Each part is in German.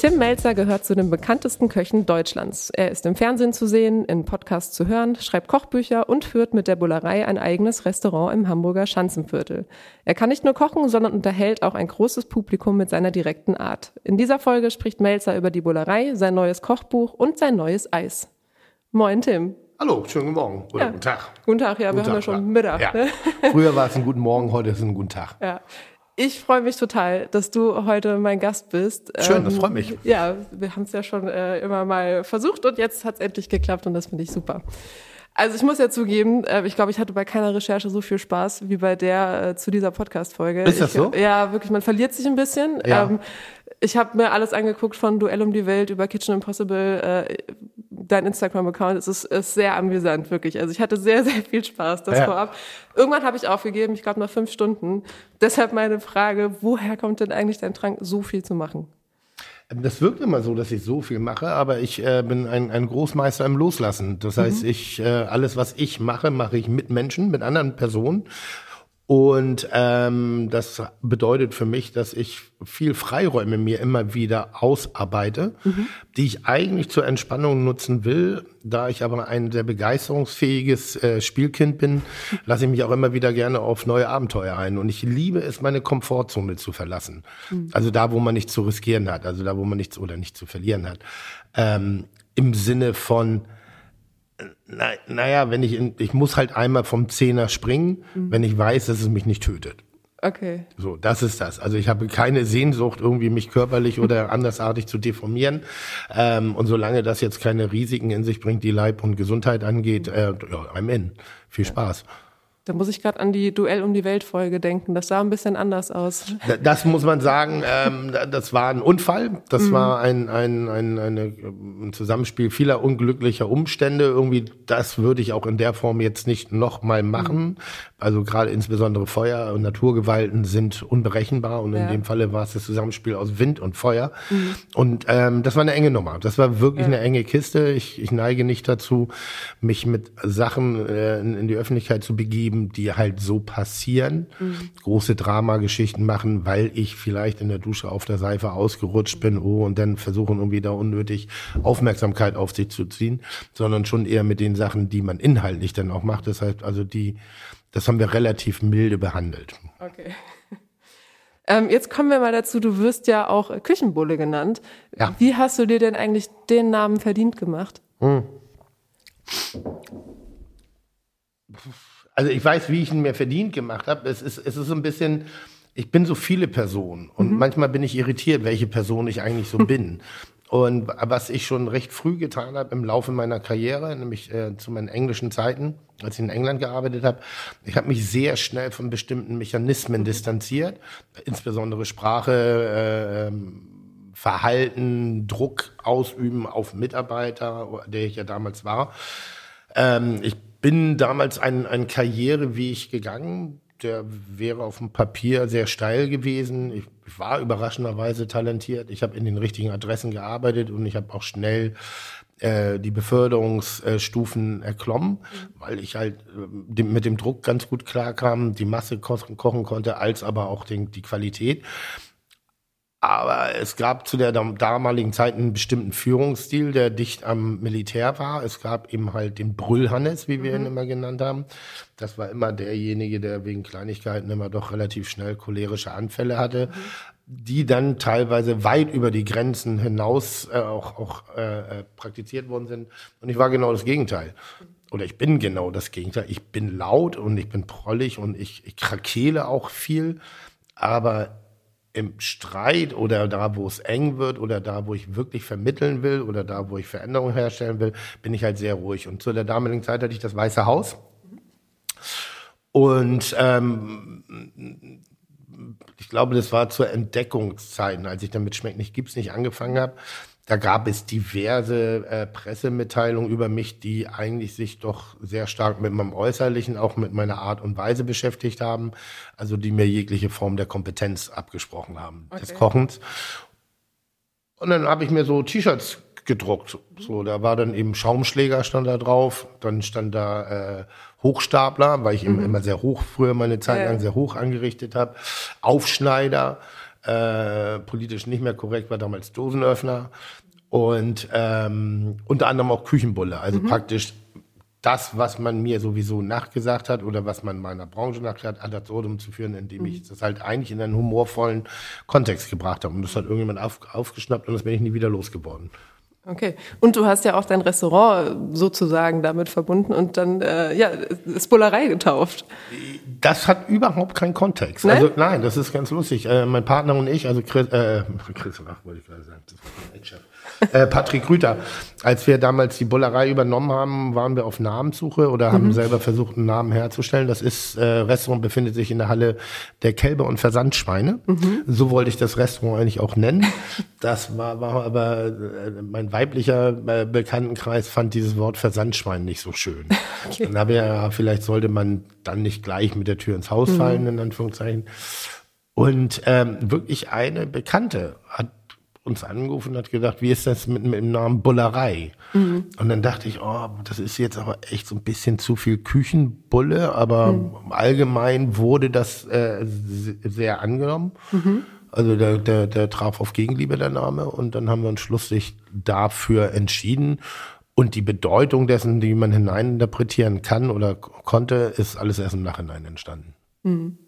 Tim Melzer gehört zu den bekanntesten Köchen Deutschlands. Er ist im Fernsehen zu sehen, in Podcasts zu hören, schreibt Kochbücher und führt mit der Bullerei ein eigenes Restaurant im Hamburger Schanzenviertel. Er kann nicht nur kochen, sondern unterhält auch ein großes Publikum mit seiner direkten Art. In dieser Folge spricht Melzer über die Bullerei, sein neues Kochbuch und sein neues Eis. Moin Tim. Hallo, schönen guten Morgen oder ja. guten Tag. Guten Tag, ja, guten wir Tag, haben ja schon. Mittag. Ja. Ne? Früher war es ein guten Morgen, heute ist es ein guten Tag. Ja. Ich freue mich total, dass du heute mein Gast bist. Schön, ähm, das freut mich. Ja, wir haben es ja schon äh, immer mal versucht und jetzt hat es endlich geklappt und das finde ich super. Also ich muss ja zugeben, äh, ich glaube, ich hatte bei keiner Recherche so viel Spaß wie bei der äh, zu dieser Podcast-Folge. Ist das ich, so? Ja, wirklich, man verliert sich ein bisschen. Ja. Ähm, ich habe mir alles angeguckt von Duell um die Welt über Kitchen Impossible. Äh, dein Instagram-Account es ist, ist sehr amüsant, wirklich. Also ich hatte sehr, sehr viel Spaß, das ja. vorab. Irgendwann habe ich aufgegeben, ich glaube nach fünf Stunden. Deshalb meine Frage, woher kommt denn eigentlich dein Drang, so viel zu machen? Das wirkt immer so, dass ich so viel mache, aber ich äh, bin ein, ein Großmeister im Loslassen. Das heißt, mhm. ich äh, alles, was ich mache, mache ich mit Menschen, mit anderen Personen. Und ähm, das bedeutet für mich, dass ich viel Freiräume mir immer wieder ausarbeite, mhm. die ich eigentlich zur Entspannung nutzen will. Da ich aber ein sehr begeisterungsfähiges äh, Spielkind bin, lasse ich mich auch immer wieder gerne auf neue Abenteuer ein. Und ich liebe es, meine Komfortzone zu verlassen. Mhm. Also da, wo man nichts zu riskieren hat, also da, wo man nichts oder nichts zu verlieren hat. Ähm, Im Sinne von na, naja, wenn ich in, ich muss halt einmal vom Zehner springen, mhm. wenn ich weiß, dass es mich nicht tötet. Okay. So, das ist das. Also ich habe keine Sehnsucht, irgendwie mich körperlich oder andersartig zu deformieren. Ähm, und solange das jetzt keine Risiken in sich bringt, die Leib und Gesundheit angeht, äh, ja, I'm in. Viel Spaß. Da muss ich gerade an die Duell um die Welt Folge denken. Das sah ein bisschen anders aus. Das muss man sagen. Ähm, das war ein Unfall. Das mhm. war ein, ein, ein, eine, ein Zusammenspiel vieler unglücklicher Umstände. Irgendwie, das würde ich auch in der Form jetzt nicht nochmal machen. Mhm. Also gerade insbesondere Feuer und Naturgewalten sind unberechenbar. Und in dem Falle war es das Zusammenspiel aus Wind und Feuer. Mhm. Und ähm, das war eine enge Nummer. Das war wirklich ja. eine enge Kiste. Ich, ich neige nicht dazu, mich mit Sachen äh, in, in die Öffentlichkeit zu begeben geben, die halt so passieren, mhm. große Dramageschichten machen, weil ich vielleicht in der Dusche auf der Seife ausgerutscht bin, oh, und dann versuchen irgendwie da unnötig Aufmerksamkeit auf sich zu ziehen, sondern schon eher mit den Sachen, die man inhaltlich dann auch macht. Das heißt also, die, das haben wir relativ milde behandelt. Okay. Ähm, jetzt kommen wir mal dazu, du wirst ja auch Küchenbulle genannt. Ja. Wie hast du dir denn eigentlich den Namen verdient gemacht? Hm. Also ich weiß, wie ich ihn mir verdient gemacht habe. Es ist, es ist so ein bisschen, ich bin so viele Personen und mhm. manchmal bin ich irritiert, welche Person ich eigentlich so bin. Und was ich schon recht früh getan habe im Laufe meiner Karriere, nämlich äh, zu meinen englischen Zeiten, als ich in England gearbeitet habe, ich habe mich sehr schnell von bestimmten Mechanismen distanziert, insbesondere Sprache, äh, ähm, Verhalten, Druck ausüben auf Mitarbeiter, der ich ja damals war. Ähm, ich bin damals ein, ein Karriereweg gegangen, der wäre auf dem Papier sehr steil gewesen. Ich, war überraschenderweise talentiert. Ich habe in den richtigen Adressen gearbeitet und ich habe auch schnell äh, die Beförderungsstufen erklommen, mhm. weil ich halt äh, mit dem Druck ganz gut klarkam, die Masse kochen konnte, als aber auch den, die Qualität. Aber es gab zu der damaligen Zeit einen bestimmten Führungsstil, der dicht am Militär war. Es gab eben halt den Brüllhannes, wie wir mhm. ihn immer genannt haben. Das war immer derjenige, der wegen Kleinigkeiten immer doch relativ schnell cholerische Anfälle hatte, mhm. die dann teilweise weit über die Grenzen hinaus äh, auch, auch äh, äh praktiziert worden sind. Und ich war genau das Gegenteil. oder ich bin genau das Gegenteil. Ich bin laut und ich bin prollig und ich, ich krakele auch viel, aber im Streit oder da, wo es eng wird oder da, wo ich wirklich vermitteln will oder da, wo ich Veränderungen herstellen will, bin ich halt sehr ruhig. Und zu der damaligen Zeit hatte ich das Weiße Haus. Und ähm, ich glaube, das war zur Entdeckungszeiten, als ich dann mit Schmeckt nicht, gibt's nicht angefangen habe. Da gab es diverse äh, Pressemitteilungen über mich, die eigentlich sich doch sehr stark mit meinem Äußerlichen, auch mit meiner Art und Weise beschäftigt haben. Also die mir jegliche Form der Kompetenz abgesprochen haben, okay. des Kochens. Und dann habe ich mir so T-Shirts gedruckt. So, da war dann eben Schaumschläger stand da drauf, dann stand da äh, Hochstapler, weil ich mhm. immer sehr hoch früher meine Zeit lang sehr hoch angerichtet habe, Aufschneider, äh, politisch nicht mehr korrekt war damals Dosenöffner und ähm, unter anderem auch Küchenbulle. Also mhm. praktisch das, was man mir sowieso nachgesagt hat oder was man meiner Branche nachgesagt hat, ad absurdum zu führen, indem ich mhm. das halt eigentlich in einen humorvollen Kontext gebracht habe. Und das hat irgendjemand auf, aufgeschnappt und das bin ich nie wieder losgeworden. Okay. Und du hast ja auch dein Restaurant sozusagen damit verbunden und dann äh, ja Spullerei getauft. Das hat überhaupt keinen Kontext. Nein? Also nein, das ist ganz lustig. Äh, mein Partner und ich, also Chris, äh, Chris ach, wollte ich gerade sagen, das war mein Chef äh, Patrick Rüter. Als wir damals die Bullerei übernommen haben, waren wir auf Namenssuche oder haben mhm. selber versucht, einen Namen herzustellen. Das ist, äh, Restaurant befindet sich in der Halle der Kälber und Versandschweine. Mhm. So wollte ich das Restaurant eigentlich auch nennen. Das war, war aber, äh, mein weiblicher äh, Bekanntenkreis fand dieses Wort Versandschwein nicht so schön. Okay. Dann habe ich ja, vielleicht sollte man dann nicht gleich mit der Tür ins Haus mhm. fallen, in Anführungszeichen. Und ähm, wirklich eine Bekannte hat uns angerufen und hat gedacht, wie ist das mit, mit dem Namen Bullerei? Mhm. Und dann dachte ich, oh, das ist jetzt aber echt so ein bisschen zu viel Küchenbulle, aber mhm. allgemein wurde das äh, sehr angenommen. Mhm. Also der, der, der traf auf Gegenliebe der Name und dann haben wir uns schlusslich dafür entschieden. Und die Bedeutung dessen, die man hineininterpretieren kann oder konnte, ist alles erst im Nachhinein entstanden. Mhm.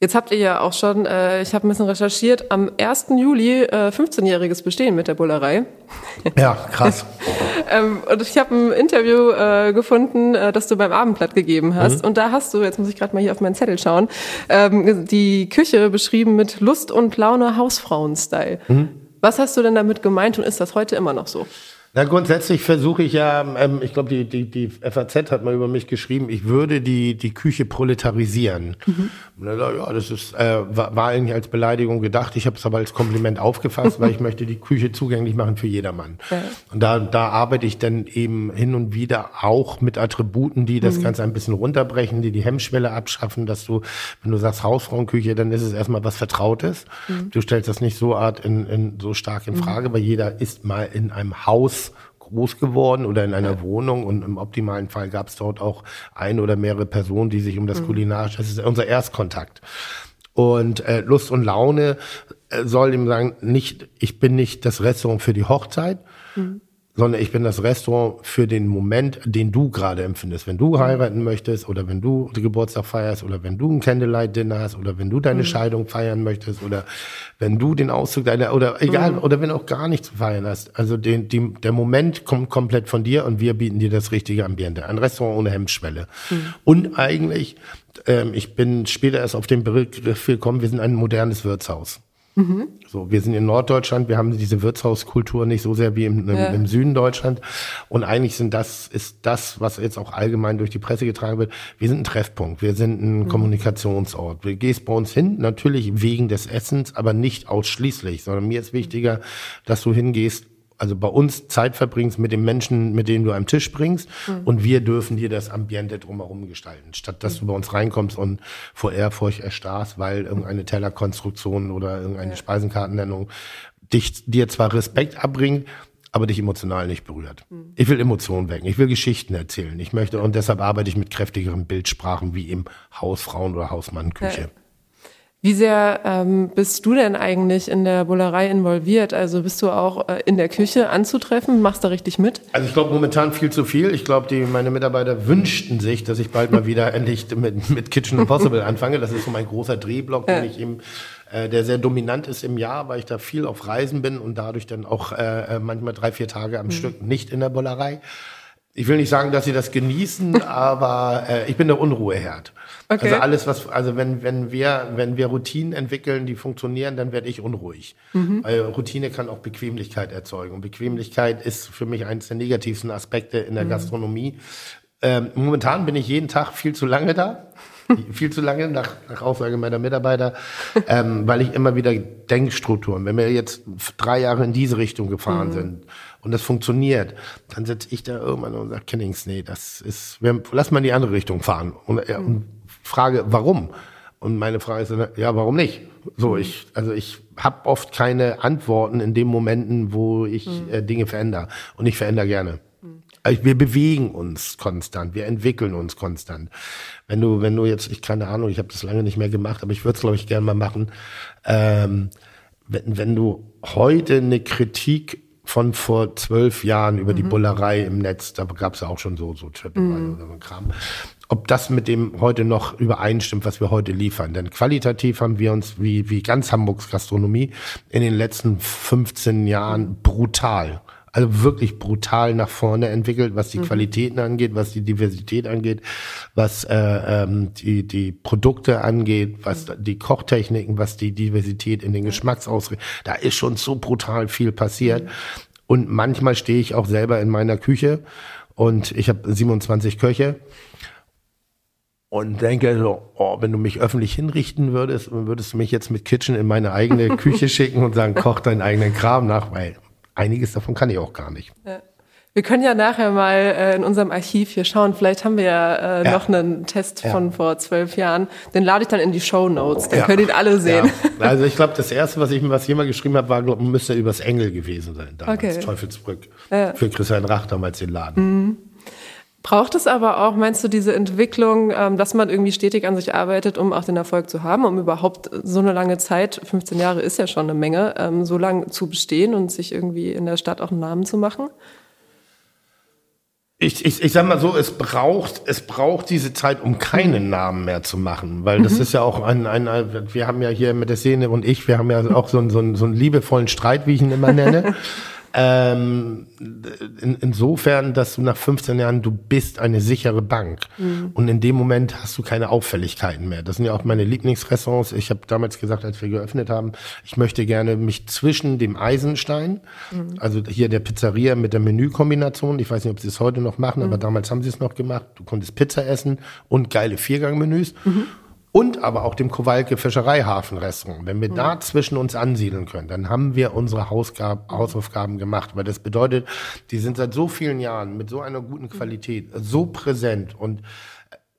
Jetzt habt ihr ja auch schon, äh, ich habe ein bisschen recherchiert, am 1. Juli äh, 15-jähriges Bestehen mit der Bullerei. Ja, krass. ähm, und ich habe ein Interview äh, gefunden, äh, das du beim Abendblatt gegeben hast. Mhm. Und da hast du, jetzt muss ich gerade mal hier auf meinen Zettel schauen, ähm, die Küche beschrieben mit Lust und Laune Hausfrauen-Style. Mhm. Was hast du denn damit gemeint und ist das heute immer noch so? Na, grundsätzlich versuche ich ja, ähm, ich glaube, die, die, die FAZ hat mal über mich geschrieben, ich würde die, die Küche proletarisieren. Mhm. Ja, das ist, äh, war, war eigentlich als Beleidigung gedacht. Ich habe es aber als Kompliment aufgefasst, weil ich möchte die Küche zugänglich machen für jedermann. Ja. Und da, da arbeite ich dann eben hin und wieder auch mit Attributen, die das mhm. Ganze ein bisschen runterbrechen, die die Hemmschwelle abschaffen, dass du, wenn du sagst Hausfrauenküche, dann ist es erstmal was Vertrautes. Mhm. Du stellst das nicht so art in, in so stark in mhm. Frage, weil jeder ist mal in einem Haus groß geworden oder in einer ja. Wohnung und im optimalen Fall gab es dort auch ein oder mehrere Personen, die sich um das mhm. Kulinarische, das ist unser Erstkontakt. Und äh, Lust und Laune äh, soll ihm sagen, nicht, ich bin nicht das Restaurant für die Hochzeit, mhm sondern ich bin das Restaurant für den Moment, den du gerade empfindest. Wenn du heiraten möchtest oder wenn du Geburtstag feierst oder wenn du ein Candlelight-Dinner hast oder wenn du deine mhm. Scheidung feiern möchtest oder wenn du den Auszug deiner, oder egal, mhm. oder wenn auch gar nichts zu feiern hast. Also den, die, der Moment kommt komplett von dir und wir bieten dir das richtige Ambiente. Ein Restaurant ohne Hemmschwelle. Mhm. Und eigentlich, ähm, ich bin später erst auf den Begriff gekommen, wir sind ein modernes Wirtshaus. Mhm. So, wir sind in Norddeutschland, wir haben diese Wirtshauskultur nicht so sehr wie im, im, ja. im, Süden Deutschland. Und eigentlich sind das, ist das, was jetzt auch allgemein durch die Presse getragen wird. Wir sind ein Treffpunkt, wir sind ein mhm. Kommunikationsort. Du gehst bei uns hin, natürlich wegen des Essens, aber nicht ausschließlich, sondern mir ist wichtiger, dass du hingehst, also bei uns Zeit verbringst mit den Menschen, mit denen du am Tisch bringst mhm. und wir dürfen dir das Ambiente drumherum gestalten, statt dass mhm. du bei uns reinkommst und vor Ehrfurcht erstarrst, weil irgendeine Tellerkonstruktion oder irgendeine ja. Speisenkartennennung dich dir zwar Respekt abbringt, aber dich emotional nicht berührt. Mhm. Ich will Emotionen wecken, ich will Geschichten erzählen. Ich möchte und deshalb arbeite ich mit kräftigeren Bildsprachen wie im Hausfrauen- oder Hausmannküche. Wie sehr ähm, bist du denn eigentlich in der Bullerei involviert? Also bist du auch äh, in der Küche anzutreffen? Machst du richtig mit? Also ich glaube momentan viel zu viel. Ich glaube, meine Mitarbeiter wünschten sich, dass ich bald mal wieder endlich mit, mit Kitchen Impossible anfange. Das ist so mein großer Drehblock, ja. den ich eben äh, der sehr dominant ist im Jahr, weil ich da viel auf Reisen bin und dadurch dann auch äh, äh manchmal drei, vier Tage am mhm. Stück nicht in der Bullerei ich will nicht sagen, dass sie das genießen, aber äh, ich bin der Unruheherd. Okay. Also alles, was, also wenn, wenn wir, wenn wir Routinen entwickeln, die funktionieren, dann werde ich unruhig. Mhm. Weil Routine kann auch Bequemlichkeit erzeugen. Und Bequemlichkeit ist für mich eines der negativsten Aspekte in der mhm. Gastronomie. Ähm, momentan bin ich jeden Tag viel zu lange da. viel zu lange, nach, nach Aussage meiner Mitarbeiter, ähm, weil ich immer wieder Denkstrukturen, wenn wir jetzt drei Jahre in diese Richtung gefahren mhm. sind, und das funktioniert, dann sitze ich da irgendwann und sage, Kennings, nee, das ist, wir, lass mal in die andere Richtung fahren. Und, ja, und frage, warum? Und meine Frage ist, ja, warum nicht? So, mhm. ich, also ich habe oft keine Antworten in den Momenten, wo ich mhm. äh, Dinge verändere. Und ich verändere gerne. Mhm. Also wir bewegen uns konstant, wir entwickeln uns konstant. Wenn du, wenn du jetzt, ich keine Ahnung, ich habe das lange nicht mehr gemacht, aber ich würde es, glaube ich, gerne mal machen. Ähm, wenn, wenn du heute eine Kritik von vor zwölf Jahren über mhm. die Bullerei im Netz, da gab es ja auch schon so, so TripAdvisor mhm. oder so Kram. Ob das mit dem heute noch übereinstimmt, was wir heute liefern. Denn qualitativ haben wir uns, wie, wie ganz Hamburgs Gastronomie, in den letzten 15 Jahren brutal also wirklich brutal nach vorne entwickelt, was die mhm. Qualitäten angeht, was die Diversität angeht, was äh, ähm, die, die Produkte angeht, was mhm. die Kochtechniken, was die Diversität in den Geschmacksausrichtungen. Da ist schon so brutal viel passiert. Mhm. Und manchmal stehe ich auch selber in meiner Küche und ich habe 27 Köche und denke so, oh, wenn du mich öffentlich hinrichten würdest, würdest du mich jetzt mit Kitchen in meine eigene Küche schicken und sagen, koch deinen eigenen Kram nach, weil einiges davon kann ich auch gar nicht. Ja. Wir können ja nachher mal äh, in unserem Archiv hier schauen. Vielleicht haben wir ja, äh, ja. noch einen Test ja. von vor zwölf Jahren. Den lade ich dann in die Show Notes. Dann ja. könnt ihr ihn alle sehen. Also ich glaube, das erste, was ich was jemand geschrieben habe, war, glaub, müsste übers Engel gewesen sein. Damals okay. Teufelsbrück. Für Christian Rach damals den Laden. Mhm. Braucht es aber auch, meinst du, diese Entwicklung, ähm, dass man irgendwie stetig an sich arbeitet, um auch den Erfolg zu haben, um überhaupt so eine lange Zeit, 15 Jahre ist ja schon eine Menge, ähm, so lange zu bestehen und sich irgendwie in der Stadt auch einen Namen zu machen? Ich, ich, ich sag mal so, es braucht, es braucht diese Zeit, um keinen. Namen mehr zu machen, weil das mhm. ist ja auch ein, ein, wir haben ja hier mit der Szene und ich, wir haben ja auch so einen, so einen, so einen liebevollen Streit, wie ich ihn immer nenne. Ähm, in, insofern, dass du nach 15 Jahren, du bist eine sichere Bank. Mhm. Und in dem Moment hast du keine Auffälligkeiten mehr. Das sind ja auch meine Lieblingsrestaurants. Ich habe damals gesagt, als wir geöffnet haben, ich möchte gerne mich zwischen dem Eisenstein, mhm. also hier der Pizzeria mit der Menükombination, ich weiß nicht, ob sie es heute noch machen, mhm. aber damals haben sie es noch gemacht. Du konntest Pizza essen und geile Viergangmenüs. Und aber auch dem Kowalke Fischereihafenrestaurant. Wenn wir mhm. da zwischen uns ansiedeln können, dann haben wir unsere Hausgab Hausaufgaben gemacht, weil das bedeutet, die sind seit so vielen Jahren mit so einer guten Qualität so präsent und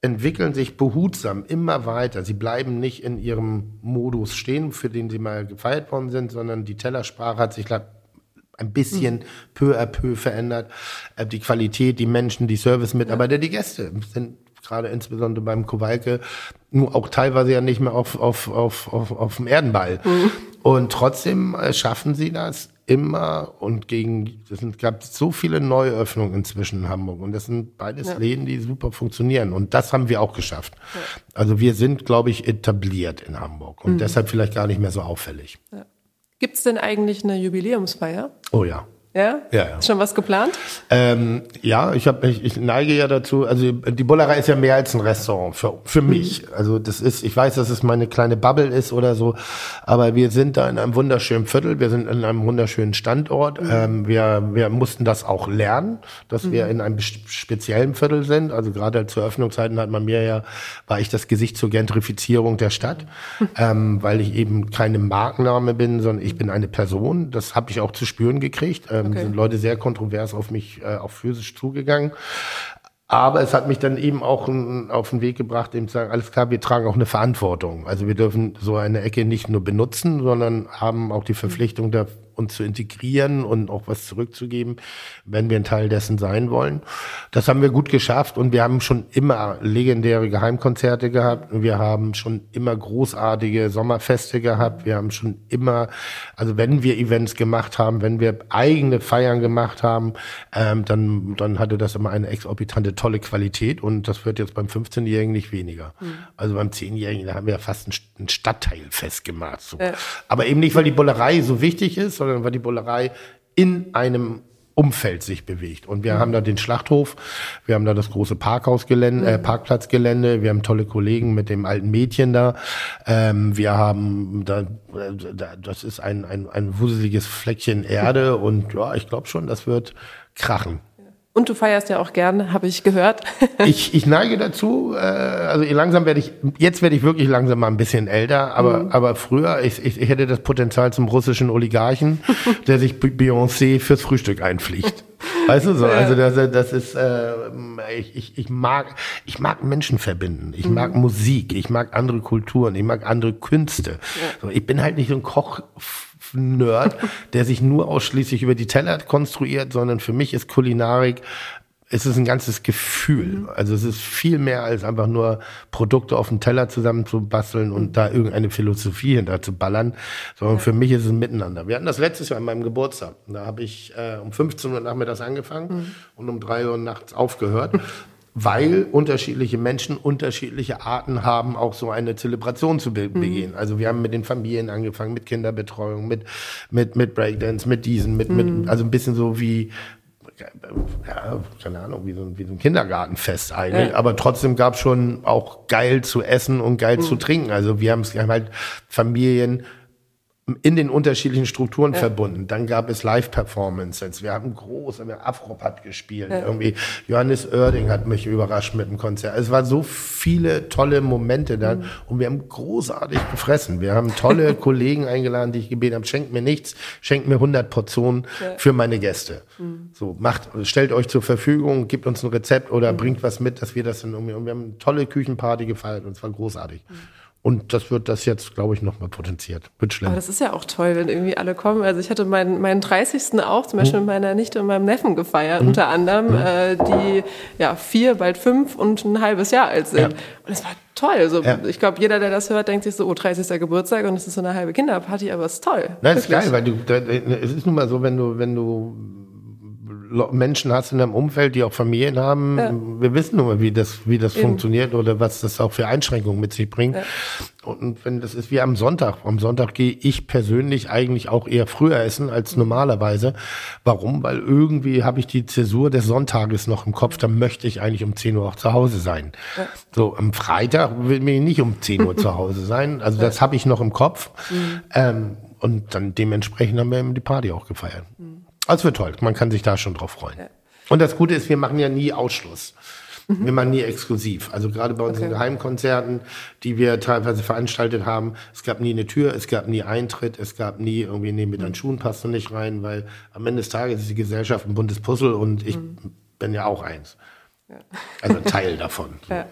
entwickeln sich behutsam immer weiter. Sie bleiben nicht in ihrem Modus stehen, für den sie mal gefeiert worden sind, sondern die Tellersprache hat sich ein bisschen mhm. peu à peu verändert. Äh, die Qualität, die Menschen, die Service-Mitarbeiter, die Gäste sind gerade insbesondere beim Kowalke, nur auch teilweise ja nicht mehr auf, auf, auf, auf, auf dem Erdenball. Mhm. Und trotzdem äh, schaffen sie das immer und gegen, es gab so viele Neuöffnungen inzwischen in Hamburg und das sind beides ja. Läden, die super funktionieren und das haben wir auch geschafft. Ja. Also wir sind, glaube ich, etabliert in Hamburg und mhm. deshalb vielleicht gar nicht mehr so auffällig. Ja. Gibt es denn eigentlich eine Jubiläumsfeier? Oh ja. Ja? Ja, ja. Ist schon was geplant? Ähm, ja, ich, hab, ich, ich neige ja dazu, also die Bullerei ist ja mehr als ein Restaurant für, für mhm. mich. Also das ist, ich weiß, dass es meine kleine Bubble ist oder so, aber wir sind da in einem wunderschönen Viertel, wir sind in einem wunderschönen Standort. Mhm. Ähm, wir, wir mussten das auch lernen, dass mhm. wir in einem speziellen Viertel sind. Also gerade zu Eröffnungszeiten hat man mir ja, war ich das Gesicht zur Gentrifizierung der Stadt, ähm, weil ich eben keine Markenname bin, sondern ich bin eine Person. Das habe ich auch zu spüren gekriegt ähm, okay. sind Leute sehr kontrovers auf mich äh, auch physisch zugegangen. Aber es hat mich dann eben auch auf den Weg gebracht, eben zu sagen, alles klar, wir tragen auch eine Verantwortung. Also wir dürfen so eine Ecke nicht nur benutzen, sondern haben auch die Verpflichtung, da uns zu integrieren und auch was zurückzugeben, wenn wir ein Teil dessen sein wollen. Das haben wir gut geschafft und wir haben schon immer legendäre Geheimkonzerte gehabt. Wir haben schon immer großartige Sommerfeste gehabt. Wir haben schon immer, also wenn wir Events gemacht haben, wenn wir eigene Feiern gemacht haben, ähm, dann, dann hatte das immer eine exorbitante tolle Qualität und das wird jetzt beim 15-Jährigen nicht weniger. Mhm. Also beim 10-Jährigen, da haben wir fast ein, Stadtteilfest gemacht. So. Ja. Aber eben nicht, weil die Bullerei so wichtig ist, sondern weil die Bullerei in einem Umfeld sich bewegt. Und wir mhm. haben da den Schlachthof, wir haben da das große Parkhausgelände, äh, mhm. Parkplatzgelände, wir haben tolle Kollegen mit dem alten Mädchen da. Ähm, wir haben da, da das ist ein, ein, ein wuseliges Fleckchen Erde und ja, ich glaube schon, das wird krachen. Und du feierst ja auch gern, habe ich gehört. ich, ich neige dazu, äh, also langsam werde ich, jetzt werde ich wirklich langsam mal ein bisschen älter, aber, mhm. aber früher, ich, ich, ich hätte das Potenzial zum russischen Oligarchen, der sich Beyoncé fürs Frühstück einfliegt. Weißt du so? Also das, das ist, äh, ich, ich, ich mag, ich mag Menschen verbinden. Ich mhm. mag Musik. Ich mag andere Kulturen. Ich mag andere Künste. Ja. So, ich bin halt nicht so ein Koch Nerd, der sich nur ausschließlich über die Teller konstruiert, sondern für mich ist Kulinarik es ist ein ganzes Gefühl. Mhm. Also es ist viel mehr als einfach nur Produkte auf dem Teller zusammenzubasteln und da irgendeine Philosophie hinter zu ballern, sondern ja. für mich ist es ein Miteinander. Wir hatten das letztes Jahr an meinem Geburtstag. Da habe ich äh, um 15 Uhr nachmittags angefangen mhm. und um 3 Uhr nachts aufgehört. Weil unterschiedliche Menschen unterschiedliche Arten haben, auch so eine Zelebration zu be mhm. begehen. Also wir haben mit den Familien angefangen, mit Kinderbetreuung, mit, mit, mit Breakdance, mit diesen, mit, mhm. mit, also ein bisschen so wie, ja, keine Ahnung, wie so, ein, wie so ein Kindergartenfest eigentlich. Ja. Aber trotzdem gab es schon auch geil zu essen und geil mhm. zu trinken. Also wir haben es halt Familien in den unterschiedlichen Strukturen ja. verbunden. Dann gab es Live-Performances. Wir haben groß, wir Afrop gespielt. Ja. Irgendwie Johannes Oerding hat mich überrascht mit dem Konzert. Es waren so viele tolle Momente dann mhm. und wir haben großartig gefressen. Wir haben tolle Kollegen eingeladen, die ich gebeten habe, schenkt mir nichts, schenkt mir 100 Portionen ja. für meine Gäste. Mhm. So, macht, stellt euch zur Verfügung, gebt uns ein Rezept oder mhm. bringt was mit, dass wir das dann irgendwie, und wir haben eine tolle Küchenparty gefeiert und es war großartig. Und das wird das jetzt, glaube ich, nochmal potenziert. Wird schlimm. Aber das ist ja auch toll, wenn irgendwie alle kommen. Also ich hatte meinen, meinen 30. auch zum Beispiel mhm. mit meiner Nichte und meinem Neffen gefeiert, mhm. unter anderem, mhm. äh, die ja vier, bald fünf und ein halbes Jahr alt sind. Ja. Und es war toll. Also ja. ich glaube, jeder, der das hört, denkt sich so, oh, 30. Geburtstag und es ist so eine halbe Kinderparty, aber es ist toll. Nein, ist geil, weil du, es ist nun mal so, wenn du, wenn du Menschen hast in deinem Umfeld, die auch Familien haben. Ja. Wir wissen mal, wie das, wie das funktioniert oder was das auch für Einschränkungen mit sich bringt. Ja. Und wenn das ist wie am Sonntag. Am Sonntag gehe ich persönlich eigentlich auch eher früher essen als normalerweise. Warum? Weil irgendwie habe ich die Zäsur des Sonntages noch im Kopf. Da möchte ich eigentlich um 10 Uhr auch zu Hause sein. Ja. So, am Freitag will ich nicht um 10 Uhr zu Hause sein. Also das habe ich noch im Kopf. Mhm. Ähm, und dann dementsprechend haben wir die Party auch gefeiert. Mhm. Also wird toll. Man kann sich da schon drauf freuen. Ja. Und das Gute ist, wir machen ja nie Ausschluss. Mhm. Wir machen nie exklusiv. Also gerade bei unseren okay. Geheimkonzerten, die wir teilweise veranstaltet haben, es gab nie eine Tür, es gab nie Eintritt, es gab nie irgendwie, nee, mit deinen mhm. Schuhen passt du nicht rein, weil am Ende des Tages ist die Gesellschaft ein buntes Puzzle und ich mhm. bin ja auch eins. Ja. Also ein Teil davon. So. Ja.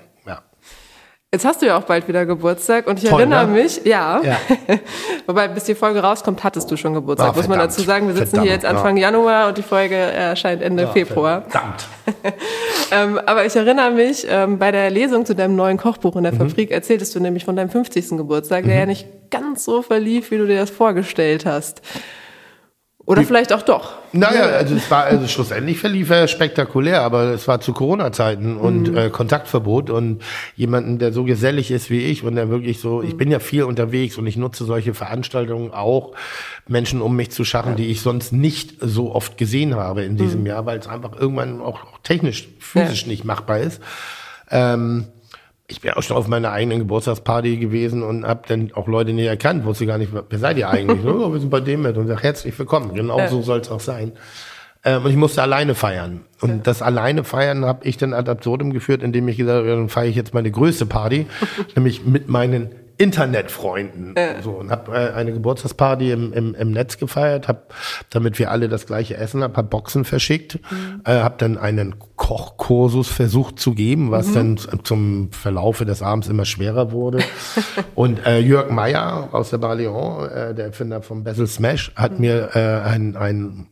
Jetzt hast du ja auch bald wieder Geburtstag und ich Toll, erinnere ne? mich, ja. ja. Wobei, bis die Folge rauskommt, hattest du schon Geburtstag, oh, muss man dazu sagen. Wir sitzen verdammt, hier jetzt Anfang ja. Januar und die Folge erscheint Ende ja, Februar. Verdammt. ähm, aber ich erinnere mich, ähm, bei der Lesung zu deinem neuen Kochbuch in der mhm. Fabrik erzähltest du nämlich von deinem 50. Geburtstag, der mhm. ja nicht ganz so verlief, wie du dir das vorgestellt hast. Oder vielleicht auch doch. Naja, also es war also schlussendlich verlief er spektakulär, aber es war zu Corona-Zeiten und mhm. äh, Kontaktverbot und jemanden, der so gesellig ist wie ich und der wirklich so, mhm. ich bin ja viel unterwegs und ich nutze solche Veranstaltungen auch, Menschen um mich zu schaffen, ja. die ich sonst nicht so oft gesehen habe in diesem mhm. Jahr, weil es einfach irgendwann auch technisch, physisch ja. nicht machbar ist. Ähm, ich bin auch schon auf meiner eigenen Geburtstagsparty gewesen und habe dann auch Leute nicht erkannt, wusste gar nicht, wer seid ihr eigentlich? oh, wir sind bei dem mit und sag herzlich willkommen. Genau ja. so soll es auch sein. Ähm, und ich musste alleine feiern. Und ja. das alleine feiern habe ich dann ad absurdum geführt, indem ich gesagt habe, dann feiere ich jetzt meine größte Party, nämlich mit meinen Internetfreunden. Ja. So, und habe äh, eine Geburtstagsparty im, im, im Netz gefeiert, hab, damit wir alle das gleiche essen, habe hab Boxen verschickt, mhm. äh, habe dann einen Kochkursus versucht zu geben, was mhm. dann zum Verlaufe des Abends immer schwerer wurde. und äh, Jörg Meyer aus der Bar Leon, äh, der Erfinder vom Bessel Smash, hat mhm. mir äh, ein, ein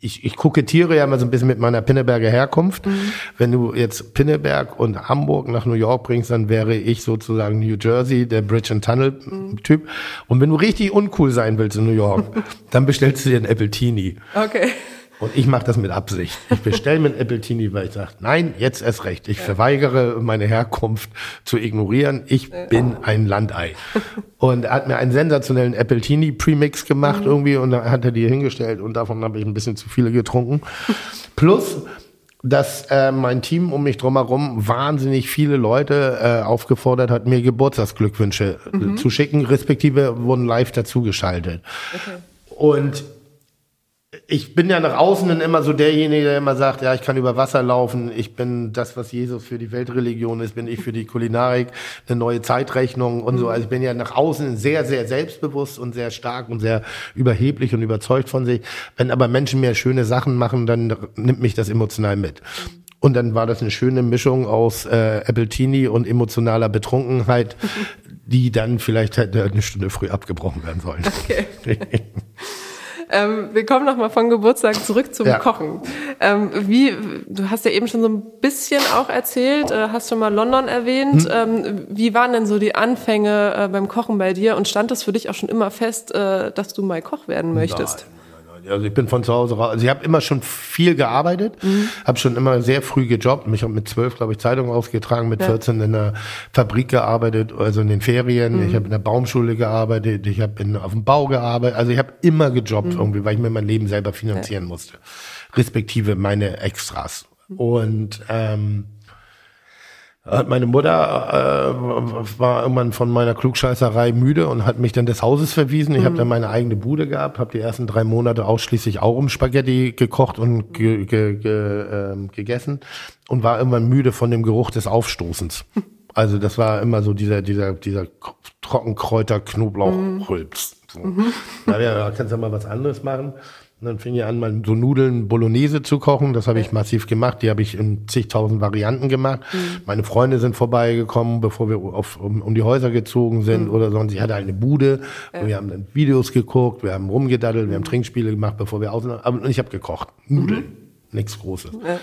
ich, ich kokettiere ja mal so ein bisschen mit meiner Pinneberger Herkunft. Mhm. Wenn du jetzt Pinneberg und Hamburg nach New York bringst, dann wäre ich sozusagen New Jersey, der Bridge and Tunnel mhm. Typ. Und wenn du richtig uncool sein willst in New York, dann bestellst du dir ein Appletini. Okay. Und ich mache das mit Absicht. Ich bestelle mir ein Appletini, weil ich sage, nein, jetzt erst recht. Ich verweigere meine Herkunft zu ignorieren. Ich bin ein Landei. Und er hat mir einen sensationellen Appletini Premix gemacht mhm. irgendwie und dann hat er die hingestellt und davon habe ich ein bisschen zu viele getrunken. Plus dass äh, mein Team um mich drumherum wahnsinnig viele Leute äh, aufgefordert hat, mir Geburtstagsglückwünsche äh, mhm. zu schicken, respektive wurden live dazugeschaltet. Okay. Und ich bin ja nach außen dann immer so derjenige, der immer sagt, ja, ich kann über Wasser laufen, ich bin das, was Jesus für die Weltreligion ist, bin ich für die Kulinarik, eine neue Zeitrechnung und so. Also ich bin ja nach außen sehr, sehr selbstbewusst und sehr stark und sehr überheblich und überzeugt von sich. Wenn aber Menschen mir schöne Sachen machen, dann nimmt mich das emotional mit. Und dann war das eine schöne Mischung aus äh, Appletini und emotionaler Betrunkenheit, die dann vielleicht hätte eine Stunde früh abgebrochen werden sollen. Okay. Ähm, wir kommen nochmal von Geburtstag zurück zum ja. Kochen. Ähm, wie, du hast ja eben schon so ein bisschen auch erzählt, äh, hast schon mal London erwähnt. Hm. Ähm, wie waren denn so die Anfänge äh, beim Kochen bei dir und stand es für dich auch schon immer fest, äh, dass du mal Koch werden möchtest? Also ich bin von zu Hause raus. Also ich habe immer schon viel gearbeitet, mhm. habe schon immer sehr früh gejobbt. Mich habe mit zwölf, glaube ich, Zeitungen ausgetragen, mit ja. 14 in der Fabrik gearbeitet, also in den Ferien. Mhm. Ich habe in der Baumschule gearbeitet, ich habe auf dem Bau gearbeitet. Also ich habe immer gejobbt mhm. irgendwie, weil ich mir mein Leben selber finanzieren ja. musste, respektive meine Extras. Und ähm, hat meine Mutter äh, war irgendwann von meiner Klugscheißerei müde und hat mich dann des Hauses verwiesen. Ich mhm. habe dann meine eigene Bude gehabt, habe die ersten drei Monate ausschließlich auch um Spaghetti gekocht und ge, ge, ge, äh, gegessen und war irgendwann müde von dem Geruch des Aufstoßens. Also das war immer so dieser dieser dieser Trockenkräuter Knoblauch mhm. Rülps. So. Mhm. Na ja, kannst du mal was anderes machen. Und dann fing ich an, mal so Nudeln Bolognese zu kochen. Das habe ich massiv gemacht. Die habe ich in zigtausend Varianten gemacht. Mhm. Meine Freunde sind vorbeigekommen, bevor wir auf, um, um die Häuser gezogen sind mhm. oder sonst. Ich hatte eine Bude. Ja. Wir haben dann Videos geguckt, wir haben rumgedaddelt, wir haben mhm. Trinkspiele gemacht, bevor wir aus. Und ich habe gekocht. Nudeln. Mhm. Nichts Großes. Ja.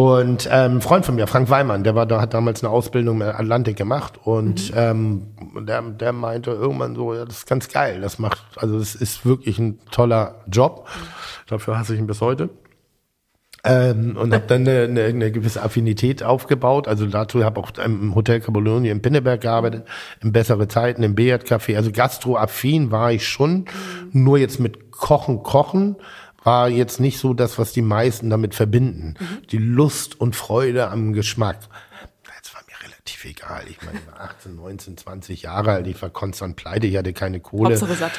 Und ähm, ein Freund von mir, Frank Weimann, der war da, hat damals eine Ausbildung im Atlantik gemacht und mhm. ähm, der, der meinte irgendwann so, ja, das ist ganz geil, das macht, also das ist wirklich ein toller Job. Dafür hasse ich ihn bis heute. Ähm, und habe dann eine, eine, eine gewisse Affinität aufgebaut. Also dazu habe auch im Hotel Cabolonie in Pinneberg gearbeitet, in bessere Zeiten, im Beat Café. Also gastroaffin war ich schon, mhm. nur jetzt mit Kochen, Kochen war jetzt nicht so das, was die meisten damit verbinden. Mhm. Die Lust und Freude am Geschmack relativ egal. Ich meine, ich war 18, 19, 20 Jahre alt, ich war konstant pleite, ich hatte keine Kohle. Hauptsache satt.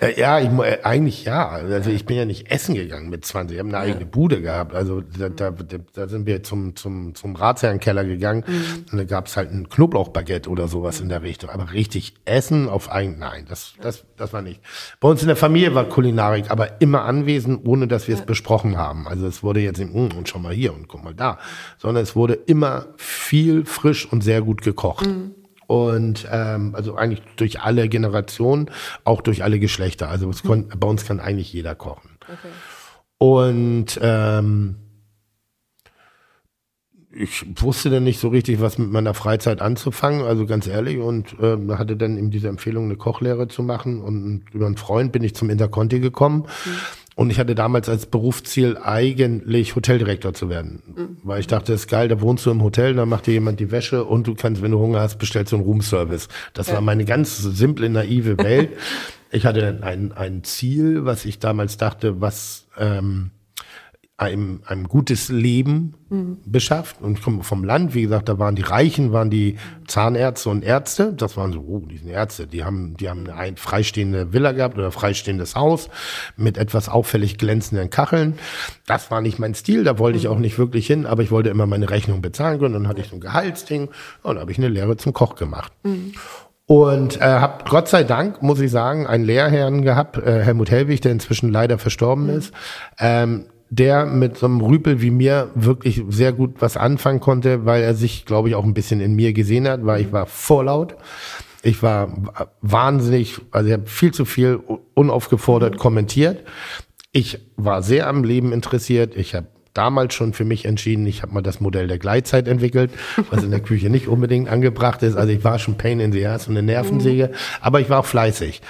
Äh, ja, ich, äh, eigentlich ja. Also ich bin ja nicht essen gegangen mit 20, ich habe eine eigene Bude gehabt. Also da, da, da sind wir zum, zum, zum Ratsherrenkeller gegangen mhm. und da gab es halt ein Knoblauchbaguette oder sowas in der Richtung. Aber richtig essen auf ein, nein, das, das, das war nicht. Bei uns in der Familie war Kulinarik aber immer anwesend, ohne dass wir es ja. besprochen haben. Also es wurde jetzt, hm, und schon mal hier und guck mal da, sondern es wurde immer viel frisch und sehr gut gekocht. Mhm. Und ähm, also eigentlich durch alle Generationen, auch durch alle Geschlechter. Also es mhm. bei uns kann eigentlich jeder kochen. Okay. Und ähm, ich wusste dann nicht so richtig, was mit meiner Freizeit anzufangen, also ganz ehrlich, und äh, hatte dann eben diese Empfehlung, eine Kochlehre zu machen. Und über einen Freund bin ich zum Interconti gekommen. Mhm. Und ich hatte damals als Berufsziel eigentlich Hoteldirektor zu werden. Mhm. Weil ich dachte, das ist geil, da wohnst du im Hotel, da macht dir jemand die Wäsche und du kannst, wenn du Hunger hast, bestellst du einen Roomservice. Das ja. war meine ganz simple, naive Welt. ich hatte ein, ein Ziel, was ich damals dachte, was ähm, einem, einem gutes Leben mhm. beschafft. Und ich komme vom Land, wie gesagt, da waren die Reichen, waren die Zahnärzte und Ärzte. Das waren so, oh, die sind Ärzte. Die haben, die haben eine freistehende Villa gehabt oder freistehendes Haus mit etwas auffällig glänzenden Kacheln. Das war nicht mein Stil, da wollte ich auch nicht wirklich hin, aber ich wollte immer meine Rechnung bezahlen können. Dann hatte ich so ein Gehaltsding und habe ich eine Lehre zum Koch gemacht. Mhm. Und äh, habe Gott sei Dank, muss ich sagen, einen Lehrherrn gehabt, äh, Helmut Hellwig, der inzwischen leider verstorben mhm. ist, ähm, der mit so einem Rüpel wie mir wirklich sehr gut was anfangen konnte, weil er sich, glaube ich, auch ein bisschen in mir gesehen hat, weil ich war vorlaut. Ich war wahnsinnig, also ich habe viel zu viel unaufgefordert mhm. kommentiert. Ich war sehr am Leben interessiert. Ich habe damals schon für mich entschieden, ich habe mal das Modell der Gleitzeit entwickelt, was in der Küche nicht unbedingt angebracht ist. Also ich war schon Pain in the Ass und eine Nervensäge, aber ich war auch fleißig.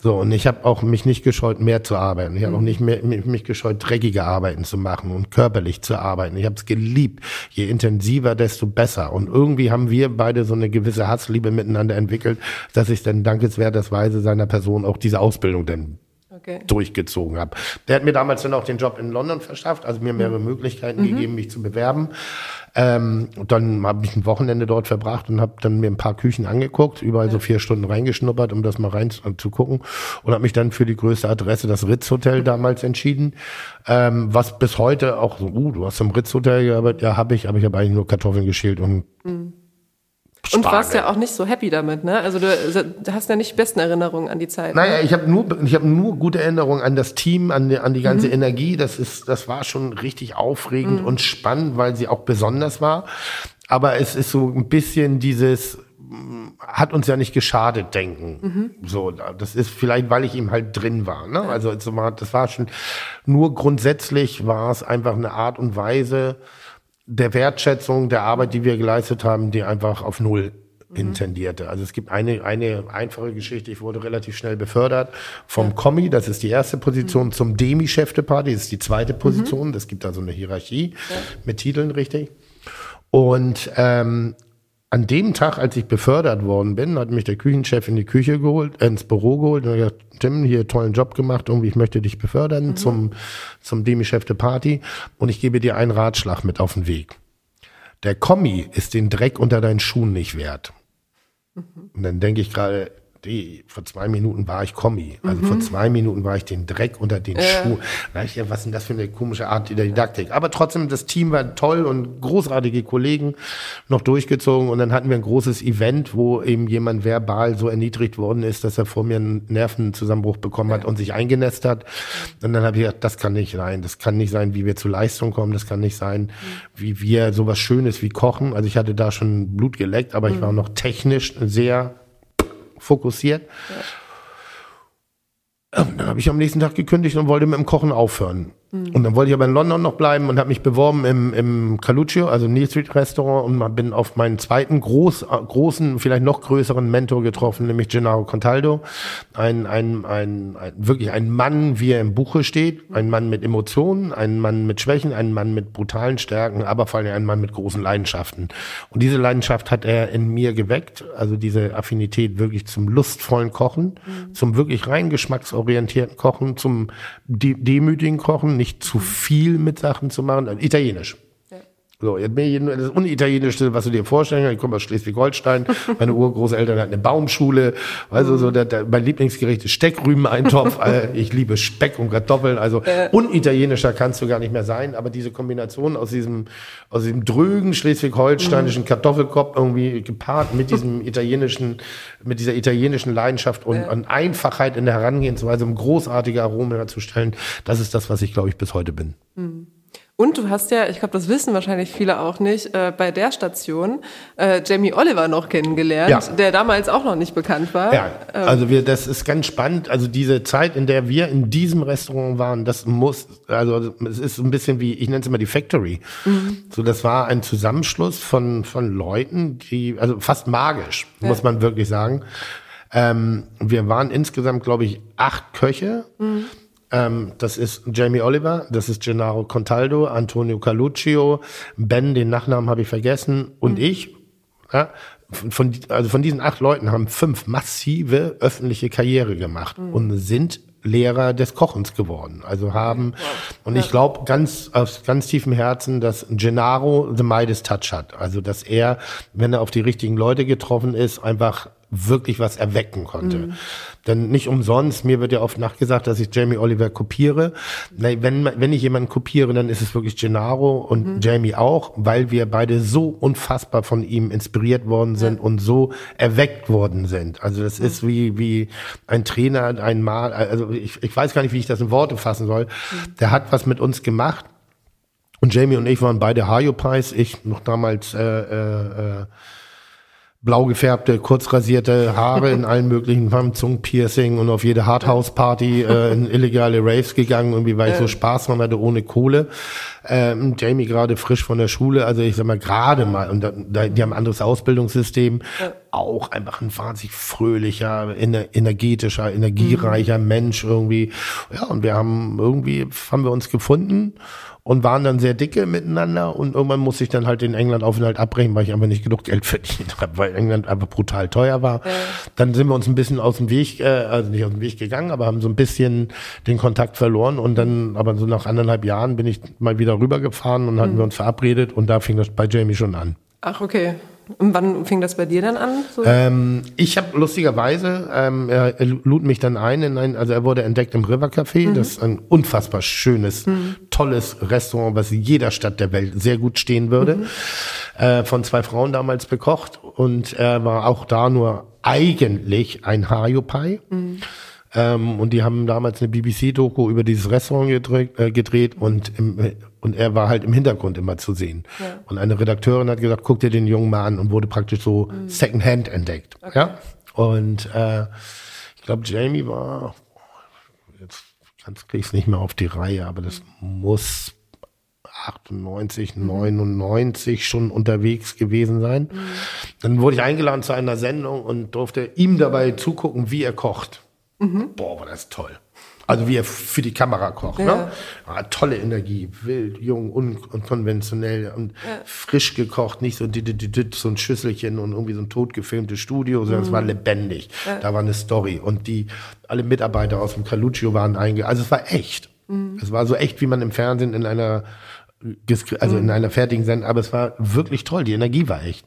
So, und ich habe auch mich nicht gescheut, mehr zu arbeiten. Ich habe auch nicht mehr, mich gescheut, dreckige Arbeiten zu machen und körperlich zu arbeiten. Ich habe es geliebt. Je intensiver, desto besser. Und irgendwie haben wir beide so eine gewisse Hassliebe miteinander entwickelt, dass ich dann dankenswerterweise seiner Person auch diese Ausbildung dann okay. durchgezogen habe. Der hat mir damals dann auch den Job in London verschafft, also mir mehrere mhm. Möglichkeiten mhm. gegeben, mich zu bewerben. Ähm, und dann habe ich ein Wochenende dort verbracht und habe dann mir ein paar Küchen angeguckt, überall ja. so vier Stunden reingeschnuppert, um das mal rein zu gucken und habe mich dann für die größte Adresse, das Ritz Hotel damals entschieden, ähm, was bis heute auch so, uh, du hast im Ritz Hotel gearbeitet, ja, habe ich, aber ich habe eigentlich nur Kartoffeln geschält und mhm. Und warst ja auch nicht so happy damit, ne? Also du, du hast ja nicht die besten Erinnerungen an die Zeit. Naja, ne? ich habe nur, ich habe nur gute Erinnerungen an das Team, an die, an die ganze mhm. Energie. Das ist, das war schon richtig aufregend mhm. und spannend, weil sie auch besonders war. Aber es ist so ein bisschen dieses, hat uns ja nicht geschadet denken. Mhm. So, das ist vielleicht, weil ich ihm halt drin war. Ne? Also das war schon nur grundsätzlich war es einfach eine Art und Weise, der Wertschätzung der Arbeit, die wir geleistet haben, die einfach auf Null mhm. intendierte. Also es gibt eine, eine einfache Geschichte, ich wurde relativ schnell befördert vom ja. Kommi, das ist die erste Position, mhm. zum Demi-Chef de Party, das ist die zweite mhm. Position, mhm. das gibt also eine Hierarchie ja. mit Titeln, richtig. Und ähm, an dem Tag, als ich befördert worden bin, hat mich der Küchenchef in die Küche geholt, äh, ins Büro geholt und gesagt, Tim, hier tollen Job gemacht, irgendwie, ich möchte dich befördern mhm. zum, zum Demi-Chef de Party und ich gebe dir einen Ratschlag mit auf den Weg. Der Kommi ist den Dreck unter deinen Schuhen nicht wert. Mhm. Und dann denke ich gerade, die, vor zwei Minuten war ich Kommi. Also mhm. vor zwei Minuten war ich den Dreck unter den äh. Schuhen. Ja, was ist denn das für eine komische Art der Didaktik? Aber trotzdem, das Team war toll und großartige Kollegen noch durchgezogen. Und dann hatten wir ein großes Event, wo eben jemand verbal so erniedrigt worden ist, dass er vor mir einen Nervenzusammenbruch bekommen hat und sich eingenässt hat. Und dann habe ich gedacht, das kann nicht sein. Das kann nicht sein, wie wir zu Leistung kommen. Das kann nicht sein, mhm. wie wir sowas Schönes wie kochen. Also ich hatte da schon Blut geleckt, aber mhm. ich war noch technisch sehr fokussiert. Ja. Und dann habe ich am nächsten Tag gekündigt und wollte mit dem Kochen aufhören. Mhm. Und dann wollte ich aber in London noch bleiben und habe mich beworben im, im Caluccio, also Neil Street Restaurant und bin auf meinen zweiten groß, großen, vielleicht noch größeren Mentor getroffen, nämlich Gennaro Contaldo. Ein, ein, ein, ein, wirklich ein Mann, wie er im Buche steht. Ein Mann mit Emotionen, ein Mann mit Schwächen, ein Mann mit brutalen Stärken, aber vor allem ein Mann mit großen Leidenschaften. Und diese Leidenschaft hat er in mir geweckt, also diese Affinität wirklich zum lustvollen Kochen, mhm. zum wirklich rein geschmacksorientierten Kochen, zum de demütigen Kochen, nicht zu viel mit Sachen zu machen. Italienisch. So, jetzt bin ich das Unitalienischste, was du dir vorstellen kannst. Ich komme aus Schleswig-Holstein. Meine Urgroßeltern hatten eine Baumschule. Also so der, der, mein Lieblingsgericht ist Steckrübeneintopf. Äh, ich liebe Speck und Kartoffeln. Also unitalienischer kannst du gar nicht mehr sein. Aber diese Kombination aus diesem, aus diesem drögen schleswig-holsteinischen mhm. Kartoffelkopf irgendwie gepaart mit diesem italienischen, mit dieser italienischen Leidenschaft und, ja. und Einfachheit in der Herangehensweise, um großartige Aromen herzustellen. Das ist das, was ich, glaube ich, bis heute bin. Mhm. Und du hast ja, ich glaube, das wissen wahrscheinlich viele auch nicht, äh, bei der Station äh, Jamie Oliver noch kennengelernt, ja. der damals auch noch nicht bekannt war. Ja, ähm. also wir, das ist ganz spannend. Also diese Zeit, in der wir in diesem Restaurant waren, das muss, also es ist ein bisschen wie, ich nenne es immer die Factory. Mhm. So, das war ein Zusammenschluss von von Leuten, die, also fast magisch, ja. muss man wirklich sagen. Ähm, wir waren insgesamt, glaube ich, acht Köche. Mhm ähm, das ist Jamie Oliver, das ist Gennaro Contaldo, Antonio Caluccio, Ben, den Nachnamen habe ich vergessen, und mhm. ich. Ja, von, also von diesen acht Leuten haben fünf massive öffentliche Karriere gemacht mhm. und sind Lehrer des Kochens geworden. Also haben, und ich glaube ganz aus ganz tiefem Herzen, dass Gennaro the Midas Touch hat. Also dass er, wenn er auf die richtigen Leute getroffen ist, einfach wirklich was erwecken konnte. Mhm. Denn nicht umsonst, mir wird ja oft nachgesagt, dass ich Jamie Oliver kopiere. Wenn, wenn ich jemanden kopiere, dann ist es wirklich Gennaro und mhm. Jamie auch, weil wir beide so unfassbar von ihm inspiriert worden sind ja. und so erweckt worden sind. Also das mhm. ist wie, wie ein Trainer, ein Mal, also ich, ich weiß gar nicht, wie ich das in Worte fassen soll. Mhm. Der hat was mit uns gemacht. Und Jamie und ich waren beide Hayo Pies, ich noch damals äh, äh, äh blau gefärbte, kurz rasierte Haare in allen möglichen Farben, Zungenpiercing und auf jede Hardhouse-Party äh, in illegale Raves gegangen, irgendwie, weil ich so Spaß dran hatte, ohne Kohle. Ähm, Jamie gerade frisch von der Schule, also ich sag mal gerade mal, und da, die haben ein anderes Ausbildungssystem, ja. auch einfach ein wahnsinnig fröhlicher, ener energetischer, energiereicher mhm. Mensch irgendwie. Ja, und wir haben irgendwie, haben wir uns gefunden und waren dann sehr dicke miteinander und irgendwann musste ich dann halt den England-Aufenthalt abbrechen, weil ich einfach nicht genug Geld verdient habe, weil England einfach brutal teuer war. Ja. Dann sind wir uns ein bisschen aus dem Weg, äh, also nicht aus dem Weg gegangen, aber haben so ein bisschen den Kontakt verloren und dann, aber so nach anderthalb Jahren bin ich mal wieder rübergefahren und hatten mhm. wir uns verabredet und da fing das bei Jamie schon an. Ach, okay. Und wann fing das bei dir dann an? So? Ähm, ich habe lustigerweise, ähm, er, er, lud mich dann ein, in ein, also er wurde entdeckt im River Café. Mhm. Das ist ein unfassbar schönes, mhm. tolles Restaurant, was in jeder Stadt der Welt sehr gut stehen würde. Mhm. Äh, von zwei Frauen damals bekocht und er war auch da nur eigentlich ein Hayopai. Mhm. Ähm, und die haben damals eine BBC-Doku über dieses Restaurant gedreht, äh, gedreht und, im, und er war halt im Hintergrund immer zu sehen. Ja. Und eine Redakteurin hat gesagt, guck dir den Jungen mal an und wurde praktisch so mhm. Secondhand entdeckt. Okay. Ja? Und äh, ich glaube, Jamie war, jetzt ganz krieg ich es nicht mehr auf die Reihe, aber das muss 98, mhm. 99 schon unterwegs gewesen sein. Mhm. Dann wurde ich eingeladen zu einer Sendung und durfte ihm dabei zugucken, wie er kocht. Mhm. Boah, war das toll. Also wie er für die Kamera kocht. Ne? Ja. Ne? Ja, tolle Energie, wild, jung, un unkonventionell und ja. frisch gekocht, nicht so, so ein Schüsselchen und irgendwie so ein totgefilmtes Studio, sondern mhm. es war lebendig. Da war eine Story und die alle Mitarbeiter aus dem Caluccio waren einge... Also es war echt. Mhm. Es war so echt, wie man im Fernsehen in einer also in mhm. einer fertigen Sendung, aber es war wirklich toll, die Energie war echt.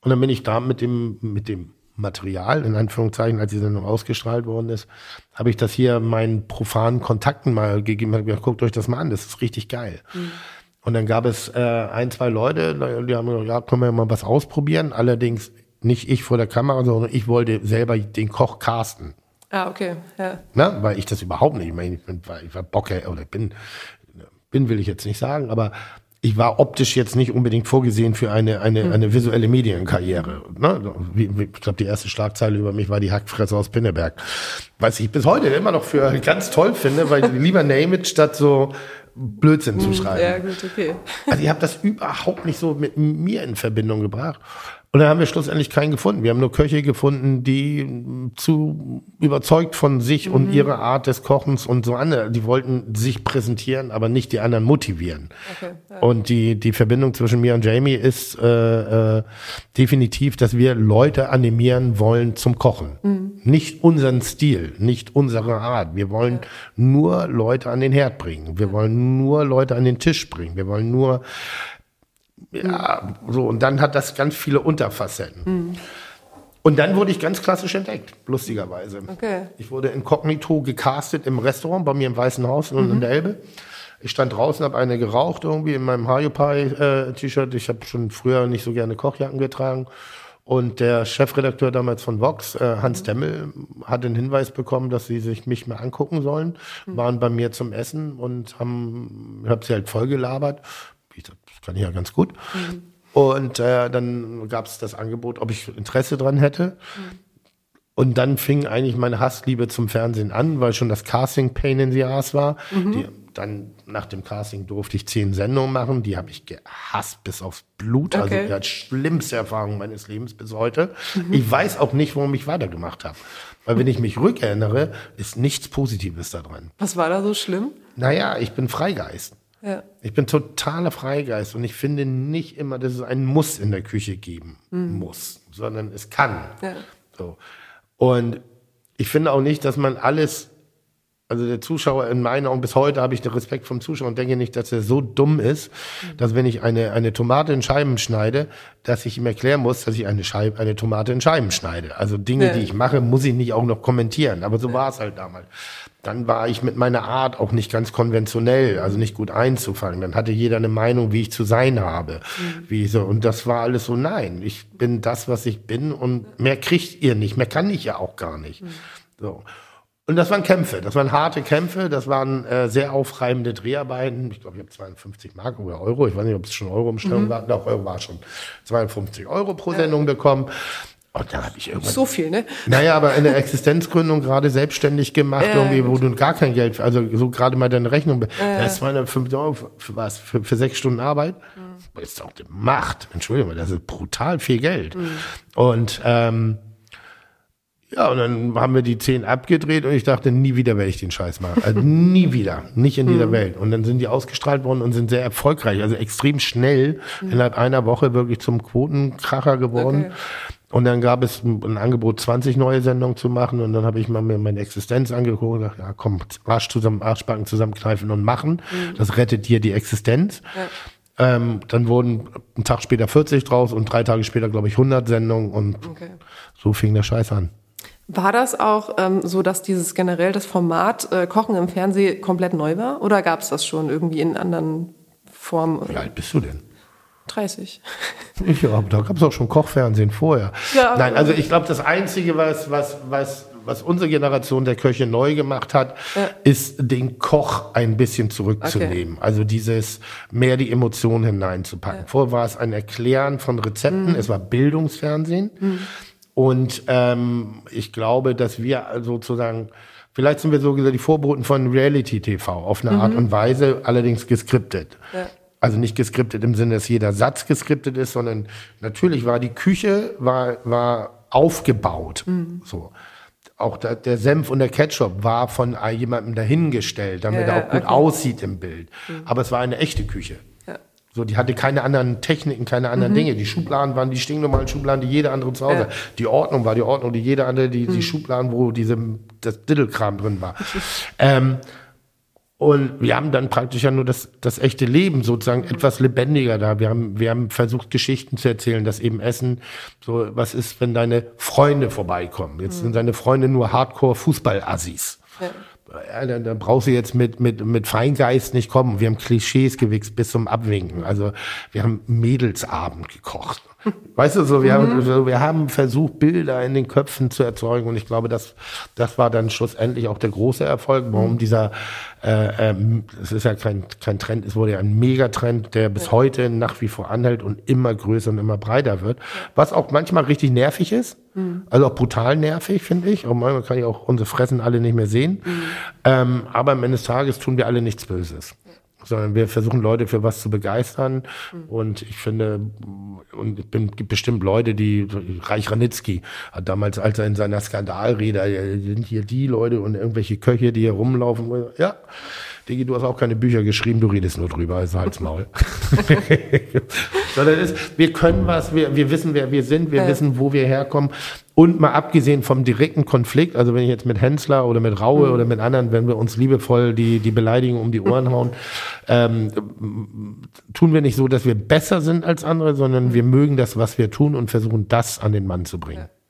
Und dann bin ich da mit dem, mit dem Material, in Anführungszeichen, als die Sendung ausgestrahlt worden ist, habe ich das hier meinen profanen Kontakten mal gegeben, habe gesagt, guckt euch das mal an, das ist richtig geil. Mhm. Und dann gab es äh, ein, zwei Leute, die haben gesagt, ja, können wir mal was ausprobieren. Allerdings nicht ich vor der Kamera, sondern ich wollte selber den Koch casten. Ah, okay, ja. Na, weil ich das überhaupt nicht, ich meine, ich, bin, ich war Bocke, oder bin, bin will ich jetzt nicht sagen, aber ich war optisch jetzt nicht unbedingt vorgesehen für eine, eine, hm. eine visuelle Medienkarriere. Ne? Ich glaube, die erste Schlagzeile über mich war die Hackfresse aus Pinneberg. Was ich bis heute immer noch für ganz toll finde, weil ich lieber Name it statt so Blödsinn zu hm, schreiben. Ja, gut, okay. Also ich habe das überhaupt nicht so mit mir in Verbindung gebracht. Und dann haben wir schlussendlich keinen gefunden. Wir haben nur Köche gefunden, die zu überzeugt von sich mhm. und ihrer Art des Kochens und so andere. Die wollten sich präsentieren, aber nicht die anderen motivieren. Okay, ja. Und die, die Verbindung zwischen mir und Jamie ist äh, äh, definitiv, dass wir Leute animieren wollen zum Kochen. Mhm. Nicht unseren Stil, nicht unsere Art. Wir wollen ja. nur Leute an den Herd bringen. Wir wollen nur Leute an den Tisch bringen. Wir wollen nur ja, so, und dann hat das ganz viele Unterfacetten. Mhm. Und dann wurde ich ganz klassisch entdeckt, lustigerweise. Okay. Ich wurde inkognito gecastet im Restaurant bei mir im Weißen Haus mhm. in der Elbe. Ich stand draußen, habe eine geraucht irgendwie in meinem Hayopai-T-Shirt. ich habe schon früher nicht so gerne Kochjacken getragen. Und der Chefredakteur damals von Vox, äh, Hans mhm. Demmel, hat den Hinweis bekommen, dass sie sich mich mal angucken sollen, mhm. waren bei mir zum Essen und haben, ich habe sie halt voll gelabert, ich das kann ich ja ganz gut. Mhm. Und äh, dann gab es das Angebot, ob ich Interesse dran hätte. Mhm. Und dann fing eigentlich meine Hassliebe zum Fernsehen an, weil schon das Casting Pain in the Ass war. Mhm. Die, dann nach dem Casting durfte ich zehn Sendungen machen, die habe ich gehasst bis aufs Blut. Also okay. Also die schlimmste Erfahrung meines Lebens bis heute. Mhm. Ich weiß auch nicht, warum ich weitergemacht habe. Weil wenn ich mich rückerinnere, ist nichts Positives da drin. Was war da so schlimm? Naja, ich bin Freigeist. Ja. Ich bin totaler Freigeist und ich finde nicht immer, dass es einen Muss in der Küche geben mhm. muss, sondern es kann. Ja. So. Und ich finde auch nicht, dass man alles, also der Zuschauer in meinen Augen, bis heute habe ich den Respekt vom Zuschauer und denke nicht, dass er so dumm ist, dass wenn ich eine, eine Tomate in Scheiben schneide, dass ich ihm erklären muss, dass ich eine, Scheibe, eine Tomate in Scheiben schneide. Also Dinge, ja. die ich mache, muss ich nicht auch noch kommentieren. Aber so ja. war es halt damals dann war ich mit meiner Art auch nicht ganz konventionell, also nicht gut einzufangen. Dann hatte jeder eine Meinung, wie ich zu sein habe, mhm. wie so. Und das war alles so, nein, ich bin das, was ich bin und mehr kriegt ihr nicht, mehr kann ich ja auch gar nicht. Mhm. So. Und das waren Kämpfe, das waren harte Kämpfe, das waren äh, sehr aufreibende Dreharbeiten. Ich glaube, ich habe 52 Mark oder Euro, ich weiß nicht, ob es schon Euro-Umstellung mhm. war. Doch, Euro war schon 52 Euro pro Sendung ja. bekommen. Und dann habe ich irgendwann. So viel, ne? Naja, aber in der Existenzgründung gerade selbstständig gemacht, äh, irgendwie, wo du gar kein Geld, also so gerade mal deine Rechnung, äh, das war eine 5 Euro für was? Für, für sechs Stunden Arbeit? Mhm. Das ist doch die Macht. Entschuldigung, das ist brutal viel Geld. Mhm. Und ähm, ja, und dann haben wir die zehn abgedreht und ich dachte, nie wieder werde ich den Scheiß machen. Also nie wieder. Nicht in dieser mhm. Welt. Und dann sind die ausgestrahlt worden und sind sehr erfolgreich. Also extrem schnell, mhm. innerhalb einer Woche wirklich zum Quotenkracher geworden. Okay. Und dann gab es ein Angebot, 20 neue Sendungen zu machen. Und dann habe ich mal mir meine Existenz angeguckt und gesagt, ja komm, Arsch zusammen, Arschbacken zusammenkneifen und machen. Mhm. Das rettet dir die Existenz. Ja. Ähm, dann wurden einen Tag später 40 draus und drei Tage später, glaube ich, 100 Sendungen. Und okay. so fing der Scheiß an. War das auch ähm, so, dass dieses generell das Format äh, Kochen im Fernsehen komplett neu war? Oder gab es das schon irgendwie in anderen Formen? Wie alt bist du denn? 30. Ich, ja, da gab es auch schon Kochfernsehen vorher. Ja, Nein, also ich glaube, das Einzige, was, was, was, was unsere Generation der Köche neu gemacht hat, ja. ist den Koch ein bisschen zurückzunehmen. Okay. Also dieses mehr die Emotionen hineinzupacken. Ja. Vorher war es ein Erklären von Rezepten, mhm. es war Bildungsfernsehen. Mhm. Und ähm, ich glaube, dass wir sozusagen, vielleicht sind wir so gesagt die Vorboten von Reality TV auf eine mhm. Art und Weise, allerdings geskriptet. Ja. Also nicht geskriptet im Sinne, dass jeder Satz geskriptet ist, sondern natürlich war die Küche war, war aufgebaut. Mhm. So. Auch der, der, Senf und der Ketchup war von jemandem dahingestellt, damit ja, er auch gut okay. aussieht im Bild. Mhm. Aber es war eine echte Küche. So, die hatte keine anderen Techniken, keine anderen mhm. Dinge. Die Schubladen waren die stinknormalen Schubladen, die jeder andere zu Hause ja. Die Ordnung war die Ordnung, die jeder andere, die, mhm. die Schubladen, wo diese, das Diddelkram drin war. ähm, und wir haben dann praktisch ja nur das, das echte Leben sozusagen etwas lebendiger da. Wir haben, wir haben versucht, Geschichten zu erzählen, dass eben Essen so, was ist, wenn deine Freunde vorbeikommen. Jetzt mhm. sind deine Freunde nur Hardcore-Fußball-Assis. Ja, da, da brauchst du jetzt mit, mit, mit Feingeist nicht kommen. Wir haben Klischees gewichst bis zum Abwinken. Also wir haben Mädelsabend gekocht. Weißt du, so wir, mhm. haben, wir haben versucht, Bilder in den Köpfen zu erzeugen und ich glaube, das, das war dann schlussendlich auch der große Erfolg, warum mhm. dieser, äh, ähm, es ist ja kein, kein Trend, es wurde ja ein Megatrend, der bis ja. heute nach wie vor anhält und immer größer und immer breiter wird, was auch manchmal richtig nervig ist, mhm. also auch brutal nervig, finde ich, und manchmal kann ich auch unsere Fressen alle nicht mehr sehen, mhm. ähm, aber am Ende des Tages tun wir alle nichts Böses sondern wir versuchen Leute für was zu begeistern. Mhm. Und ich finde, und es gibt bestimmt Leute, die, Reich Ranitzky hat damals, als er in seiner Skandalrede, sind hier die Leute und irgendwelche Köche, die hier rumlaufen, ja, Digi, du hast auch keine Bücher geschrieben, du redest nur drüber, also halt's Maul. Sondern ist, wir können was, wir, wir wissen, wer wir sind, wir ja. wissen, wo wir herkommen. Und mal abgesehen vom direkten Konflikt, also wenn ich jetzt mit Hensler oder mit Raue mhm. oder mit anderen, wenn wir uns liebevoll die, die Beleidigung um die Ohren hauen, ähm, tun wir nicht so, dass wir besser sind als andere, sondern wir mögen das, was wir tun und versuchen, das an den Mann zu bringen. Ja.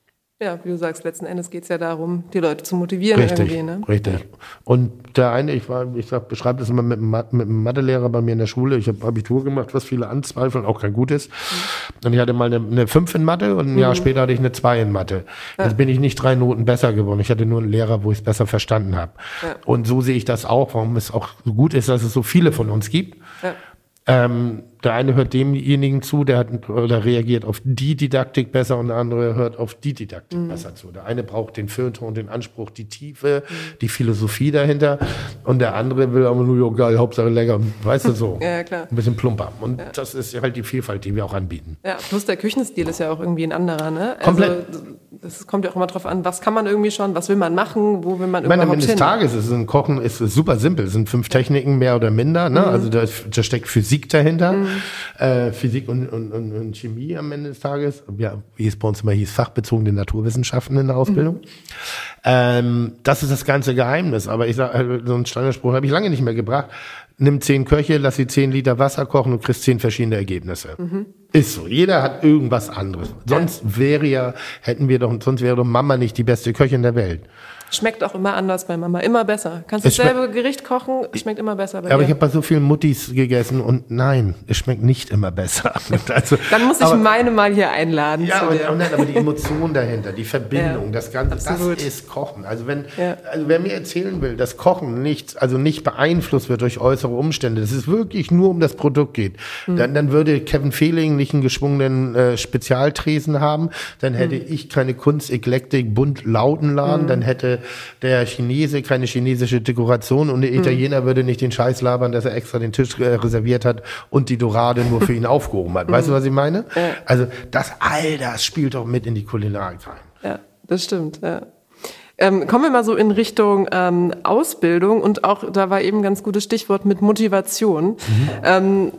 Ja, wie du sagst, letzten Endes geht es ja darum, die Leute zu motivieren richtig, irgendwie. Ne? Richtig. Und der eine, ich war, ich sag, beschreibe das immer mit, mit einem Mathelehrer bei mir in der Schule. Ich habe Abitur gemacht, was viele anzweifeln, auch kein gutes. Mhm. Und ich hatte mal eine, eine 5 in Mathe und ein mhm. Jahr später hatte ich eine 2 in Mathe. Ja. Jetzt bin ich nicht drei Noten besser geworden. Ich hatte nur einen Lehrer, wo ich es besser verstanden habe. Ja. Und so sehe ich das auch, warum es auch so gut ist, dass es so viele von uns gibt. Ja. Ähm, der eine hört demjenigen zu, der hat oder reagiert auf die Didaktik besser und der andere hört auf die Didaktik mhm. besser zu. Der eine braucht den Feuilleton, den Anspruch, die Tiefe, die Philosophie dahinter und der andere will aber nur, ja, geil, Hauptsache lecker, weißt du so. ja, klar. Ein bisschen plumper. Und ja. das ist halt die Vielfalt, die wir auch anbieten. Ja, plus der Küchenstil ist ja auch irgendwie ein anderer, ne? Komplett. Also, es kommt ja auch immer drauf an, was kann man irgendwie schon, was will man machen, wo will man ich meine, am Ende des Tages ist ein Kochen ist super simpel. Es sind fünf Techniken, mehr oder minder, ne? Mhm. Also da, da, steckt Physik dahinter. Mhm. Äh, Physik und, und, und, und, Chemie am Ende des Tages. Ja, wie es bei uns immer hieß, fachbezogene Naturwissenschaften in der Ausbildung. Mhm. Ähm, das ist das ganze Geheimnis. Aber ich sage, so einen Standardspruch habe ich lange nicht mehr gebracht. Nimm zehn Köche, lass sie zehn Liter Wasser kochen und kriegst zehn verschiedene Ergebnisse. Mhm. Ist so. Jeder hat irgendwas anderes. Sonst wäre ja, hätten wir doch, sonst wäre doch Mama nicht die beste Köchin der Welt. Schmeckt auch immer anders bei Mama, immer besser. Kannst Es dasselbe Gericht kochen, schmeckt immer besser bei Aber ich habe bei so vielen Muttis gegessen und nein, es schmeckt nicht immer besser. Also, Dann muss ich aber- meine mal hier einladen. Ja, aber, nein, aber die Emotion dahinter, die Verbindung, Ja, das Ganze, absolut. das ist Kochen. Also wenn, Ja. also wer mir erzählen will, dass Kochen nicht, also nicht beeinflusst wird durch äußere Umstände, dass es wirklich nur um das Produkt geht, Hm. dann, dann würde Kevin Fehling nicht einen geschwungenen äh, Spezialtresen haben, dann hätte Hm. ich keine Kunst, Eklektik, bunt, Lautenladen, dann hätte der Chinese keine chinesische Dekoration und der Hm. Italiener würde nicht den Scheiß labern, dass er extra den Tisch äh, reserviert hat und die Dorade nur für ihn aufgehoben hat. Weißt du, was ich meine? Also das all das spielt doch mit in die Kulinarik rein. Ja, das stimmt. Ja. Ähm, kommen wir mal so in Richtung ähm, Ausbildung und auch, da war eben ein ganz gutes Stichwort mit Motivation. Ähm,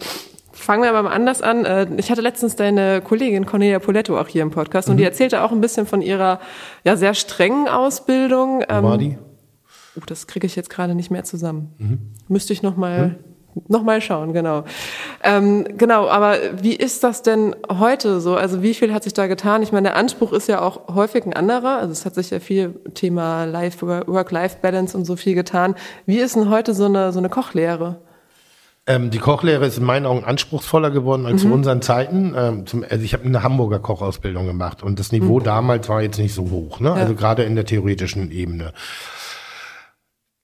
fangen wir aber mal anders an. Äh, ich hatte letztens deine Kollegin Cornelia Poletto auch hier im Podcast und die erzählte auch ein bisschen von ihrer ja sehr strengen Ausbildung. Ähm, Wo war die? Uh, das kriege ich jetzt gerade nicht mehr zusammen. Müsste ich noch mal noch mal schauen, genau. Ähm, genau, aber wie ist das denn heute so? Also wie viel hat sich da getan? Ich meine, der Anspruch ist ja auch häufig ein anderer. Also es hat sich ja viel Thema Life, Work-Life-Balance und so viel getan. Wie ist denn heute so eine, so eine Kochlehre? Ähm, die Kochlehre ist in meinen Augen anspruchsvoller geworden als zu unseren Zeiten. Ähm, zum, also ich habe eine Hamburger Kochausbildung gemacht und das Niveau damals war jetzt nicht so hoch, ne? also gerade in der theoretischen Ebene.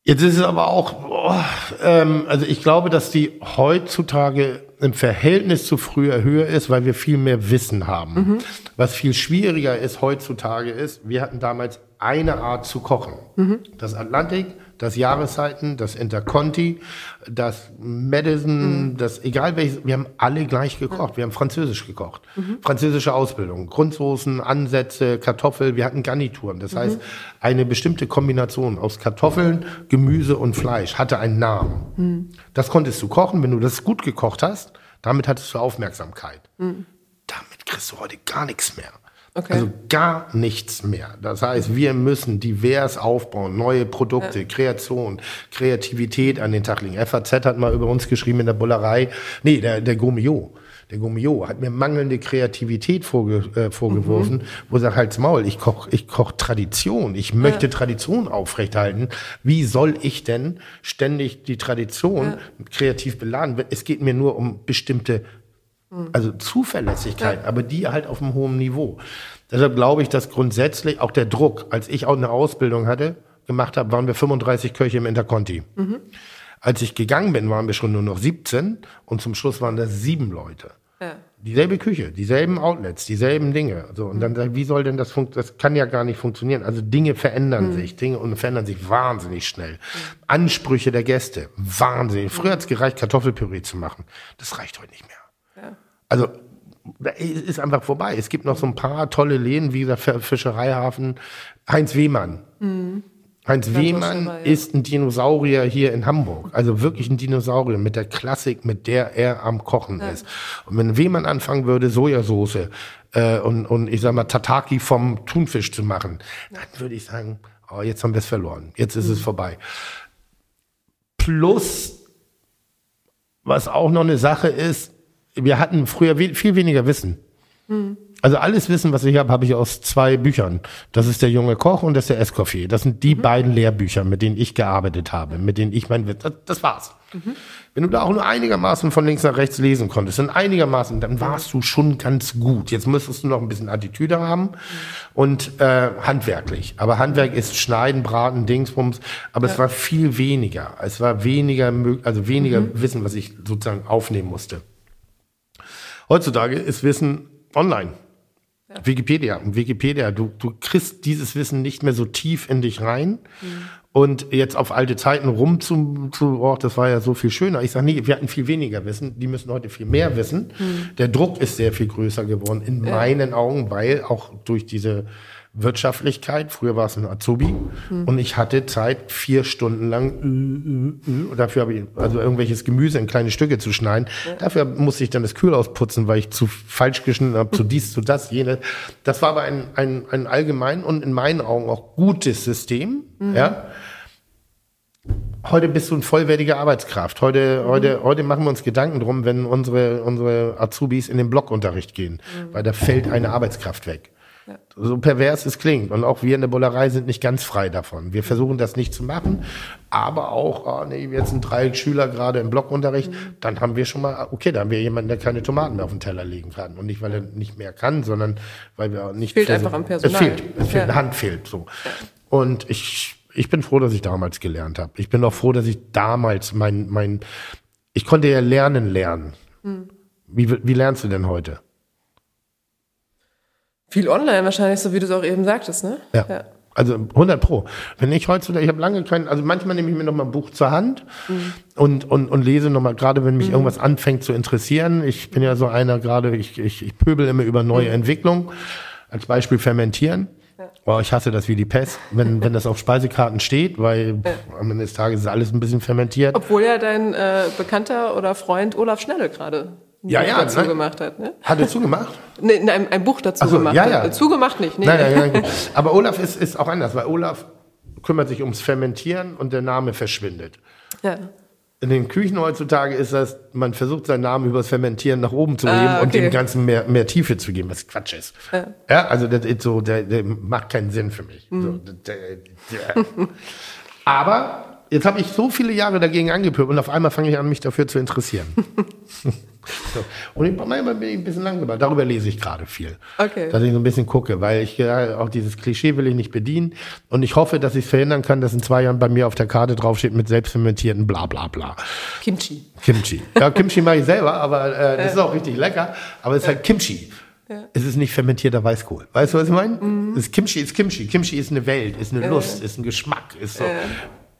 Jetzt ist es aber auch, boah, ähm, also ich glaube, dass die heutzutage im Verhältnis zu früher höher ist, weil wir viel mehr Wissen haben. Was viel schwieriger ist heutzutage ist, wir hatten damals eine Art zu kochen. Das Atlantik, das Jahreszeiten, das Interconti, das Madison, das egal welches, wir haben alle gleich gekocht. Wir haben französisch gekocht. Französische Ausbildung, Grundsoßen, Ansätze, Kartoffel, wir hatten Garnituren. Das heißt, eine bestimmte Kombination aus Kartoffeln, Gemüse und Fleisch hatte einen Namen. Das konntest du kochen, wenn du das gut gekocht hast, damit hattest du Aufmerksamkeit. Damit kriegst du heute gar nichts mehr. Okay. Also gar nichts mehr. Das heißt, wir müssen divers aufbauen, neue Produkte, Kreation, Kreativität an den Tag legen. FAZ hat mal über uns geschrieben in der Bullerei, nee, der, der Gomio. Der Gomio hat mir mangelnde Kreativität vorge, äh, vorgeworfen, wo er sagt, halt's Maul, ich koch, ich koch Tradition, ich möchte Tradition aufrechthalten. Wie soll ich denn ständig die Tradition kreativ beladen? Es geht mir nur um bestimmte also Zuverlässigkeit, aber die halt auf einem hohen Niveau. Deshalb glaube ich, dass grundsätzlich auch der Druck, als ich auch eine Ausbildung hatte, gemacht habe, waren wir 35 Köche im Interconti. Als ich gegangen bin, waren wir schon nur noch 17 und zum Schluss waren das sieben Leute. Ja. Dieselbe Küche, dieselben Outlets, dieselben Dinge. So, und dann sag ich, wie soll denn das funktionieren? Das kann ja gar nicht funktionieren. Also Dinge verändern sich, Dinge und verändern sich wahnsinnig schnell. Ansprüche der Gäste, wahnsinnig. Früher hat es gereicht, Kartoffelpüree zu machen. Das reicht heute nicht mehr. Also da ist einfach vorbei. Es gibt noch so ein paar tolle Läden, wie gesagt, Fischereihafen. Heinz Wehmann. Heinz Wehmann dabei, ja. ist ein Dinosaurier hier in Hamburg. Also wirklich ein Dinosaurier mit der Klassik, mit der er am Kochen ist. Und wenn Wehmann anfangen würde, Sojasauce äh, und, und ich sag mal Tataki vom Thunfisch zu machen, dann würde ich sagen, oh, jetzt haben wir es verloren. Jetzt ist es vorbei. Plus, was auch noch eine Sache ist, wir hatten früher we viel weniger Wissen. Also alles Wissen, was ich habe, habe ich aus zwei Büchern. Das ist der junge Koch und das ist der Escoffier. Das sind die beiden Lehrbücher, mit denen ich gearbeitet habe, mit denen ich mein das, das war's. Wenn du da auch nur einigermaßen von links nach rechts lesen konntest, und einigermaßen, dann warst du schon ganz gut. Jetzt müsstest du noch ein bisschen Attitüde haben und äh, handwerklich. Aber Handwerk ist Schneiden, Braten, Dingsbums. Aber es war viel weniger. Es war weniger, also weniger Wissen, was ich sozusagen aufnehmen musste. Heutzutage ist Wissen online. Wikipedia. Und Wikipedia, du, du kriegst dieses Wissen nicht mehr so tief in dich rein. Und jetzt auf alte Zeiten rum zu, zu oh, das war ja so viel schöner. Ich sage, nee, wir hatten viel weniger Wissen, die müssen heute viel mehr wissen. Der Druck ist sehr viel größer geworden, in meinen Augen, weil auch durch diese Wirtschaftlichkeit, früher war es ein Azubi, und ich hatte Zeit, vier Stunden lang, äh, äh, äh, dafür habe ich, also irgendwelches Gemüse in kleine Stücke zu schneiden. Dafür musste ich dann das Kühlhaus putzen, weil ich zu falsch geschnitten habe, zu dies, zu das, jenes. Das war aber ein, ein, ein allgemein und in meinen Augen auch gutes System, ja. Heute bist du ein vollwertiger Arbeitskraft. Heute, heute, heute machen wir uns Gedanken drum, wenn unsere, unsere Azubis in den Blockunterricht gehen, weil da fällt eine Arbeitskraft weg. Ja. So pervers es klingt. Und auch wir in der Bullerei sind nicht ganz frei davon. Wir versuchen das nicht zu machen, aber auch, oh nee, jetzt sind drei Schüler gerade im Blockunterricht, mhm. dann haben wir schon mal, okay, da haben wir jemanden, der keine Tomaten mehr auf den Teller legen kann. Und nicht, weil er nicht mehr kann, sondern weil wir nicht... Es fehlt einfach am Personal. Es fehlt, es fehlt, ja. eine Hand fehlt, so. Und ich, ich bin froh, dass ich damals gelernt habe. Ich bin auch froh, dass ich damals mein, mein, ich konnte ja lernen lernen. Mhm. Wie, wie lernst du denn heute? Viel online wahrscheinlich, so wie du es auch eben sagtest, ne? Ja. ja. Also 100 Pro. Wenn ich heutzutage, ich habe lange kein, also manchmal nehme ich mir noch mal ein Buch zur Hand mhm. und, und, und lese noch mal, gerade wenn mich mhm. irgendwas anfängt zu interessieren. Ich bin ja so einer gerade, ich, ich, ich pöbel immer über neue mhm. Entwicklungen. Als Beispiel fermentieren. Oh, ich hasse das wie die Pest, wenn, wenn das auf Speisekarten steht, weil pff, am Ende des Tages ist alles ein bisschen fermentiert. Obwohl ja dein äh, Bekannter oder Freund Olaf Schnelle gerade ja, ja, dazu ne? gemacht hat. Ne? Hat er zugemacht? Nee, ein, ein Buch dazu so, gemacht. Ja, ja. Zugemacht nicht. Nee. Nein, nein, nein. Aber Olaf ist, ist auch anders, weil Olaf kümmert sich ums Fermentieren und der Name verschwindet. Ja. In den Küchen heutzutage ist das, man versucht seinen Namen übers Fermentieren nach oben zu heben ah, okay. und dem Ganzen mehr, mehr Tiefe zu geben, was Quatsch ist. Ja, ja also das ist so, der, der macht keinen Sinn für mich. Mhm. So, der, der. Aber Jetzt habe ich so viele Jahre dagegen angepöbelt und auf einmal fange ich an, mich dafür zu interessieren. so. Und ich, manchmal bin ich ein bisschen langsamer. Darüber lese ich gerade viel. Okay. Dass ich so ein bisschen gucke, weil ich ja, auch dieses Klischee will ich nicht bedienen. Und ich hoffe, dass ich es verhindern kann, dass in zwei Jahren bei mir auf der Karte draufsteht mit selbstfermentierten bla bla bla. Kimchi. Kimchi. Ja, Kimchi mache ich selber, aber äh, das ist auch richtig lecker. Aber es ist halt Kimchi. Ja. Es ist nicht fermentierter Weißkohl. Weißt du, was ich meine? Mhm. Es ist Kimchi ist Kimchi. Kimchi ist eine Welt, ist eine Lust, ist ein Geschmack, ist so.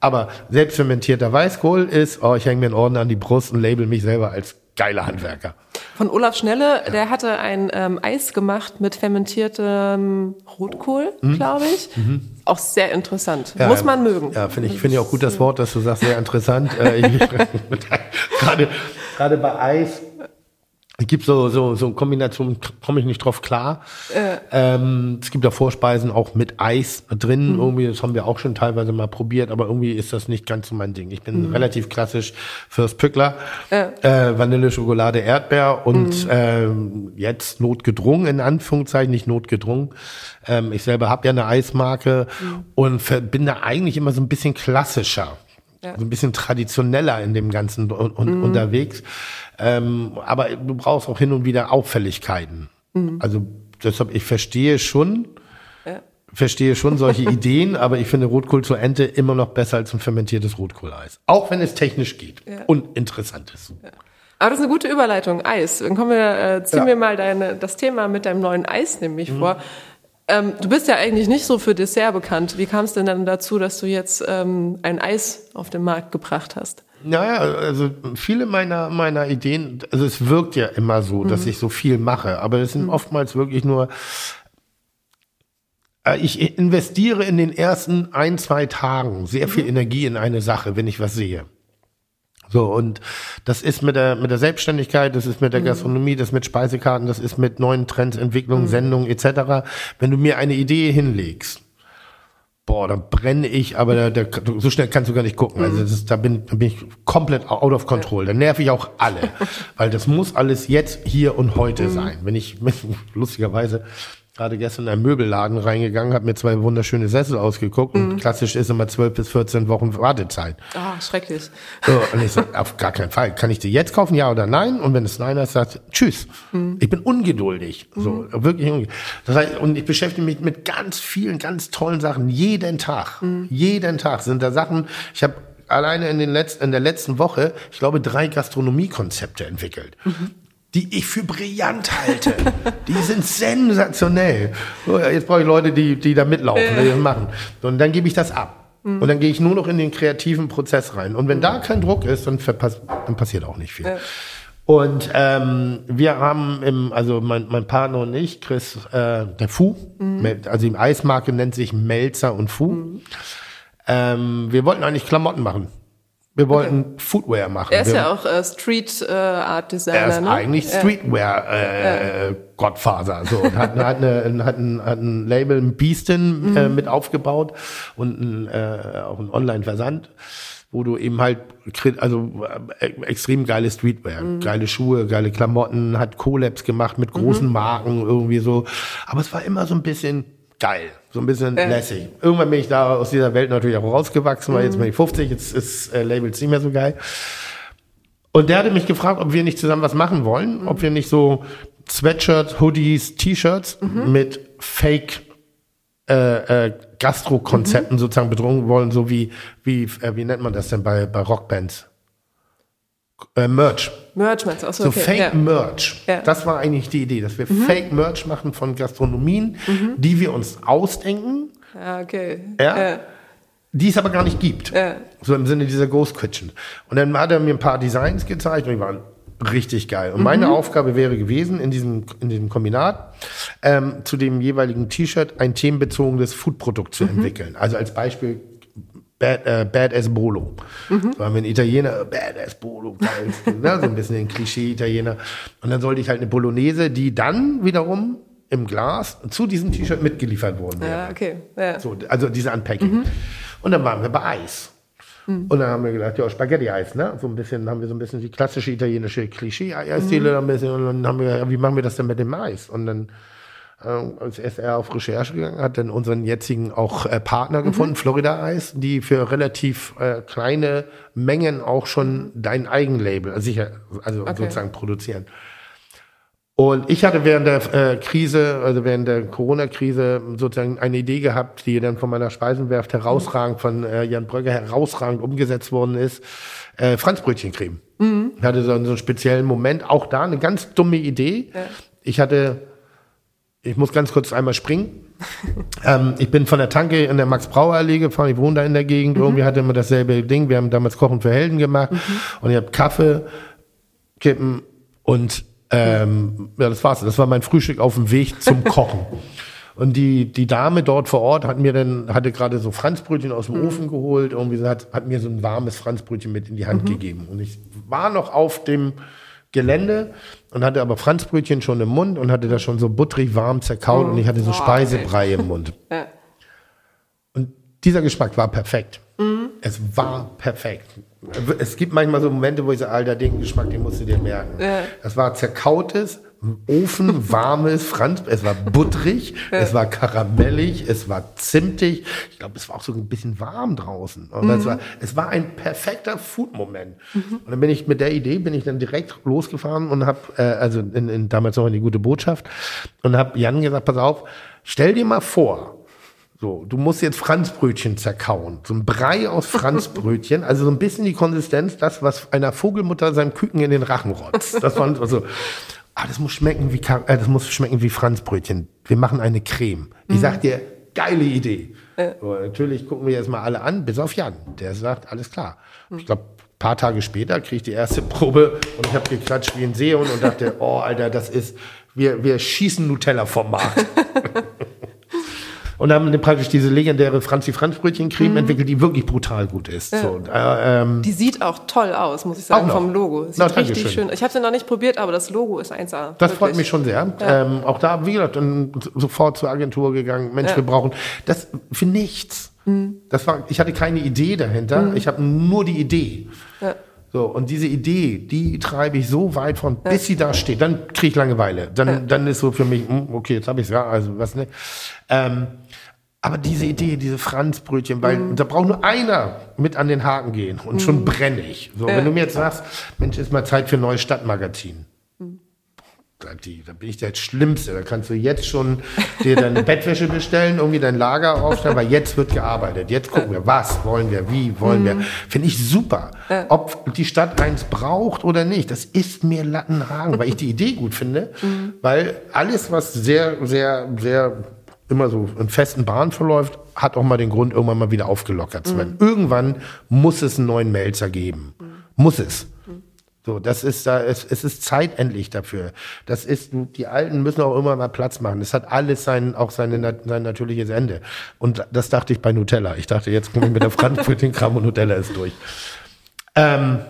Aber selbstfermentierter Weißkohl ist, oh, ich hänge mir einen Orden an die Brust und label mich selber als geiler Handwerker. Von Olaf Schnelle, ja. der hatte ein ähm, Eis gemacht mit fermentiertem Rotkohl, mhm. glaube ich. Mhm. Auch sehr interessant. Ja, Muss man mögen. Ja, finde ich, finde ich auch gut das Wort, dass du sagst, sehr interessant. Äh, gerade, gerade bei Eis es gibt so, so, so Kombinationen, komme ich nicht drauf klar. Äh. Ähm, es gibt ja Vorspeisen auch mit Eis drin. Mhm. Irgendwie, das haben wir auch schon teilweise mal probiert, aber irgendwie ist das nicht ganz so mein Ding. Ich bin mhm. relativ klassisch fürs Pückler. Äh. Äh, Vanille, Schokolade, Erdbeer und mhm. ähm, jetzt notgedrungen, in Anführungszeichen, nicht notgedrungen. Ähm, ich selber habe ja eine Eismarke mhm. und bin da eigentlich immer so ein bisschen klassischer. Ja. So ein bisschen traditioneller in dem Ganzen und mhm. unterwegs. Ähm, aber du brauchst auch hin und wieder Auffälligkeiten. Mhm. Also deshalb, ich verstehe schon, ja. verstehe schon solche Ideen, aber ich finde Rotkohl zur Ente immer noch besser als ein fermentiertes Rotkohleis. Auch wenn es technisch geht ja. und interessant ist. Ja. Aber das ist eine gute Überleitung, Eis. Dann kommen wir, äh, ziehen wir mal deine, das Thema mit deinem neuen Eis nämlich mhm. vor. Ähm, du bist ja eigentlich nicht so für Dessert bekannt. Wie kam es denn dann dazu, dass du jetzt ähm, ein Eis auf den Markt gebracht hast? Naja, also viele meiner, meiner Ideen, also es wirkt ja immer so, mhm. dass ich so viel mache, aber es sind mhm. oftmals wirklich nur, äh, ich investiere in den ersten ein, zwei Tagen sehr viel mhm. Energie in eine Sache, wenn ich was sehe. So, und das ist mit der, mit der Selbstständigkeit, das ist mit der mhm. Gastronomie, das mit Speisekarten, das ist mit neuen Trends, Entwicklungen, mhm. Sendungen etc. Wenn du mir eine Idee hinlegst, boah, da brenne ich, aber da, da, so schnell kannst du gar nicht gucken. Also mhm. ist, da, bin, da bin ich komplett out of control. Da nerv ich auch alle, weil das muss alles jetzt, hier und heute mhm. sein. Wenn ich, lustigerweise, gerade gestern in einen Möbelladen reingegangen, habe mir zwei wunderschöne Sessel ausgeguckt mhm. und klassisch ist immer 12 bis 14 Wochen Wartezeit. Ah, schrecklich. So, und ich so, auf gar keinen Fall. Kann ich dir jetzt kaufen, ja oder nein? Und wenn es nein ist, sagt, tschüss. Mhm. Ich bin ungeduldig. So, mhm. wirklich ungeduldig. Das heißt, und ich beschäftige mich mit ganz vielen, ganz tollen Sachen. Jeden Tag. Mhm. Jeden Tag sind da Sachen. Ich habe alleine in, den letzten, in der letzten Woche, ich glaube, drei Gastronomiekonzepte entwickelt. Mhm die ich für brillant halte. die sind sensationell. So, jetzt brauche ich Leute, die, die da mitlaufen, die das machen. Und dann gebe ich das ab. Mhm. Und dann gehe ich nur noch in den kreativen Prozess rein. Und wenn da kein Druck ist, dann, dann passiert auch nicht viel. Ja. Und ähm, wir haben im, also mein, mein Partner und ich, Chris, äh, der Fu, mhm. also die Eismarke nennt sich Melzer und Fu. Mhm. Ähm, wir wollten eigentlich Klamotten machen. Wir wollten okay. Footwear machen. Er ist wir, ja auch äh, Street äh, Art Designer. Er ist ne? eigentlich Streetwear äh, ja. Gottfaser. So und hat, hat, eine, hat, ein, hat ein Label, ein Beastin mhm. äh, mit aufgebaut und ein, äh, auch ein Online-Versand. wo du eben halt, also äh, extrem geile Streetwear, mhm. geile Schuhe, geile Klamotten, hat Collabs gemacht mit großen mhm. Marken irgendwie so. Aber es war immer so ein bisschen geil, so ein bisschen äh. lässig. Irgendwann bin ich da aus dieser Welt natürlich auch rausgewachsen, weil jetzt mhm. bin ich 50, jetzt ist äh, Labels nicht mehr so geil. Und der hatte mich gefragt, ob wir nicht zusammen was machen wollen, mhm. ob wir nicht so Sweatshirt, Hoodies, T-Shirts mhm. mit Fake äh, äh, Gastro-Konzepten mhm. sozusagen bedrohen wollen, so wie, wie, äh, wie nennt man das denn bei, bei Rockbands? Äh, Merch. Merch meinst du? Achso, so okay. Fake ja. Merch. Ja. Das war eigentlich die Idee, dass wir mhm. Fake Merch machen von Gastronomien, mhm. die wir uns ausdenken. Ja, okay. Ja. Die es aber gar nicht gibt. So im Sinne dieser Ghost Kitchen. Und dann hat er mir ein paar Designs gezeigt und die waren richtig geil. Und mhm. meine Aufgabe wäre gewesen, in diesem, in diesem Kombinat ähm, zu dem jeweiligen T-Shirt ein themenbezogenes Foodprodukt zu mhm. entwickeln. Also als Beispiel Bad, äh, Badass Bolo. Mhm. So haben wir einen Italiener, Badass Bolo, geil, ne, so ein bisschen ein Klischee-Italiener. Und dann sollte ich halt eine Bolognese, die dann wiederum im Glas zu diesem T-Shirt mitgeliefert worden wäre. Ja, okay. Ja. So, also diese Unpacking. Mhm. Und dann waren wir bei Eis. Mhm. Und dann haben wir gedacht, ja, Spaghetti-Eis, ne? So ein bisschen, haben wir so ein bisschen die klassische italienische Klischee-Eisdiele mhm. ein bisschen. Und dann haben wir, ja, wie machen wir das denn mit dem Eis? Und dann äh, ist er auf Recherche gegangen, hat dann unseren jetzigen auch äh, Partner mhm. gefunden, Florida Eis, die für relativ äh, kleine Mengen auch schon dein Eigenlabel, also sicher, also okay. sozusagen produzieren. Und ich hatte während der äh, Krise, also während der Corona-Krise sozusagen eine Idee gehabt, die dann von meiner Speisenwerft herausragend, von äh, Jan Brögger herausragend umgesetzt worden ist. Äh, Franzbrötchencreme. Mhm. Ich hatte so, so einen speziellen Moment, auch da eine ganz dumme Idee. Ja. Ich hatte, ich muss ganz kurz einmal springen. ähm, ich bin von der Tanke in der Max-Brauer-Allee gefahren, ich wohne da in der Gegend, mhm. irgendwie hatte immer dasselbe Ding. Wir haben damals Kochen für Helden gemacht mhm. und ich habe Kaffee, Kippen und ähm, ja, das war's. Das war mein Frühstück auf dem Weg zum Kochen. Und die, die Dame dort vor Ort hat mir dann, hatte gerade so Franzbrötchen aus dem mhm. Ofen geholt, irgendwie hat, hat mir so ein warmes Franzbrötchen mit in die Hand mhm. gegeben. Und ich war noch auf dem Gelände und hatte aber Franzbrötchen schon im Mund und hatte das schon so butterig warm zerkaut mhm. und ich hatte so oh, Speisebrei im Mund. ja. Und dieser Geschmack war perfekt. Mhm. Es war perfekt. Es gibt manchmal so Momente, wo ich sage, Alter, den Geschmack, den musst du dir merken. Ja. Das war zerkautes, Ofen, warmes Franz, es war butterig, es war karamellig, es war zimtig. Ich glaube, es war auch so ein bisschen warm draußen. Mhm. Es, war, es war ein perfekter Food-Moment. Mhm. Und dann bin ich mit der Idee, bin ich dann direkt losgefahren und habe, äh, also in, in, damals noch in die gute Botschaft, und habe Jan gesagt, pass auf, stell dir mal vor, so, du musst jetzt Franzbrötchen zerkauen. So ein Brei aus Franzbrötchen, also so ein bisschen die Konsistenz, das, was einer Vogelmutter seinem Küken in den Rachen rotzt. Das war also, ah, das muss schmecken wie, äh, das muss schmecken wie Franzbrötchen. Wir machen eine Creme. Ich sag dir, geile Idee. Äh. So, natürlich gucken wir jetzt mal alle an, bis auf Jan. Der sagt, alles klar. Ich glaube, paar Tage später kriege ich die erste Probe und ich habe geklatscht wie ein Seehund und dachte, oh, Alter, das ist, wir, wir schießen Nutella vom Markt. und haben praktisch diese legendäre Franzi Franz Brötchencreme mhm. entwickelt, die wirklich brutal gut ist. Ja. So, äh, ähm, die sieht auch toll aus, muss ich sagen, vom Logo. Sieht Na, richtig schön. Ich habe sie noch nicht probiert, aber das Logo ist 1A. Das wirklich. freut mich schon sehr. Ja. Ähm, auch da, wie gesagt, sofort zur Agentur gegangen. Mensch, ja. wir brauchen das für nichts. Mhm. Das war, ich hatte keine Idee dahinter. Mhm. Ich habe nur die Idee. Ja. So, und diese Idee, die treibe ich so weit von, bis ja. sie da steht. Dann kriege ich Langeweile. Dann, ja. dann ist so für mich, hm, okay, jetzt habe ich es ja, also was ne. Ähm, aber diese Idee, diese Franzbrötchen, weil mhm. da braucht nur einer mit an den Haken gehen und mhm. schon brenne ich. So, ja. wenn du mir jetzt sagst, Mensch, ist mal Zeit für ein neues Stadtmagazin. Mhm. Da, die, da bin ich der Schlimmste. Da kannst du jetzt schon dir deine Bettwäsche bestellen, irgendwie dein Lager aufstellen, weil jetzt wird gearbeitet. Jetzt gucken wir, was wollen wir, wie wollen wir. Mhm. Finde ich super. Ob die Stadt eins braucht oder nicht, das ist mir Lattenhagen, weil ich die Idee gut finde, mhm. weil alles, was sehr, sehr, sehr immer so in festen Bahnen verläuft, hat auch mal den Grund, irgendwann mal wieder aufgelockert zu werden. Mhm. Irgendwann muss es einen neuen Melzer geben. Mhm. Muss es. So, das ist da, es, es ist Zeit endlich dafür. Das ist, die Alten müssen auch immer mal Platz machen. Es hat alles sein, auch seine, sein natürliches Ende. Und das dachte ich bei Nutella. Ich dachte, jetzt komme ich mit der Frankfurt den Kram und Nutella ist durch. Ähm,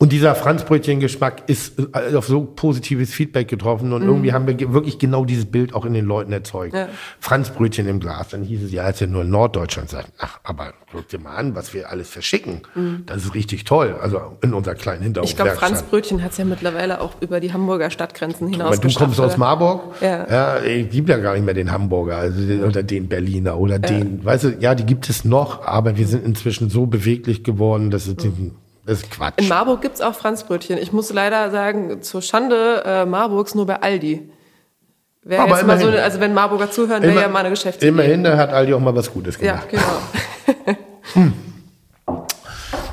Und dieser Franzbrötchen-Geschmack ist äh, auf so positives Feedback getroffen und mhm. irgendwie haben wir wirklich genau dieses Bild auch in den Leuten erzeugt. Ja. Franzbrötchen im Glas. Dann hieß es, ja, ist ja nur in Norddeutschland. Sagt, ach, aber guck dir mal an, was wir alles verschicken. Mhm. Das ist richtig toll. Also in unserer kleinen Hinterhof. Ich glaube, Franzbrötchen hat es ja mittlerweile auch über die Hamburger Stadtgrenzen hinaus Aber du kommst aus Marburg? Ja. Ja, es gibt ja gar nicht mehr den Hamburger also, oder den Berliner oder ja. den, weißt du, ja, die gibt es noch, aber wir sind inzwischen so beweglich geworden, dass es mhm das ist Quatsch. In Marburg gibt es auch Franzbrötchen. Ich muss leider sagen, zur Schande äh, Marburgs nur bei Aldi. Wäre jetzt mal so, also wenn Marburger zuhören, wäre ja mal eine Geschäftsidee. Immerhin, da hat Aldi auch mal was Gutes gemacht. Ja, genau. hm.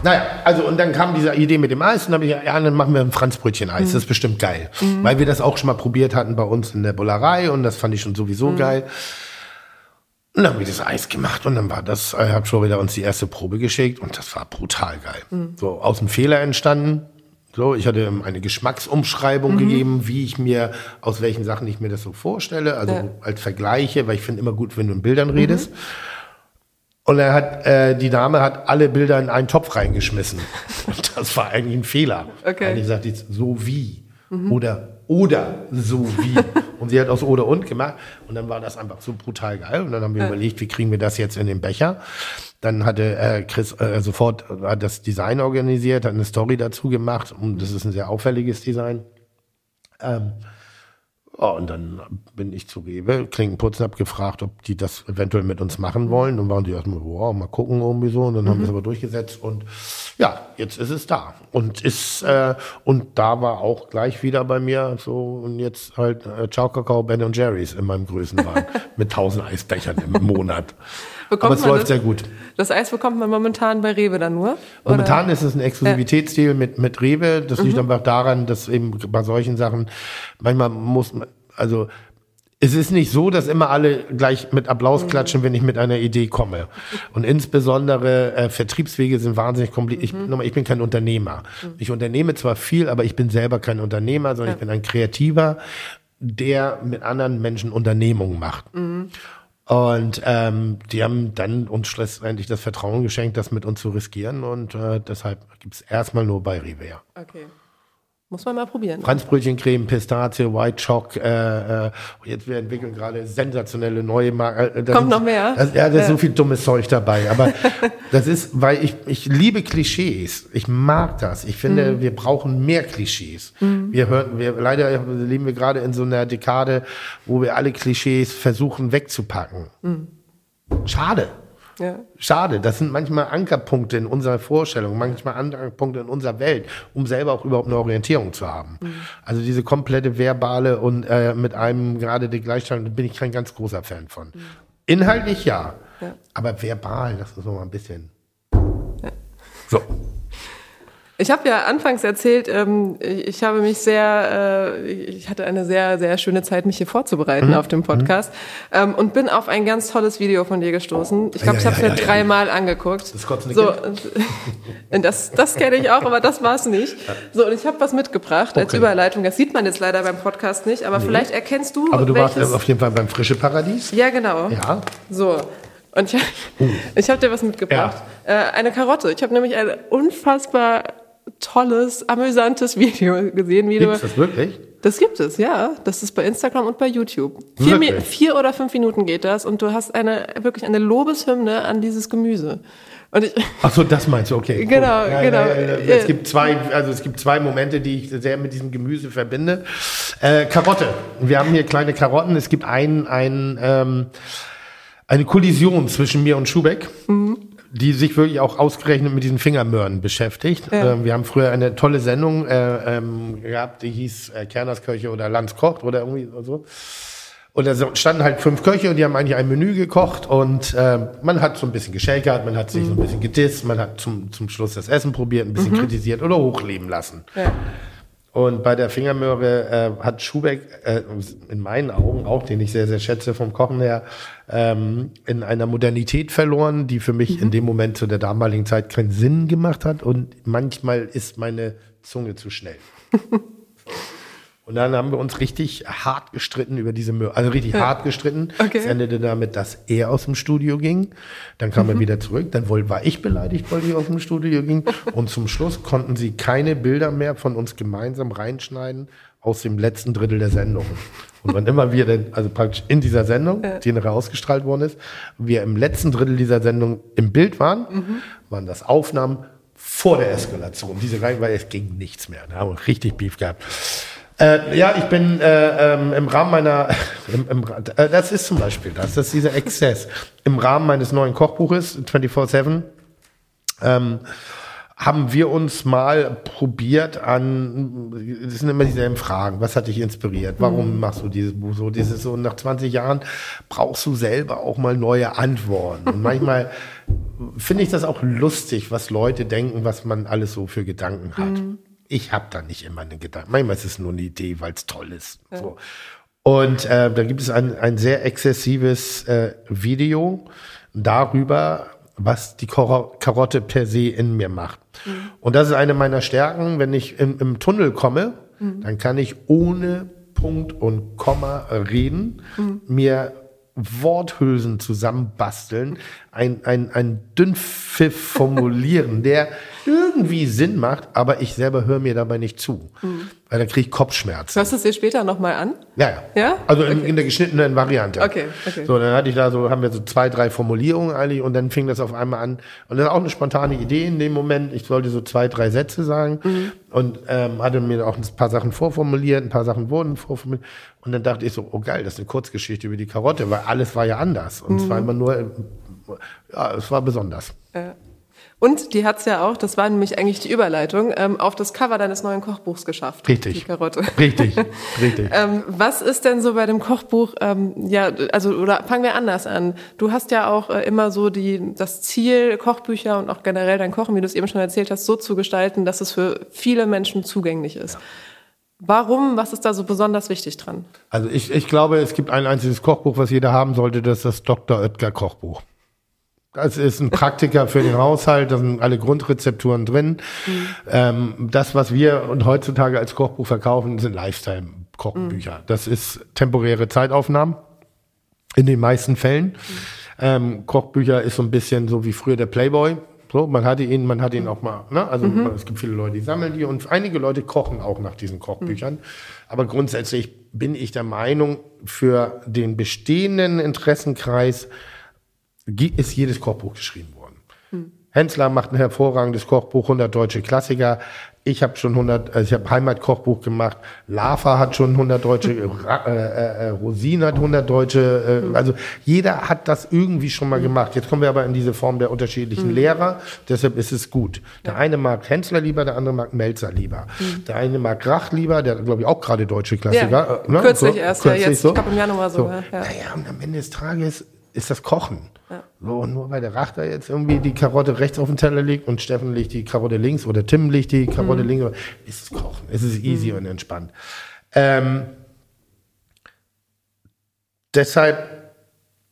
Naja, also und dann kam diese Idee mit dem Eis und dann habe ich ja, dann machen wir ein Franzbrötchen-Eis. Mhm. Das ist bestimmt geil. Mhm. Weil wir das auch schon mal probiert hatten bei uns in der Bullerei und das fand ich schon sowieso mhm. geil. Und dann haben wir das Eis gemacht und dann war das, ich habe schon wieder uns die erste Probe geschickt und das war brutal geil. Mhm. So aus dem Fehler entstanden. So, ich hatte eine Geschmacksumschreibung mhm. gegeben, wie ich mir, aus welchen Sachen ich mir das so vorstelle, also ja. als Vergleiche, weil ich finde immer gut, wenn du in Bildern mhm. redest. Und er hat, äh, die Dame hat alle Bilder in einen Topf reingeschmissen. Und das war eigentlich ein Fehler. Okay. Eigentlich sagt jetzt so wie. Mhm. Oder oder so wie. und sie hat aus oder und gemacht. Und dann war das einfach so brutal geil. Und dann haben wir ja. überlegt, wie kriegen wir das jetzt in den Becher. Dann hatte äh, Chris äh, sofort hat das Design organisiert, hat eine Story dazu gemacht. Und das ist ein sehr auffälliges Design. Ähm, Oh, und dann bin ich zu Rewe, Klinkenputzen, hab gefragt, ob die das eventuell mit uns machen wollen. Und waren die erstmal, wow, mal gucken irgendwie so. Und dann mhm. haben wir es aber durchgesetzt. Und ja, jetzt ist es da. Und ist, äh, und da war auch gleich wieder bei mir so, und jetzt halt äh, Ciao Kakao, Ben und Jerry's in meinem Größenwagen mit tausend Eisbechern im Monat. Bekommt Aber es läuft das, sehr gut. Das Eis bekommt man momentan bei Rewe dann nur? Momentan oder? ist es ein Exklusivitätsdeal mit, mit Rewe. Das liegt mhm. einfach daran, dass eben bei solchen Sachen manchmal muss man, also es ist nicht so, dass immer alle gleich mit Applaus mhm. klatschen, wenn ich mit einer Idee komme. Und insbesondere äh, Vertriebswege sind wahnsinnig kompliziert. Mhm. Ich, ich, bin kein Unternehmer. Mhm. Ich unternehme zwar viel, aber ich bin selber kein Unternehmer, sondern ja. ich bin ein Kreativer, der mit anderen Menschen Unternehmungen macht. Mhm. Und ähm, die haben dann uns schlussendlich das Vertrauen geschenkt, das mit uns zu riskieren. Und äh, deshalb gibt's erstmal nur bei Rivea. Okay. Muss man mal probieren. Franzbrötchencreme, Pistazie, White Choc. Äh, äh, jetzt wir entwickeln gerade sensationelle neue Marken. Äh, Kommt noch mehr? Das, ja, da ist ja. so viel dummes Zeug dabei. Aber das ist, weil ich, ich liebe Klischees. Ich mag das. Ich finde, mhm. wir brauchen mehr Klischees. Mhm. Wir hören, wir, leider leben wir gerade in so einer Dekade, wo wir alle Klischees versuchen wegzupacken. Mhm. Schade. Ja. Schade, das sind manchmal Ankerpunkte in unserer Vorstellung, manchmal Ankerpunkte in unserer Welt, um selber auch überhaupt eine Orientierung zu haben. Mhm. Also diese komplette verbale und äh, mit einem gerade die Gleichstellung, da bin ich kein ganz großer Fan von. Mhm. Inhaltlich ja, ja, aber verbal, das ist noch mal ein bisschen. Ja. So. Ich habe ja anfangs erzählt, ähm, ich habe mich sehr, äh, ich hatte eine sehr, sehr schöne Zeit, mich hier vorzubereiten mhm. auf dem Podcast mhm. ähm, und bin auf ein ganz tolles Video von dir gestoßen. Ich glaube, ja, ich habe es ja, mir ja, dreimal angeguckt. Das Kotzen so, das, das kenne ich auch, aber das war es nicht. So, und ich habe was mitgebracht okay. als Überleitung. Das sieht man jetzt leider beim Podcast nicht, aber nee. vielleicht erkennst du. Aber du welches... warst auf jeden Fall beim Frische Paradies. Ja, genau. Ja. So. Und ich, uh. ich habe dir was mitgebracht. Äh, eine Karotte. Ich habe nämlich eine unfassbar tolles, amüsantes Video gesehen. Wie Gibt's das wirklich? Das gibt es, ja. Das ist bei Instagram und bei YouTube. Vier, vier, oder fünf Minuten geht das und du hast eine wirklich eine Lobeshymne an dieses Gemüse. Und ich, Ach so, das meinst du, okay. Genau, ja, genau. Ja, ja, es gibt zwei, also es gibt zwei Momente, die ich sehr mit diesem Gemüse verbinde. Äh, Karotte. Wir haben hier kleine Karotten. Es gibt ein, ein, ähm, eine Kollision zwischen mir und Schubeck. Mhm die sich wirklich auch ausgerechnet mit diesen Fingermöhren beschäftigt. Ja. Ähm, wir haben früher eine tolle Sendung äh, ähm, gehabt, die hieß äh, Kernerskirche oder Lanz kocht oder irgendwie so. Und da standen halt fünf Köche und die haben eigentlich ein Menü gekocht und äh, man hat so ein bisschen geschäkert, man hat sich mhm. so ein bisschen gedisst, man hat zum, zum Schluss das Essen probiert, ein bisschen mhm. kritisiert oder hochleben lassen. Ja. Und bei der Fingermöhre äh, hat Schubeck äh, in meinen Augen, auch den ich sehr, sehr schätze vom Kochen her, ähm, in einer Modernität verloren, die für mich mhm. in dem Moment zu der damaligen Zeit keinen Sinn gemacht hat. Und manchmal ist meine Zunge zu schnell. Und dann haben wir uns richtig hart gestritten über diese Möhre. Also richtig hart gestritten. Okay. Es endete damit, dass er aus dem Studio ging. Dann kam er wieder zurück. Dann war ich beleidigt, weil ich aus dem Studio ging. Und zum Schluss konnten sie keine Bilder mehr von uns gemeinsam reinschneiden aus dem letzten Drittel der Sendung. Und wann immer wir denn, also praktisch in dieser Sendung, die nachher ausgestrahlt worden ist, wir im letzten Drittel dieser Sendung im Bild waren, waren das Aufnahmen vor der Eskalation. Diese rein, weil es ging nichts mehr. Da haben wir richtig Beef gehabt. Äh, ja, ich bin äh, ähm, im Rahmen meiner, im, im, äh, das ist zum Beispiel das, das ist dieser Exzess. Im Rahmen meines neuen Kochbuches, 24-7, ähm, haben wir uns mal probiert an, das sind immer dieselben Fragen, was hat dich inspiriert, warum machst du dieses Buch so, dieses so, nach 20 Jahren brauchst du selber auch mal neue Antworten. Und manchmal finde ich das auch lustig, was Leute denken, was man alles so für Gedanken hat. Ich habe da nicht immer einen Gedanken. Manchmal ist es nur eine Idee, weil es toll ist. So. Und äh, da gibt es ein, ein sehr exzessives äh, Video darüber, was die Karo- Karotte per se in mir macht. Und das ist eine meiner Stärken. Wenn ich im, im Tunnel komme, dann kann ich ohne Punkt und Komma reden, mir Worthülsen zusammenbasteln, ein, ein, ein Dünnpfiff formulieren, der irgendwie Sinn macht, aber ich selber höre mir dabei nicht zu. Weil dann kriege ich Kopfschmerzen. Hörst du es dir später nochmal an? Ja, ja. Ja? Also in, in der geschnittenen Variante. Okay, okay. So, dann hatte ich da so, haben wir so zwei, drei Formulierungen eigentlich und dann fing das auf einmal an. Und das ist auch eine spontane Idee in dem Moment. Ich sollte so zwei, drei Sätze sagen Mhm. und ähm, hatte mir auch ein paar Sachen vorformuliert, ein paar Sachen wurden vorformuliert. Und dann dachte ich so, oh geil, das ist eine Kurzgeschichte über die Karotte, weil alles war ja anders. Und es war Mhm. immer nur, äh, ja, es war besonders. Ja. Und die hat's ja auch, das war nämlich eigentlich die Überleitung, ähm, auf das Cover deines neuen Kochbuchs geschafft. Richtig. Die Karotte. Richtig, richtig. Ähm, was ist denn so bei dem Kochbuch, ähm, ja, also, oder fangen wir anders an. Du hast ja auch äh, immer so die, das Ziel, Kochbücher und auch generell dein Kochen, wie du es eben schon erzählt hast, so zu gestalten, dass es für viele Menschen zugänglich ist. Warum, was ist da so besonders wichtig dran? Also ich, ich glaube, es gibt ein einziges Kochbuch, was jeder haben sollte, das ist das Dr. Oetker Kochbuch. Das ist ein Praktiker für den Haushalt, da sind alle Grundrezepturen drin. Ähm, das, was wir und heutzutage als Kochbuch verkaufen, sind Lifestyle-Kochbücher. Das ist temporäre Zeitaufnahmen in den meisten Fällen. Ähm, Kochbücher ist so ein bisschen so wie früher der Playboy. So, man hatte ihn, man hat ihn auch mal, ne? Also es gibt viele Leute, die sammeln die und einige Leute kochen auch nach diesen Kochbüchern. Aber grundsätzlich bin ich der Meinung, für den bestehenden Interessenkreis ist jedes Kochbuch geschrieben worden. Hensler macht ein hervorragendes Kochbuch, 100 deutsche Klassiker. Ich habe schon 100, also ich habe Heimatkochbuch gemacht. Lava hat schon 100 deutsche, Ra äh, äh, Rosin hat 100 deutsche. Äh, also jeder hat das irgendwie schon mal gemacht. Jetzt kommen wir aber in diese Form der unterschiedlichen Lehrer. Deshalb ist es gut. Der eine mag Hensler lieber, der andere mag Melzer lieber. Der eine mag Rach lieber, der glaube ich auch gerade deutsche Klassiker. Ja, äh, ne? kürzlich erst, ja, kürzlich jetzt, ich glaub, im Januar sogar, ja. Naja, und am Ende des Tages ist das Kochen. So, und nur weil der Rachter jetzt irgendwie die Karotte rechts auf den Teller legt und Steffen legt die Karotte links oder Tim legt die Karotte Mhm. links, ist es Kochen. Es ist easy und entspannt. Ähm, deshalb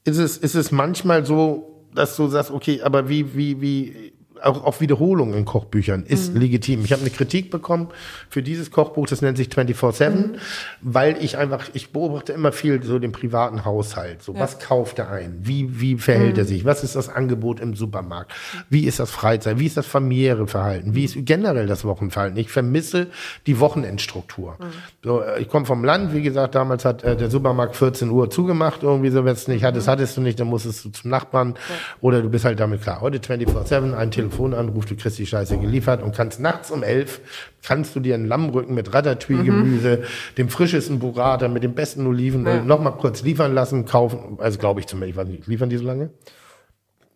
ist es, ist es manchmal so, dass du sagst, okay, aber wie, wie, wie, auch, auch Wiederholung in Kochbüchern ist legitim. Ich habe eine Kritik bekommen für dieses Kochbuch, das nennt sich 24-7, weil ich einfach, ich beobachte immer viel so den privaten Haushalt. So, was kauft er ein? Wie, wie verhält er sich? Was ist das Angebot im Supermarkt? Wie ist das Freizeit? Wie ist das familiäre Verhalten? Wie ist generell das Wochenverhalten? Ich vermisse die Wochenendstruktur. So, äh, ich komme vom Land, wie gesagt, damals hat äh, der Supermarkt 14 Uhr zugemacht, irgendwie so, wenn es nicht hattest, hattest du nicht, dann musstest du zum Nachbarn oder du bist halt damit klar. Heute 24-7, ein Telefonanruf, du kriegst die Scheiße geliefert und kannst nachts um elf, kannst du dir einen Lammrücken mit Ratatouille-Gemüse, dem frischesten Burrata mit dem besten Olivenöl Ja. noch mal kurz liefern lassen, kaufen, also glaube ich zumindest, ich weiß nicht, liefern die so lange?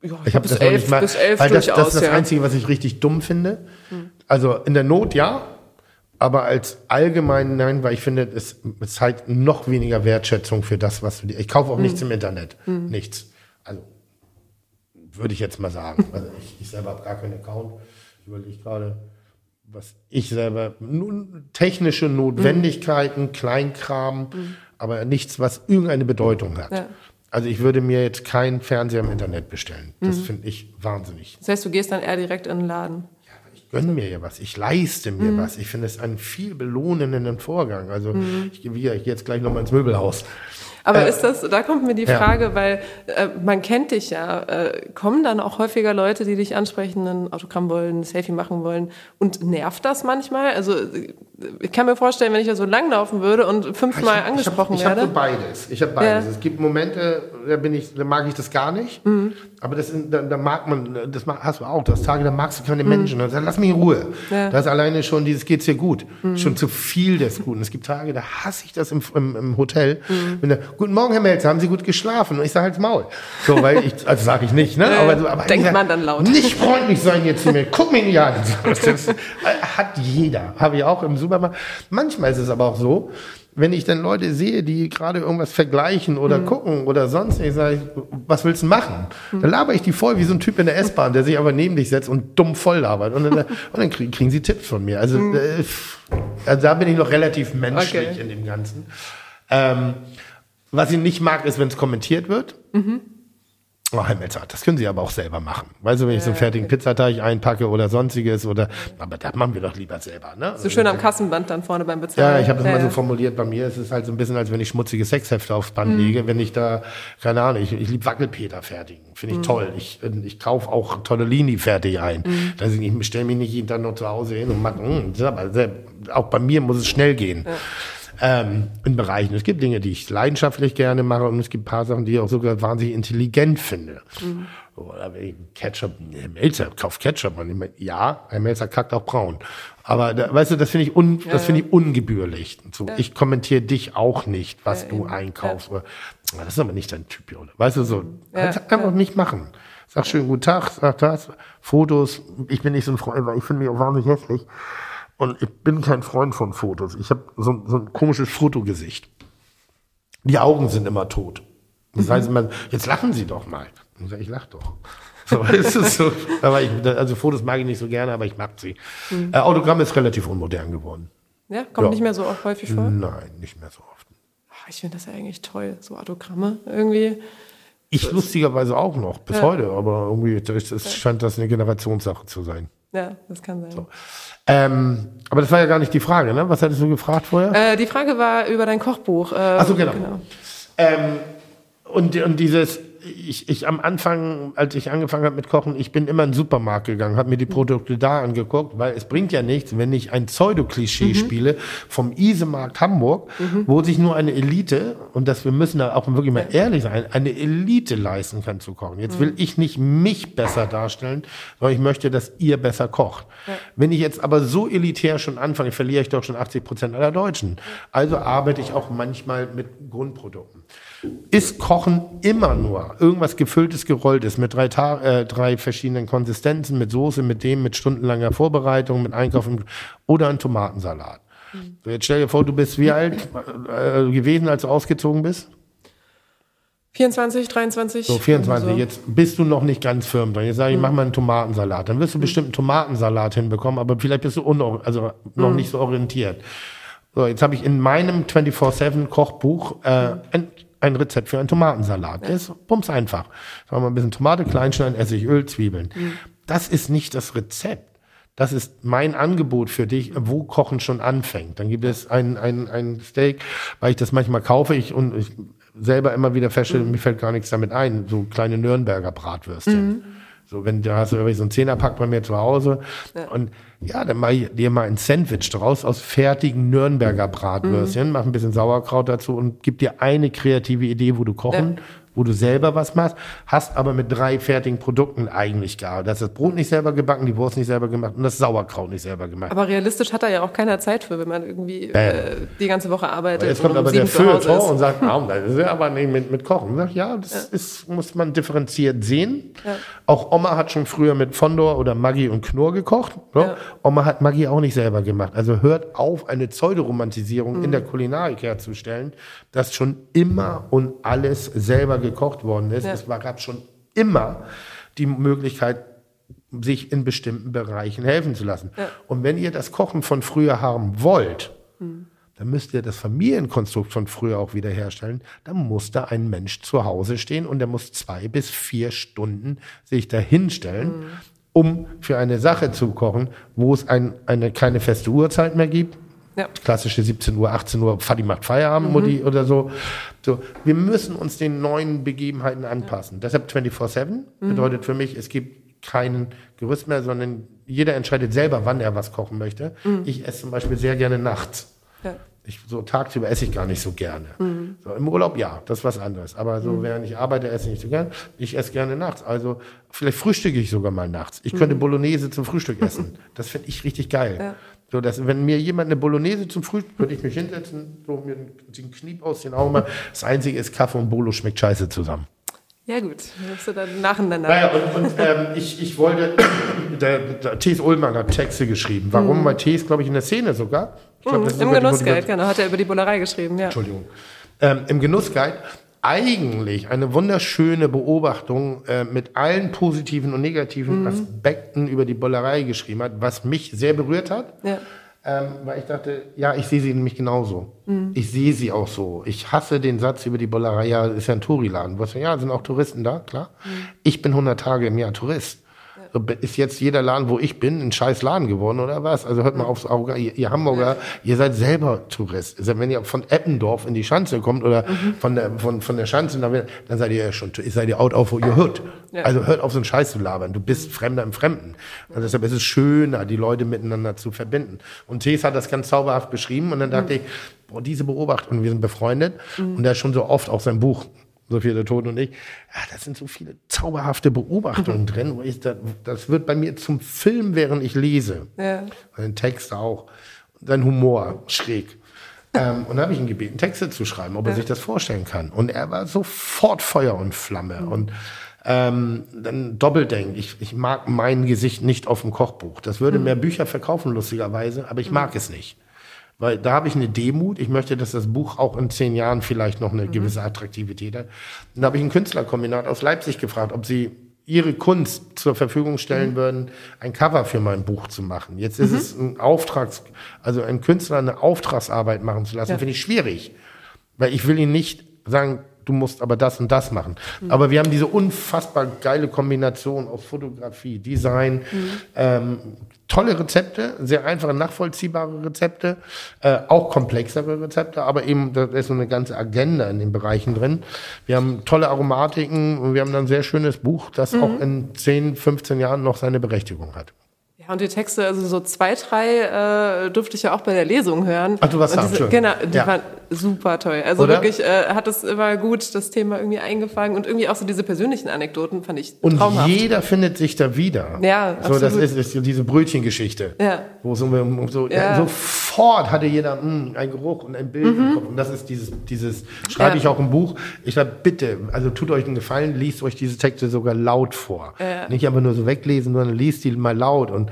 Ja, Ich habe das elf, nicht mal, bis elf weil das, das ist das ja. Einzige, was ich richtig dumm finde. Also in der Not ja, aber als allgemein nein, weil ich finde, es, zeigt noch weniger Wertschätzung für das, was du dir. Ich kaufe auch nichts im Internet, nichts. Also würde ich jetzt mal sagen. Also ich, ich selber habe gar keinen Account. Ich überlege gerade, was ich selber nun technische Notwendigkeiten, Kleinkram, aber nichts, was irgendeine Bedeutung hat. Ja. Also ich würde mir jetzt keinen Fernseher im Internet bestellen. Das finde ich wahnsinnig. Das heißt, du gehst dann eher direkt in den Laden. Ja, ich gönne mir ja was, ich leiste mir Mhm. was. Ich finde es einen viel belohnenden Vorgang. Also wieder- ich gehe jetzt gleich nochmal ins Möbelhaus. Aber Äh, ist das, da kommt mir die ja. Frage, weil äh, man kennt dich ja, äh, kommen dann auch häufiger Leute, die dich ansprechen, ein Autogramm wollen, ein Selfie machen wollen und nervt das manchmal? Also ich kann mir vorstellen, wenn ich da so langlaufen würde und fünfmal angesprochen ich hab, werde. Ich habe so beides. Ich habe beides. Ja. Es gibt Momente, da bin ich, da mag ich das gar nicht. Mhm. Aber das, da, da mag man, das mag- hast du auch. Das Tage, da magst du keine Menschen. Dann sag, lass mich in Ruhe. Mhm. Ja. Mhm. Das ist alleine schon dieses geht's dir gut. Schon zu viel des Guten. Es gibt Tage, da hasse ich das im, im, im Hotel. Mhm. Wenn der, Guten Morgen, Herr Melzer, haben Sie gut geschlafen? Und ich sage halt's Maul. So, weil ich, also sage ich nicht, ne? Aber, so, aber denkt ich sag, man dann laut. Nicht freundlich sein jetzt zu mir. Guck mich nicht an. Das, das hat jeder. Habe ich auch im Supermarkt. Manchmal ist es aber auch so, wenn ich dann Leute sehe, die gerade irgendwas vergleichen oder gucken oder sonst, ich sage, was willst du machen? Dann laber ich die voll wie so ein Typ in der S-Bahn, der sich aber neben dich setzt und dumm voll labert. Und dann, und dann kriegen, sie Tipps von mir. Also, äh, also da bin ich noch relativ menschlich Okay. in dem Ganzen. Ähm, was ich nicht mag, ist, wenn es kommentiert wird. Oh, Melzer, das können Sie aber auch selber machen. Weißt du, wenn ich so einen fertigen Pizzateig einpacke oder sonstiges oder, aber das machen wir doch lieber selber, ne? so schön am Kassenband dann vorne beim Bezahlen. Ja, ich habe das mal ja. so formuliert bei mir. Es ist halt so ein bisschen, als wenn ich schmutzige Sexhefte aufs Band lege. Wenn ich da, keine Ahnung, ich, ich liebe Wackelpeter fertigen. Finde ich toll. Ich, ich kaufe auch Tortellini fertig ein. Also ich stelle mich nicht jeden Tag noch zu Hause hin und mache, mm, das ist aber sehr, auch bei mir muss es schnell gehen. Ähm, in Bereichen. Es gibt Dinge, die ich leidenschaftlich gerne mache und es gibt ein paar Sachen, die ich auch sogar wahnsinnig intelligent finde. Oder wenn ich Ketchup, Herr Melzer, kauf Ketchup. Und ich mein, ja, Herr Melzer kackt auch braun. Aber da, weißt du, das finde ich, un, das finde ich ungebührlich. So, Ich kommentiere dich auch nicht, was du einkaufst. Oder, das ist aber nicht dein Typ, oder? Weißt du, so, einfach nicht machen. Sag schön guten Tag, sag das, Fotos. Ich bin nicht so ein Freund, weil ich finde mich auch wahnsinnig hässlich. Und ich bin kein Freund von Fotos. Ich habe so, so ein komisches Fotogesicht. Die Augen sind immer tot. Das heißt immer, jetzt lachen Sie doch mal. Ich sage, ich lach doch. So, ist es so. Aber ich, also Fotos mag ich nicht so gerne, aber ich mag sie. Äh, Autogramm ist relativ unmodern geworden. Ja, kommt Ja. nicht mehr so oft häufig vor. Nein, nicht mehr so oft. Ach, Ich finde das ja eigentlich toll, so Autogramme irgendwie. Ich lustigerweise auch noch, bis heute, aber irgendwie das, es scheint das eine Generationssache zu sein. Ja, das kann sein. Ähm, aber das war ja gar nicht die Frage, ne? Was hattest du gefragt vorher? Äh, die Frage war über dein Kochbuch. Äh, Ach so, genau. Ähm, und, und dieses, ich, ich am Anfang, als ich angefangen habe mit Kochen, ich bin immer in den Supermarkt gegangen, habe mir die Produkte da angeguckt, weil es bringt ja nichts, wenn ich ein Pseudo-Klischee spiele vom Isemarkt Hamburg, wo sich nur eine Elite, und das wir müssen da auch wirklich mal ehrlich sein, eine Elite leisten kann zu kochen. Jetzt will ich nicht mich besser darstellen, sondern ich möchte, dass ihr besser kocht. Wenn ich jetzt aber so elitär schon anfange, verliere ich doch schon 80 Prozent aller Deutschen. Also arbeite ich auch manchmal mit Grundprodukten. Ist Kochen immer nur irgendwas gefülltes, gerolltes mit drei, Ta äh, drei verschiedenen Konsistenzen, mit Soße, mit dem, mit stundenlanger Vorbereitung, mit Einkaufen oder ein Tomatensalat? So, jetzt stell dir vor, du bist wie alt äh, gewesen, als du ausgezogen bist? 24, 23. So, 24. so. Jetzt bist du noch nicht ganz firm dran. Jetzt sage ich, mach mal einen Tomatensalat. Dann wirst du bestimmt einen Tomatensalat hinbekommen, aber vielleicht bist du also noch nicht so orientiert. So, jetzt habe ich in meinem 24-7-Kochbuch äh, ein, ein Rezept für einen Tomatensalat. Der ist bums einfach. Sagen wir ein bisschen Tomate, kleinschneiden, Essig, Öl, Zwiebeln. Das ist nicht das Rezept. Das ist mein Angebot für dich, wo Kochen schon anfängt. Dann gibt es ein, ein, ein Steak, weil ich das manchmal kaufe ich und ich selber immer wieder feststelle, mir fällt gar nichts damit ein. So kleine Nürnberger Bratwürstchen. So, wenn da hast du irgendwie so einen Zehnerpack bei mir zu Hause. Und ja, dann mach ich dir mal ein Sandwich draus aus fertigen Nürnberger Bratwürstchen, mach ein bisschen Sauerkraut dazu und gib dir eine kreative Idee, wo du kochen, wo du selber was machst, hast aber mit drei fertigen Produkten eigentlich gar. Das ist das Brot nicht selber gebacken, die Wurst nicht selber gemacht und das Sauerkraut nicht selber gemacht. Aber realistisch hat da ja auch keiner Zeit für, wenn man irgendwie äh, die ganze Woche arbeitet. Jetzt kommt und um aber der Feuilleton und sagt, ah, das ist ja aber nicht mit, mit Kochen. Sag, ja, das Ist, muss man differenziert sehen. Auch Oma hat schon früher mit Fondor oder Maggi und Knorr gekocht. So. Ja. Oma hat Maggi auch nicht selber gemacht. Also hört auf, eine Pseudoromantisierung Mhm. in der Kulinarik herzustellen, dass schon immer und alles selber gekocht worden ist. Ja. Es war, gab schon immer die Möglichkeit, sich in bestimmten Bereichen helfen zu lassen. Und wenn ihr das Kochen von früher haben wollt, dann müsst ihr das Familienkonstrukt von früher auch wiederherstellen. Dann muss da ein Mensch zu Hause stehen und der muss zwei bis vier Stunden sich da hinstellen um für eine Sache zu kochen, wo es ein, eine keine feste Uhrzeit mehr gibt. Ja. Klassische 17 Uhr, 18 Uhr, Fadi macht Feierabend, mhm. Mutti oder so. so. Wir müssen uns den neuen Begebenheiten anpassen. Ja. Deshalb 24-7 mhm. bedeutet für mich, es gibt kein Gerüst mehr, sondern jeder entscheidet selber, wann er was kochen möchte. Mhm. Ich esse zum Beispiel sehr gerne nachts. Ja. Ich, so tagsüber esse ich gar nicht so gerne. Mhm. So, Im Urlaub ja, das ist was anderes. Aber so, mhm. während ich arbeite, esse ich nicht so gerne. Ich esse gerne nachts. Also vielleicht frühstücke ich sogar mal nachts. Ich mhm. könnte Bolognese zum Frühstück essen. Das finde ich richtig geil. Ja. So, dass, wenn mir jemand eine Bolognese zum Frühstück, würde ich mich hinsetzen, so mir den Kniep aus den Augen machen. Das Einzige ist, Kaffee und Bolo schmeckt scheiße zusammen. Ja gut, musst du dann nacheinander. Naja, und, und ähm, ich, ich wollte, der, der T.S. Ullmann hat Texte geschrieben. Warum? Mhm. Weil T.S. glaube ich in der Szene sogar. Glaub, mhm, Im Genussguide, genau, hat er über die Bullerei geschrieben, ja. Entschuldigung. Ähm, Im Genussguide eigentlich eine wunderschöne Beobachtung äh, mit allen positiven und negativen mhm. Aspekten über die Bullerei geschrieben hat, was mich sehr berührt hat. Ja ähm, weil ich dachte, ja, ich sehe sie nämlich genauso. Mhm. Ich sehe sie auch so. Ich hasse den Satz über die Bollerei, ja, ist ja ein Touriladen. Ja, sind auch Touristen da, klar. Mhm. Ich bin 100 Tage im Jahr Tourist. Ist jetzt jeder Laden, wo ich bin, ein scheiß Laden geworden oder was? Also hört mal aufs Auge, ihr, ihr Hamburger, ihr seid selber Tourist. Also wenn ihr von Eppendorf in die Schanze kommt oder mhm. von, der, von, von der Schanze, dann, dann seid ihr ja schon, seid ihr out of your hood. Ja. Also hört auf so einen Scheiß zu labern. Du bist Fremder im Fremden. Und deshalb ist es schöner, die Leute miteinander zu verbinden. Und Thees hat das ganz zauberhaft beschrieben und dann dachte mhm. ich, boah, diese Beobachtung, wir sind befreundet mhm. und er ist schon so oft auch sein Buch Sophia der Tod und ich, ja, da sind so viele zauberhafte Beobachtungen mhm. drin. Wo ich, das, das wird bei mir zum Film, während ich lese. Ja. Den Text auch. Sein Humor schräg. ähm, und dann habe ich ihn gebeten, Texte zu schreiben, ob er sich das vorstellen kann. Und er war sofort Feuer und Flamme. Mhm. Und ähm, dann Doppeldenk. Ich, ich mag mein Gesicht nicht auf dem Kochbuch. Das würde mhm. mehr Bücher verkaufen, lustigerweise, aber ich mag mhm. es nicht. Weil da habe ich eine Demut. Ich möchte, dass das Buch auch in zehn Jahren vielleicht noch eine mhm. gewisse Attraktivität hat. Und da habe ich ein Künstlerkombinat aus Leipzig gefragt, ob sie ihre Kunst zur Verfügung stellen mhm. würden, ein Cover für mein Buch zu machen. Jetzt ist mhm. es ein Auftrags, also ein Künstler eine Auftragsarbeit machen zu lassen, ja. finde ich schwierig. Weil ich will ihn nicht sagen, du musst aber das und das machen. Mhm. Aber wir haben diese unfassbar geile Kombination aus Fotografie, Design, mhm. ähm, tolle Rezepte, sehr einfache, nachvollziehbare Rezepte, äh, auch komplexere Rezepte, aber eben, da ist so eine ganze Agenda in den Bereichen drin. Wir haben tolle Aromatiken und wir haben dann ein sehr schönes Buch, das mhm. auch in 10, 15 Jahren noch seine Berechtigung hat. Ja, und die Texte, also so zwei, drei äh, durfte ich ja auch bei der Lesung hören. Ach, du warst da, diese, Genau, die ja. waren super toll. Also Oder? wirklich äh, hat es immer gut das Thema irgendwie eingefangen und irgendwie auch so diese persönlichen Anekdoten fand ich und traumhaft. Und jeder findet sich da wieder. Ja, So, das ist, ist diese Brötchengeschichte. Ja. Wo so, so ja. Sofort hatte jeder mh, hm, einen Geruch und ein Bild mhm. im Kopf. Und das ist dieses, dieses schreibe ja. ich auch im Buch. Ich sage, bitte, also tut euch einen Gefallen, liest euch diese Texte sogar laut vor. Ja. Nicht einfach nur so weglesen, sondern liest die mal laut und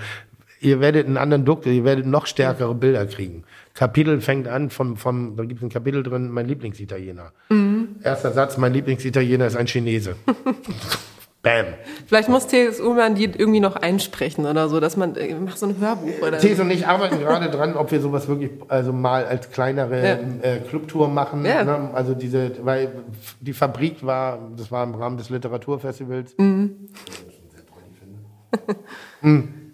ihr werdet einen anderen Duck, ihr werdet noch stärkere Bilder kriegen. Kapitel fängt an vom, vom da gibt es ein Kapitel drin, mein Lieblingsitaliener. Mhm. Erster Satz, mein Lieblingsitaliener ist ein Chinese. Bam. Vielleicht muss T.S. Ullmann die irgendwie noch einsprechen oder so, dass man äh, macht so ein Hörbuch oder. T.S. und ich arbeiten gerade dran, ob wir sowas wirklich also mal als kleinere ja. äh, Clubtour machen. Ja. Ne? Also diese, weil die Fabrik war, das war im Rahmen des Literaturfestivals. Mhm. mhm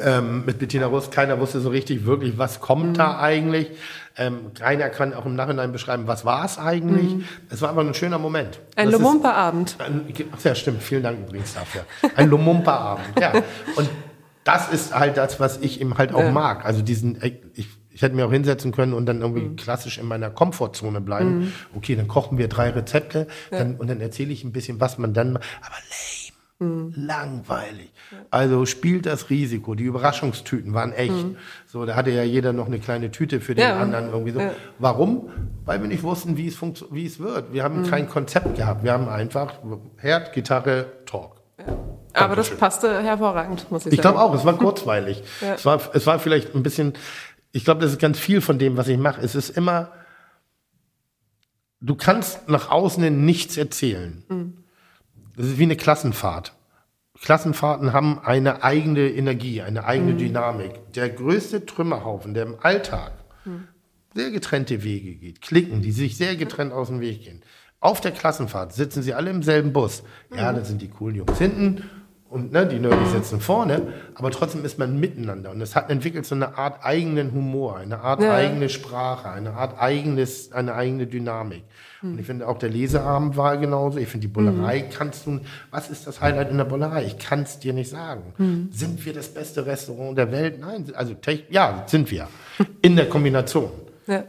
ähm, mit Bettina Rust. Keiner wusste so richtig wirklich, was kommt mhm. da eigentlich. Ähm, keiner kann auch im Nachhinein beschreiben, was war es eigentlich. Mhm. Es war aber ein schöner Moment. Ein Lumumpa-Abend. Ja, stimmt. Vielen Dank übrigens dafür. Ein Lumumpa-Abend, ja. Und das ist halt das, was ich eben halt auch ja. mag. Also diesen, ich, ich hätte mir auch hinsetzen können und dann irgendwie mhm. klassisch in meiner Komfortzone bleiben. Mhm. Okay, dann kochen wir drei Rezepte ja. dann, und dann erzähle ich ein bisschen, was man dann macht. Aber lame. Mhm. Langweilig. Also spielt das Risiko. Die Überraschungstüten waren echt. Mhm. So, da hatte ja jeder noch eine kleine Tüte für den ja. anderen irgendwie so. Ja. Warum? Weil wir nicht wussten, wie es wie es wird. Wir haben mhm. kein Konzept gehabt. Wir haben einfach Herd, Gitarre, Talk. Ja. Aber das passte hervorragend, muss ich, ich sagen. Ich glaube auch, es war kurzweilig. es, war, es war vielleicht ein bisschen, ich glaube, das ist ganz viel von dem, was ich mache. Es ist immer, du kannst nach außen nichts erzählen. Mhm das ist wie eine Klassenfahrt. Klassenfahrten haben eine eigene Energie, eine eigene mhm. Dynamik. Der größte Trümmerhaufen, der im Alltag mhm. sehr getrennte Wege geht, Klicken, die sich sehr getrennt aus dem Weg gehen. Auf der Klassenfahrt sitzen sie alle im selben Bus. Ja, mhm. dann sind die coolen Jungs hinten und ne, die Nerdies sitzen vorne, aber trotzdem ist man miteinander und es hat entwickelt so eine Art eigenen Humor, eine Art ja. eigene Sprache, eine Art eigenes, eine eigene Dynamik. Hm. Und ich finde auch der Leseabend war genauso. Ich finde die Bullerei hm. kannst du, was ist das Highlight in der Bullerei? Ich kann es dir nicht sagen. Hm. Sind wir das beste Restaurant der Welt? Nein, also ja, sind wir. In der Kombination. Ja.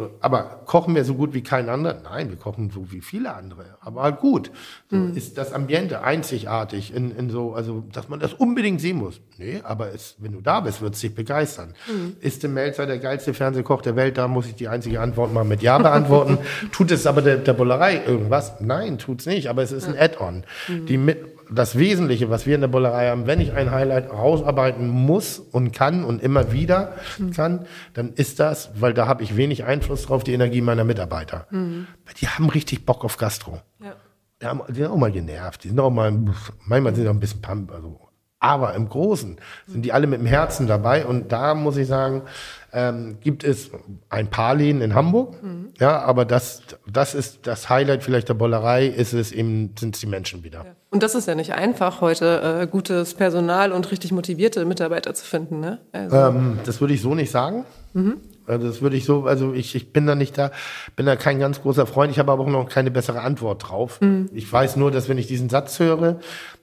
So, aber kochen wir so gut wie kein anderer? Nein, wir kochen so wie viele andere. Aber halt gut. So, mhm. Ist das Ambiente einzigartig in, in so, also, dass man das unbedingt sehen muss? Nee, aber es, wenn du da bist, wird es dich begeistern. Mhm. Ist der Melzer der geilste Fernsehkoch der Welt? Da muss ich die einzige Antwort mal mit Ja beantworten. tut es aber der, der Bullerei irgendwas? Nein, tut's nicht. Aber es ist ein Add-on. Mhm. Die mit, das Wesentliche, was wir in der Bullerei haben, wenn ich ein Highlight rausarbeiten muss und kann und immer wieder mhm. kann, dann ist das, weil da habe ich wenig Einfluss drauf, die Energie meiner Mitarbeiter. Mhm. Die haben richtig Bock auf Gastro. Ja. Die, haben, die sind auch mal genervt. Die sind auch mal, manchmal sind sie auch ein bisschen pump, also aber im Großen sind die alle mit dem Herzen dabei. Und da muss ich sagen, ähm, gibt es ein paar Läden in Hamburg. Mhm. Ja, aber das, das ist das Highlight vielleicht der Bollerei, ist es eben, sind es die Menschen wieder. Ja. Und das ist ja nicht einfach, heute äh, gutes Personal und richtig motivierte Mitarbeiter zu finden. Ne? Also. Ähm, das würde ich so nicht sagen. Mhm. Also das würde ich so, also ich, ich bin da nicht da, bin da kein ganz großer Freund. Ich habe aber auch noch keine bessere Antwort drauf. Mhm. Ich weiß nur, dass wenn ich diesen Satz höre,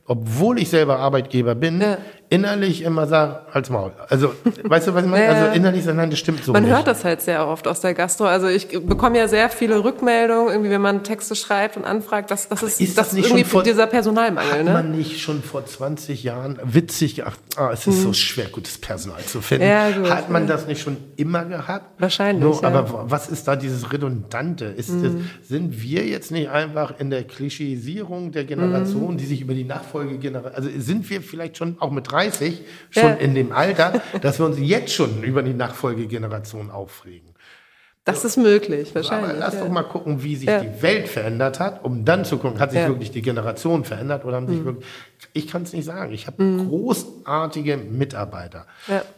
obwohl ich selber Arbeitgeber bin, ja. Innerlich immer sage, als Maul. Also, weißt du, was ich meine? Ja. Also innerlich sagen, nein, das stimmt so Man nicht. hört das halt sehr oft aus der Gastro. Also ich bekomme ja sehr viele Rückmeldungen, irgendwie, wenn man Texte schreibt und anfragt, dass das ist, ist das, das irgendwie vor, dieser Personalmangel. Hat ne? man nicht schon vor 20 Jahren witzig gedacht, ah, es ist hm. so schwer, gutes Personal zu finden. Ja, gut, hat man das nicht schon immer gehabt? Wahrscheinlich. No, aber was ist da dieses Redundante? Ist hm. das, sind wir jetzt nicht einfach in der Klischeisierung der Generation, hm. die sich über die Nachfolge Nachfolgegeneration, also sind wir vielleicht schon auch mit 30 schon ja. in dem Alter, dass wir uns jetzt schon über die Nachfolgegeneration aufregen. Das ist möglich, wahrscheinlich. Aber lass ja. doch mal gucken, wie sich ja. die Welt verändert hat, um dann zu gucken, hat sich ja. wirklich die Generation verändert oder haben sich mhm. wirklich. Ich kann es nicht sagen. Ich habe mhm. großartige Mitarbeiter.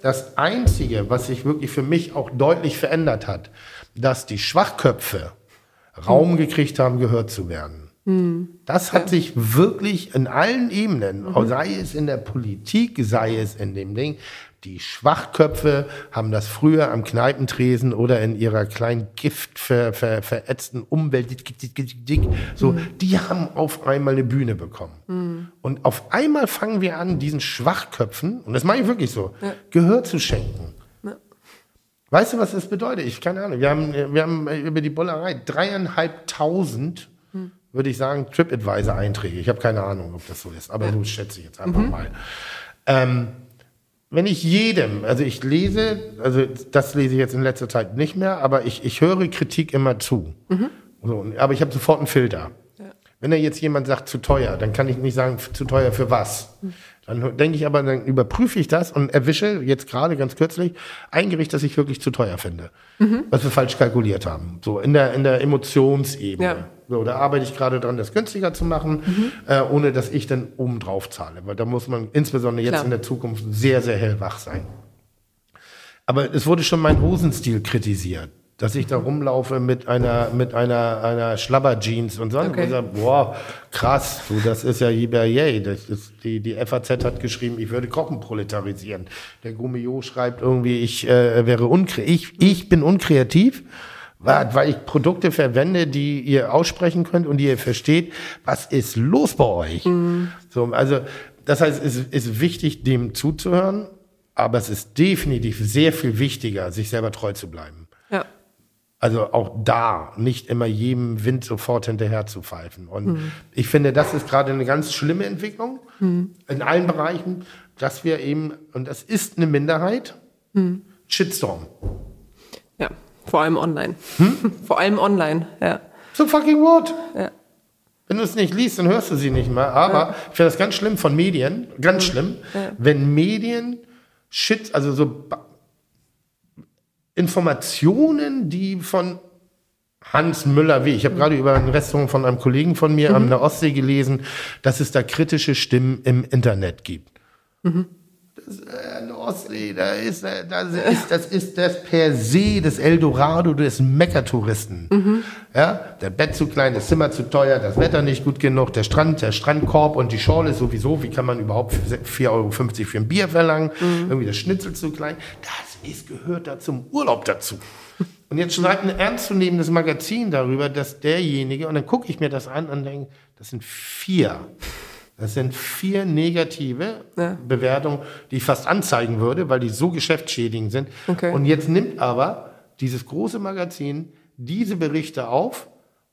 Das Einzige, was sich wirklich für mich auch deutlich verändert hat, dass die Schwachköpfe Raum mhm. gekriegt haben, gehört zu werden. Das hat sich wirklich in allen Ebenen, mhm. sei es in der Politik, sei es in dem Ding, die Schwachköpfe haben das früher am Kneipentresen oder in ihrer kleinen Gift ver, ver, verätzten Umwelt, so, mhm. die haben auf einmal eine Bühne bekommen. Mhm. Und auf einmal fangen wir an, diesen Schwachköpfen, und das mache ich wirklich so, ja. Gehör zu schenken. Weißt du, was das bedeutet? Ich keine Ahnung. Wir haben, wir haben über die Bollerei dreieinhalbtausend würde ich sagen, TripAdvisor-Einträge. Ich habe keine Ahnung, ob das so ist, aber so schätze ich jetzt einfach mhm. mal. Ähm, wenn ich jedem, also ich lese, also das lese ich jetzt in letzter Zeit nicht mehr, aber ich, ich höre Kritik immer zu. Mhm. So, aber ich habe sofort einen Filter. Ja. Wenn er jetzt jemand sagt, zu teuer, dann kann ich nicht sagen, zu teuer für was. Mhm. Dann denke ich aber, dann überprüfe ich das und erwische jetzt gerade ganz kürzlich ein Gericht, das ich wirklich zu teuer finde. Mhm. Was wir falsch kalkuliert haben. So in der, in der Emotionsebene. Ja. So, da arbeite ich gerade dran, das günstiger zu machen, mhm. äh, ohne dass ich dann oben drauf zahle. Weil da muss man insbesondere jetzt Klar. in der Zukunft sehr, sehr hellwach sein. Aber es wurde schon mein Hosenstil kritisiert dass ich da rumlaufe mit einer mit einer einer Schlabberjeans und so. Okay. Und sage, boah, krass, du, das ist ja yay. Das ist, die die FAZ hat geschrieben, ich würde Kochen proletarisieren. Der Gummio schreibt irgendwie, ich äh, wäre unkreativ. Ich, ich bin unkreativ, weil, ich Produkte verwende, die ihr aussprechen könnt und die ihr versteht. Was ist los bei euch? Mhm. So, also das heißt, es ist wichtig, dem zuzuhören, aber es ist definitiv sehr viel wichtiger, sich selber treu zu bleiben. Also auch da nicht immer jedem Wind sofort hinterher zu pfeifen. Und mhm. ich finde, das ist gerade eine ganz schlimme Entwicklung mhm. in allen Bereichen, dass wir eben, und das ist eine Minderheit, mhm. Shitstorm. Vor allem online. Hm? Vor allem online, ja. So fucking what? Ja. Wenn du es nicht liest, dann hörst du sie nicht mehr. Aber ja. ich finde das ganz schlimm von Medien, ganz mhm. schlimm, ja. wenn Medien Shit, also so Informationen, die von Hans Müller wie Ich habe gerade über ein Restaurant von einem Kollegen von mir mhm. an der Ostsee gelesen, dass es da kritische Stimmen im Internet gibt. Mhm. das, äh, Nordsee, da ist, äh, das ist, das ist das per se das Eldorado des Meckertouristen. Mhm. Ja, der Bett zu klein, das Zimmer zu teuer, das Wetter nicht gut genug, der Strand, der Strandkorb und die Schorle sowieso. Wie kann man überhaupt 4,50 Euro für ein Bier verlangen? Mhm. Irgendwie das Schnitzel zu klein. Das ist, gehört da zum Urlaub dazu. Und jetzt schreibt ein ernstzunehmendes Magazin darüber, dass derjenige, und dann gucke ich mir das an und denke, das sind vier das sind vier negative ja. Bewertungen, die ich fast anzeigen würde, weil die so geschäftsschädigend sind. Okay. Und jetzt nimmt aber dieses große Magazin diese Berichte auf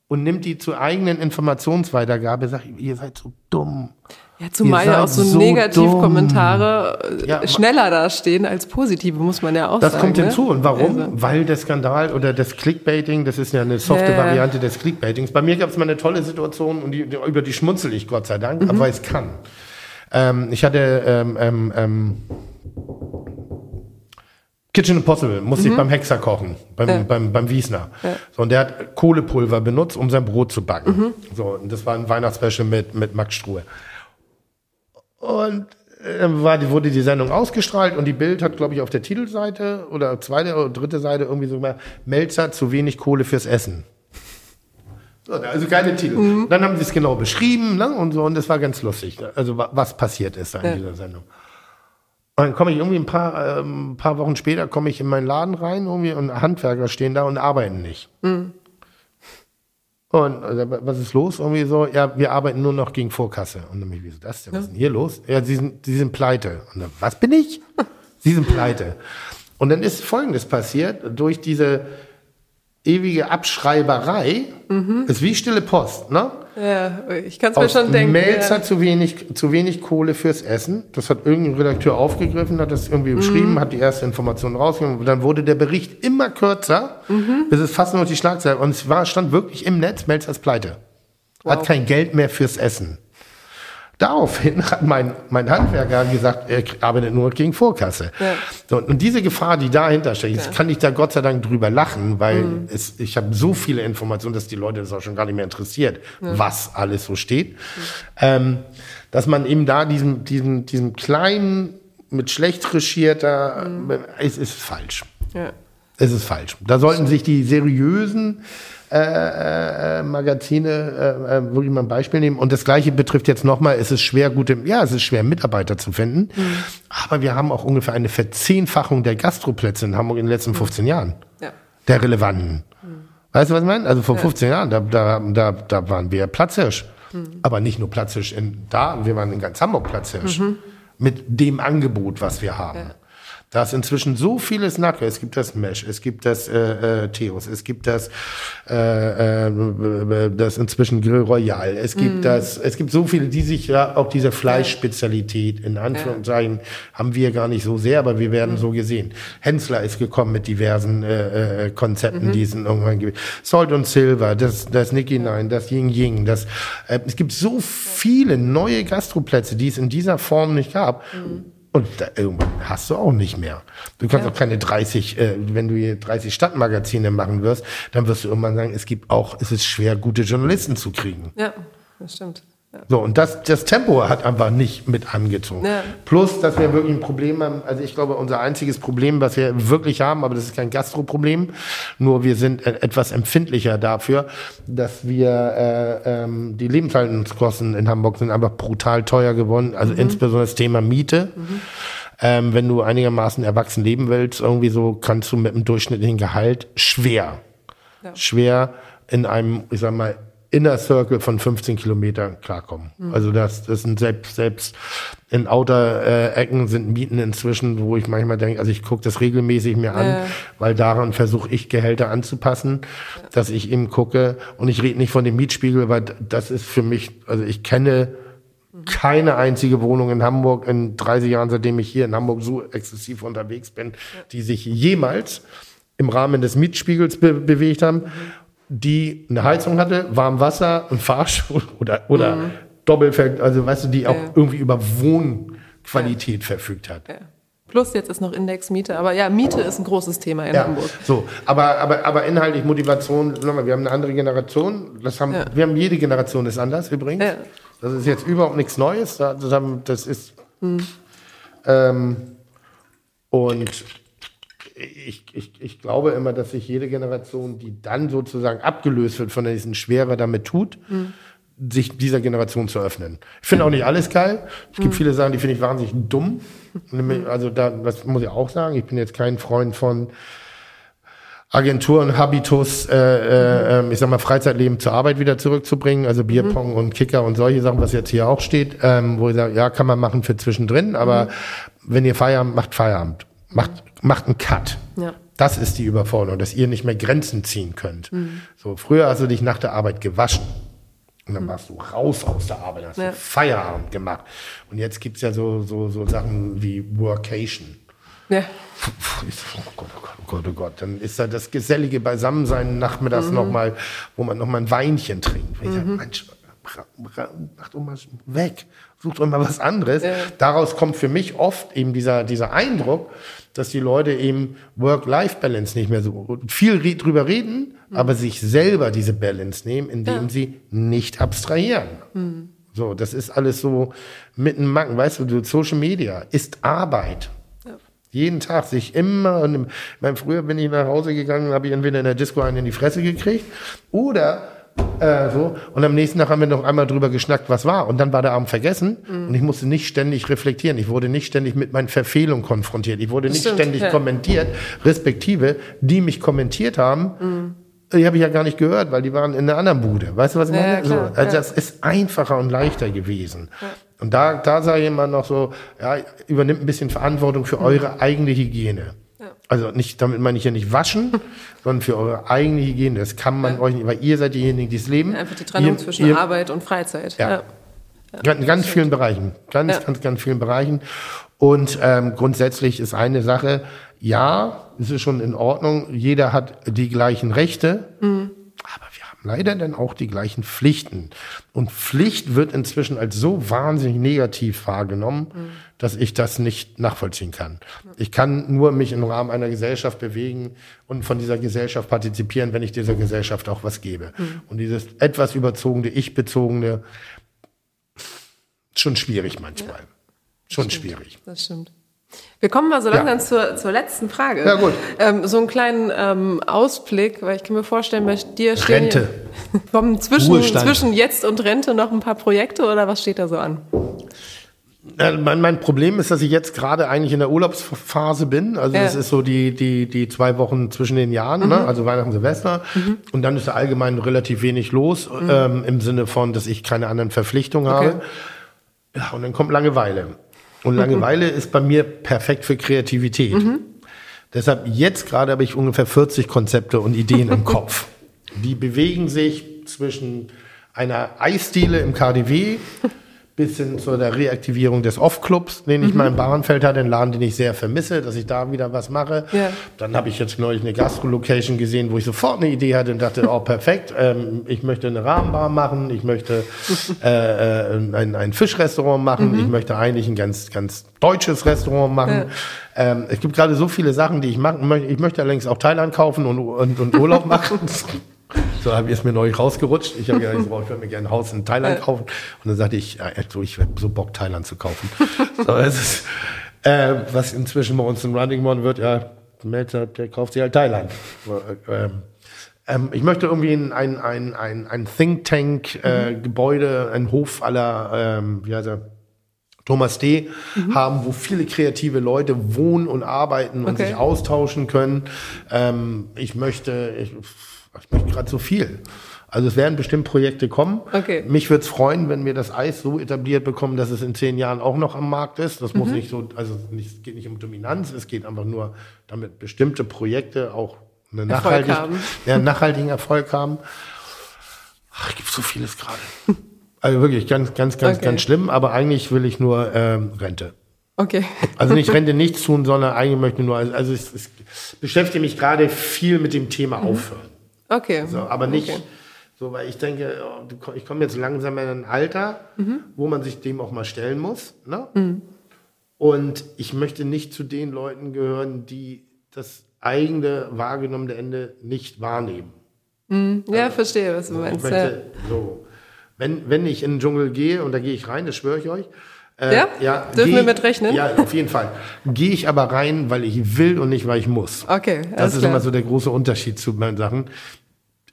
und nimmt die zur eigenen Informationsweitergabe, sagt, ihr seid so dumm. Ja, zumal ja auch so, so Negativkommentare äh, ja, schneller da stehen als positive, muss man ja auch das sagen. Das kommt hinzu. Ne? Und warum? Also. Weil der Skandal oder das Clickbaiting, das ist ja eine softe ja. Variante des Clickbaitings. Bei mir gab es mal eine tolle Situation und die, über die schmunzel ich Gott sei Dank, mhm. aber es kann. Ähm, ich hatte ähm, ähm, ähm, Kitchen Impossible, musste mhm. ich beim Hexer kochen, beim, ja. beim, beim Wiesner. Ja. So, und der hat Kohlepulver benutzt, um sein Brot zu backen. Mhm. So, und das war ein Weihnachtsspecial mit, mit Max Struhe. Und dann äh, war, wurde die Sendung ausgestrahlt und die Bild hat, glaube ich, auf der Titelseite oder zweite oder dritte Seite irgendwie so mal Melzer zu wenig Kohle fürs Essen. So, also keine Titel. Mhm. Dann haben sie es genau beschrieben ne, und so und das war ganz lustig. Also was passiert ist in ja. dieser Sendung. Und dann komme ich irgendwie ein paar, äh, ein paar Wochen später komme ich in meinen Laden rein irgendwie und Handwerker stehen da und arbeiten nicht. Mhm. Und also, was ist los? Irgendwie so, ja, wir arbeiten nur noch gegen Vorkasse. Und dann, wie ist das denn? Was ist denn hier los? Ja, sie sind, sie sind pleite. Und dann, was bin ich? sie sind pleite. Und dann ist Folgendes passiert. Durch diese ewige Abschreiberei mhm. ist wie stille Post, ne? Ja, ich kann es mir schon denken. Mails ja. hat zu wenig, zu wenig Kohle fürs Essen. Das hat irgendein Redakteur aufgegriffen, hat das irgendwie beschrieben, mhm. hat die erste Information rausgenommen. Dann wurde der Bericht immer kürzer, mhm. bis es fast nur die Schlagzeile. Und es war, stand wirklich im Netz, Melzers pleite. Wow. Hat kein Geld mehr fürs Essen. Daraufhin hat mein, mein Handwerker gesagt, er arbeitet nur gegen Vorkasse. Ja. So, und diese Gefahr, die dahinter steckt, jetzt kann ich da Gott sei Dank drüber lachen, weil mhm. es, ich habe so viele Informationen, dass die Leute das auch schon gar nicht mehr interessiert, ja. was alles so steht. Mhm. Ähm, dass man eben da diesem, diesem, diesem kleinen, mit schlecht recherchierter, mhm. es ist falsch. Ja. Es ist falsch. Da sollten sich die seriösen äh, äh, Magazine äh, äh, wirklich mal ein Beispiel nehmen. Und das Gleiche betrifft jetzt nochmal, es ist schwer, gute, ja, es ist schwer, Mitarbeiter zu finden. Mhm. Aber wir haben auch ungefähr eine Verzehnfachung der Gastroplätze in Hamburg in den letzten 15 mhm. Jahren. Ja. Der relevanten. Mhm. Weißt du, was ich meine? Also vor ja. 15 Jahren, da, da, da, da waren wir Platzhirsch. Mhm. Aber nicht nur Platzhirsch in da, wir waren in ganz Hamburg Platzhirsch. Mhm. Mit dem Angebot, was wir haben. Ja. Da ist inzwischen so vieles Nacke. Es gibt das Mesh, es gibt das äh, äh, Theos, es gibt das, äh, äh, das inzwischen Grill Royal, es gibt mm. das, es gibt so viele, die sich ja auch diese Fleischspezialität in Anführungszeichen haben wir gar nicht so sehr, aber wir werden mm. so gesehen. Hensler ist gekommen mit diversen äh, äh, Konzepten, mm -hmm. die es irgendwann gibt. Salt und Silver, das, das Nicky Nine, das Ying Ying, das, äh, es gibt so viele neue Gastroplätze, die es in dieser Form nicht gab. Mm und da, irgendwann hast du auch nicht mehr. Du kannst ja. auch keine 30, äh, wenn du hier 30 Stadtmagazine machen wirst, dann wirst du irgendwann sagen, es gibt auch, es ist schwer, gute Journalisten zu kriegen. Ja, das stimmt. So, und das, das Tempo hat einfach nicht mit angezogen. Ja. Plus, dass wir wirklich ein Problem haben, also ich glaube, unser einziges Problem, was wir wirklich haben, aber das ist kein Gastroproblem, nur wir sind etwas empfindlicher dafür, dass wir, äh, ähm, die Lebenshaltungskosten in Hamburg sind einfach brutal teuer geworden, also mhm. insbesondere das Thema Miete. Mhm. Ähm, wenn du einigermaßen erwachsen leben willst, irgendwie so, kannst du mit einem durchschnittlichen Gehalt schwer, ja. schwer in einem, ich sag mal, Inner Circle von 15 Kilometern klarkommen. Mhm. Also das, das sind selbst, selbst in Outer äh, Ecken sind Mieten inzwischen, wo ich manchmal denke, also ich gucke das regelmäßig mir an, äh. weil daran versuche ich Gehälter anzupassen, ja. dass ich eben gucke und ich rede nicht von dem Mietspiegel, weil das ist für mich, also ich kenne keine einzige Wohnung in Hamburg in 30 Jahren, seitdem ich hier in Hamburg so exzessiv unterwegs bin, die sich jemals im Rahmen des Mietspiegels be bewegt haben. Mhm die eine Heizung hatte, warm Wasser, ein Fahrstuhl oder, oder mhm. Doppelfeld, also weißt du, die auch ja. irgendwie über Wohnqualität ja. verfügt hat. Ja. Plus jetzt ist noch Indexmiete, aber ja, Miete ist ein großes Thema in Hamburg. So, aber, aber, aber inhaltlich Motivation, nochmal, wir haben eine andere Generation, das haben, wir haben jede Generation ist anders übrigens. Das ist jetzt überhaupt nichts Neues, das, haben, das ist, hm. Ähm, und ich, ich, ich glaube immer, dass sich jede Generation, die dann sozusagen abgelöst wird von diesen Schwere damit tut, mhm. sich dieser Generation zu öffnen. Ich finde auch nicht alles geil. Es gibt mhm. viele Sachen, die finde ich wahnsinnig dumm. Also da, das muss ich auch sagen. Ich bin jetzt kein Freund von Agenturen, Habitus, äh, äh, ähm, ich sag mal, Freizeitleben zur Arbeit wieder zurückzubringen, also Bierpong mhm. und Kicker und solche Sachen, was jetzt hier auch steht, ähm, wo ich sage, ja, kann man machen für zwischendrin, aber mhm. wenn ihr Feierabend macht, Feierabend. Macht, macht einen Cut. Ja. Das ist die Überforderung, dass ihr nicht mehr Grenzen ziehen könnt. Mhm. So, früher hast du dich nach der Arbeit gewaschen. Und dann mhm. warst du raus aus der Arbeit, hast ja. du Feierabend gemacht. Und jetzt gibt's ja so, so, so Sachen wie Workation. Ja. Oh Gott, oh Gott, oh Gott, oh Gott. Dann ist da das gesellige Beisammensein nachmittags mhm. nochmal, wo man nochmal ein Weinchen trinkt. Mhm. Ich sag, Mensch, macht doch mal weg, sucht doch mal was anderes. Ja. Daraus kommt für mich oft eben dieser, dieser Eindruck, dass die Leute eben Work-Life-Balance nicht mehr so viel drüber reden, mhm. aber sich selber diese Balance nehmen, indem ja. sie nicht abstrahieren. Mhm. So, das ist alles so mit einem Macken. Weißt du, Social Media ist Arbeit. Jeden Tag sich immer, und ich meine, früher bin ich nach Hause gegangen, habe ich entweder in der Disco einen in die Fresse gekriegt oder äh, so. Und am nächsten Tag haben wir noch einmal drüber geschnackt, was war. Und dann war der Abend vergessen. Mhm. Und ich musste nicht ständig reflektieren. Ich wurde nicht ständig mit meinen Verfehlungen konfrontiert. Ich wurde nicht Stimmt, ständig ja. kommentiert, respektive die mich kommentiert haben. Mhm. Die habe ich ja gar nicht gehört, weil die waren in einer anderen Bude. Weißt du, was ich meine? Ja, klar, so, also ja. das ist einfacher und leichter gewesen. Ja. Und da, da sage ich immer noch so, ja, übernimmt ein bisschen Verantwortung für eure eigene Hygiene. Also nicht, damit meine ich ja nicht waschen, sondern für eure eigene Hygiene. Das kann man ja. euch nicht, weil ihr seid diejenigen, die es leben. Einfach die Trennung ihr, zwischen ihr, Arbeit und Freizeit. Ja. ja. In ganz vielen Bereichen. Ganz, ganz, ganz vielen Bereichen. Und ähm, grundsätzlich ist eine Sache, ja, es ist schon in Ordnung, jeder hat die gleichen Rechte, mhm leider dann auch die gleichen Pflichten. Und Pflicht wird inzwischen als so wahnsinnig negativ wahrgenommen, mhm. dass ich das nicht nachvollziehen kann. Ich kann nur mich im Rahmen einer Gesellschaft bewegen und von dieser Gesellschaft partizipieren, wenn ich dieser Gesellschaft auch was gebe. Mhm. Und dieses etwas überzogene, ich-bezogene, schon schwierig manchmal. Ja. Schon stimmt. schwierig. Das stimmt. Wir kommen mal so langsam ja. zur, zur letzten Frage. Ja, gut. Ähm, so einen kleinen ähm, Ausblick, weil ich kann mir vorstellen, bei dir stehen Rente. vom zwischen, zwischen jetzt und Rente noch ein paar Projekte oder was steht da so an? Mein, mein Problem ist, dass ich jetzt gerade eigentlich in der Urlaubsphase bin. Also ja. das ist so die, die, die zwei Wochen zwischen den Jahren, ne? mhm. ne? also Weihnachten, Silvester. Mhm. Und dann ist da allgemein relativ wenig los, mhm. ähm, im Sinne von, dass ich keine anderen Verpflichtungen okay. habe. Ja, und dann kommt Langeweile. Und Langeweile ist bei mir perfekt für Kreativität. Mhm. Deshalb jetzt gerade habe ich ungefähr 40 Konzepte und Ideen im Kopf. Die bewegen sich zwischen einer Eisdiele im KDW bis hin zu der Reaktivierung des Off-Clubs, den ich mhm. mal in Bahrenfeld hatte, einen Laden, den ich sehr vermisse, dass ich da wieder was mache. Ja. Dann habe ich jetzt neulich eine Gastro-Location gesehen, wo ich sofort eine Idee hatte und dachte, oh perfekt, ähm, ich möchte eine Rahmenbar machen, ich möchte äh, äh, ein, ein Fischrestaurant machen, mhm. ich möchte eigentlich ein ganz, ganz deutsches Restaurant machen. Ja. Ähm, es gibt gerade so viele Sachen, die ich machen möchte. Ich möchte allerdings auch Thailand kaufen und, und, und Urlaub machen. So habe ich es mir neulich rausgerutscht. Ich habe gesagt, ich würde mir gerne ein Haus in Thailand kaufen. Und dann sagte ich, ja, so, ich habe so Bock, Thailand zu kaufen. so, ist, äh, was inzwischen bei uns ein Running One wird, ja, Melzer, der kauft sich halt Thailand. Ähm, ähm, ich möchte irgendwie ein, ein, ein, ein, ein Think Tank äh, mhm. Gebäude, ein Hof aller, ähm, wie heißt er, Thomas D. Mhm. haben, wo viele kreative Leute wohnen und arbeiten und okay. sich austauschen können. Ähm, ich möchte, ich, ich möchte gerade so viel. Also es werden bestimmt Projekte kommen. Okay. Mich würde es freuen, wenn wir das Eis so etabliert bekommen, dass es in zehn Jahren auch noch am Markt ist. Das mhm. muss nicht so, also nicht, es geht nicht um Dominanz, es geht einfach nur, damit bestimmte Projekte auch eine nachhaltig, ja, einen nachhaltigen Erfolg haben. Ach, es gibt so vieles gerade. Also wirklich ganz, ganz, ganz, okay. ganz schlimm. Aber eigentlich will ich nur ähm, Rente. Okay. Also nicht Rente nichts tun, sondern eigentlich möchte ich nur, also ich, ich beschäftige mich gerade viel mit dem Thema mhm. Okay. So, aber nicht okay. so, weil ich denke, oh, ich komme jetzt langsam in ein Alter, mhm. wo man sich dem auch mal stellen muss. Ne? Mhm. Und ich möchte nicht zu den Leuten gehören, die das eigene wahrgenommene Ende nicht wahrnehmen. Mhm. Ja, also, verstehe, was du meinst. Möchte, ja. so, wenn, wenn ich in den Dschungel gehe, und da gehe ich rein, das schwöre ich euch, Äh, ja? ja? Dürfen wir mit rechnen? Ja, auf jeden Fall. Gehe ich aber rein, weil ich will und nicht, weil ich muss. Okay. Das ist klar. immer so der große Unterschied zu meinen Sachen.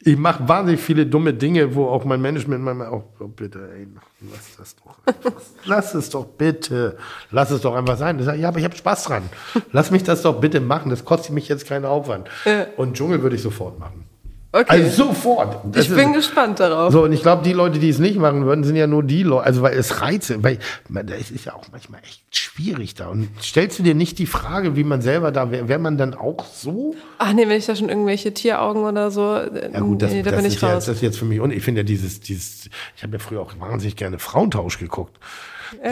Ich mache wahnsinnig viele dumme Dinge, wo auch mein Management manchmal auch, oh, bitte, ey, lass das doch. lass es doch bitte. Lass es doch einfach sein. Sage, ja, aber ich habe Spaß dran. Lass mich das doch bitte machen. Das kostet mich jetzt keinen Aufwand. Und Dschungel würde ich sofort machen. Okay. Also sofort. Das ich bin ist, gespannt darauf. So, und ich glaube, die Leute, die es nicht machen würden, sind ja nur die Leute, also weil es reizt, weil es ist ja auch manchmal echt schwierig da. Und stellst du dir nicht die Frage, wie man selber da wäre, wäre man dann auch so? Ach nee, wenn ich da schon irgendwelche Tieraugen oder so, ja gut, das, nee, da das bin ich raus. Ja, das ist jetzt für mich, und ich finde ja dieses, dieses, ich habe ja früher auch wahnsinnig gerne Frauentausch geguckt.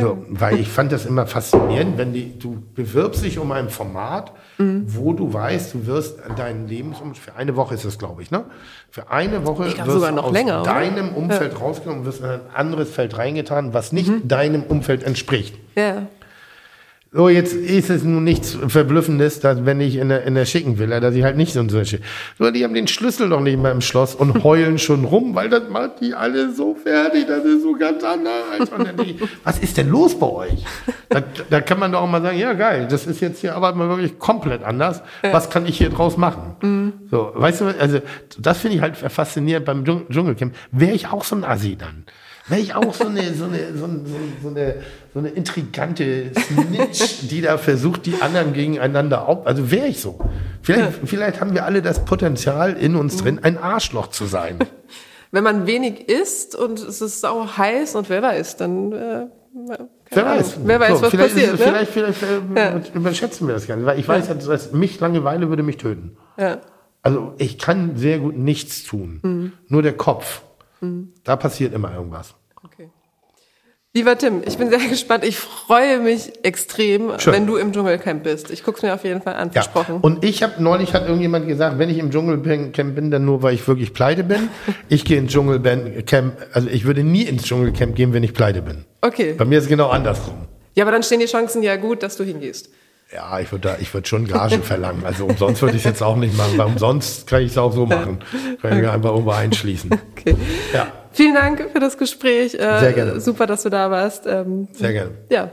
So, weil ich fand das immer faszinierend, wenn die, du bewirbst dich um ein Format, mhm. wo du weißt, du wirst deinen Lebensumfeld, für eine Woche ist das, glaube ich, ne? Für eine Woche ich wirst du aus länger, deinem oder? Umfeld ja. rausgenommen und wirst in ein anderes Feld reingetan, was nicht mhm. deinem Umfeld entspricht. Ja. So, jetzt ist es nun nichts Verblüffendes, dass wenn ich in der, in der schicken Villa, dass ich halt nicht so ein solche. So, die haben den Schlüssel noch nicht mehr im Schloss und heulen schon rum, weil das macht die alle so fertig, das ist so ganz anders. Was ist denn los bei euch? Da, da, kann man doch auch mal sagen, ja geil, das ist jetzt hier aber mal wirklich komplett anders. Was kann ich hier draus machen? Mhm. So, weißt du, also das finde ich halt faszinierend beim Dschungelcamp. Wäre ich auch so ein Assi dann? Wäre ich auch so eine, so eine, so, eine, so eine, so eine intrigante Snitch, die da versucht, die anderen gegeneinander auf. Also wäre ich so. Vielleicht, vielleicht haben wir alle das Potenzial in uns drin, ein Arschloch zu sein. Wenn man wenig isst und es ist sau heiß und wer weiß, dann. Äh, wer weiß. Wer weiß, so, was vielleicht passiert. Ist, ne? Vielleicht, vielleicht äh, ja. überschätzen wir das nicht. Weil ich weiß, ja. dass mich Langeweile würde mich töten. Ja. Also ich kann sehr gut nichts tun. Mhm. Nur der Kopf. Mhm. Da passiert immer irgendwas. Okay. Lieber Tim, ich bin sehr gespannt. Ich freue mich extrem, Schön. wenn du im Dschungelcamp bist. Ich gucke es mir auf jeden Fall an, ja. versprochen. Und ich habe neulich hat irgendjemand gesagt, wenn ich im Dschungelcamp bin, dann nur, weil ich wirklich pleite bin. ich gehe ins Dschungelcamp, also ich würde nie ins Dschungelcamp gehen, wenn ich pleite bin. Okay. Bei mir ist es genau andersrum. Ja, aber dann stehen die Chancen ja gut, dass du hingehst. Ja, ich würde ich schon Gage verlangen. Also umsonst würde ich es jetzt auch nicht machen, weil umsonst kann ich es auch so machen. Kann ich einfach irgendwo einschließen. Okay. Ja. Vielen Dank für das Gespräch. Äh, Sehr gerne. Super, dass du da warst. Ähm, Sehr gerne. Ja,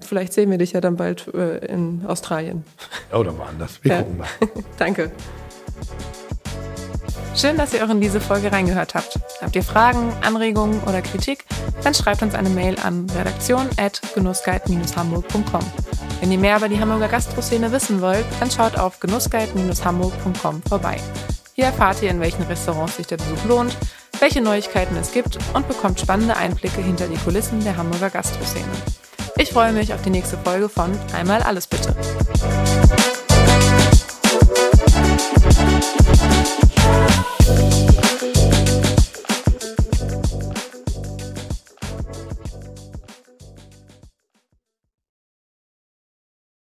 vielleicht sehen wir dich ja dann bald äh, in Australien. Oder woanders. Wir ja. gucken mal. Danke. Schön, dass ihr auch in diese Folge reingehört habt. Habt ihr Fragen, Anregungen oder Kritik? Dann schreibt uns eine Mail an redaktion.genussguide-hamburg.com. Wenn ihr mehr über die Hamburger Gastroszene wissen wollt, dann schaut auf genussguide-hamburg.com vorbei. Hier erfahrt ihr, in welchen Restaurants sich der Besuch lohnt, welche Neuigkeiten es gibt und bekommt spannende Einblicke hinter die Kulissen der Hamburger Gastroszene. Ich freue mich auf die nächste Folge von Einmal alles bitte.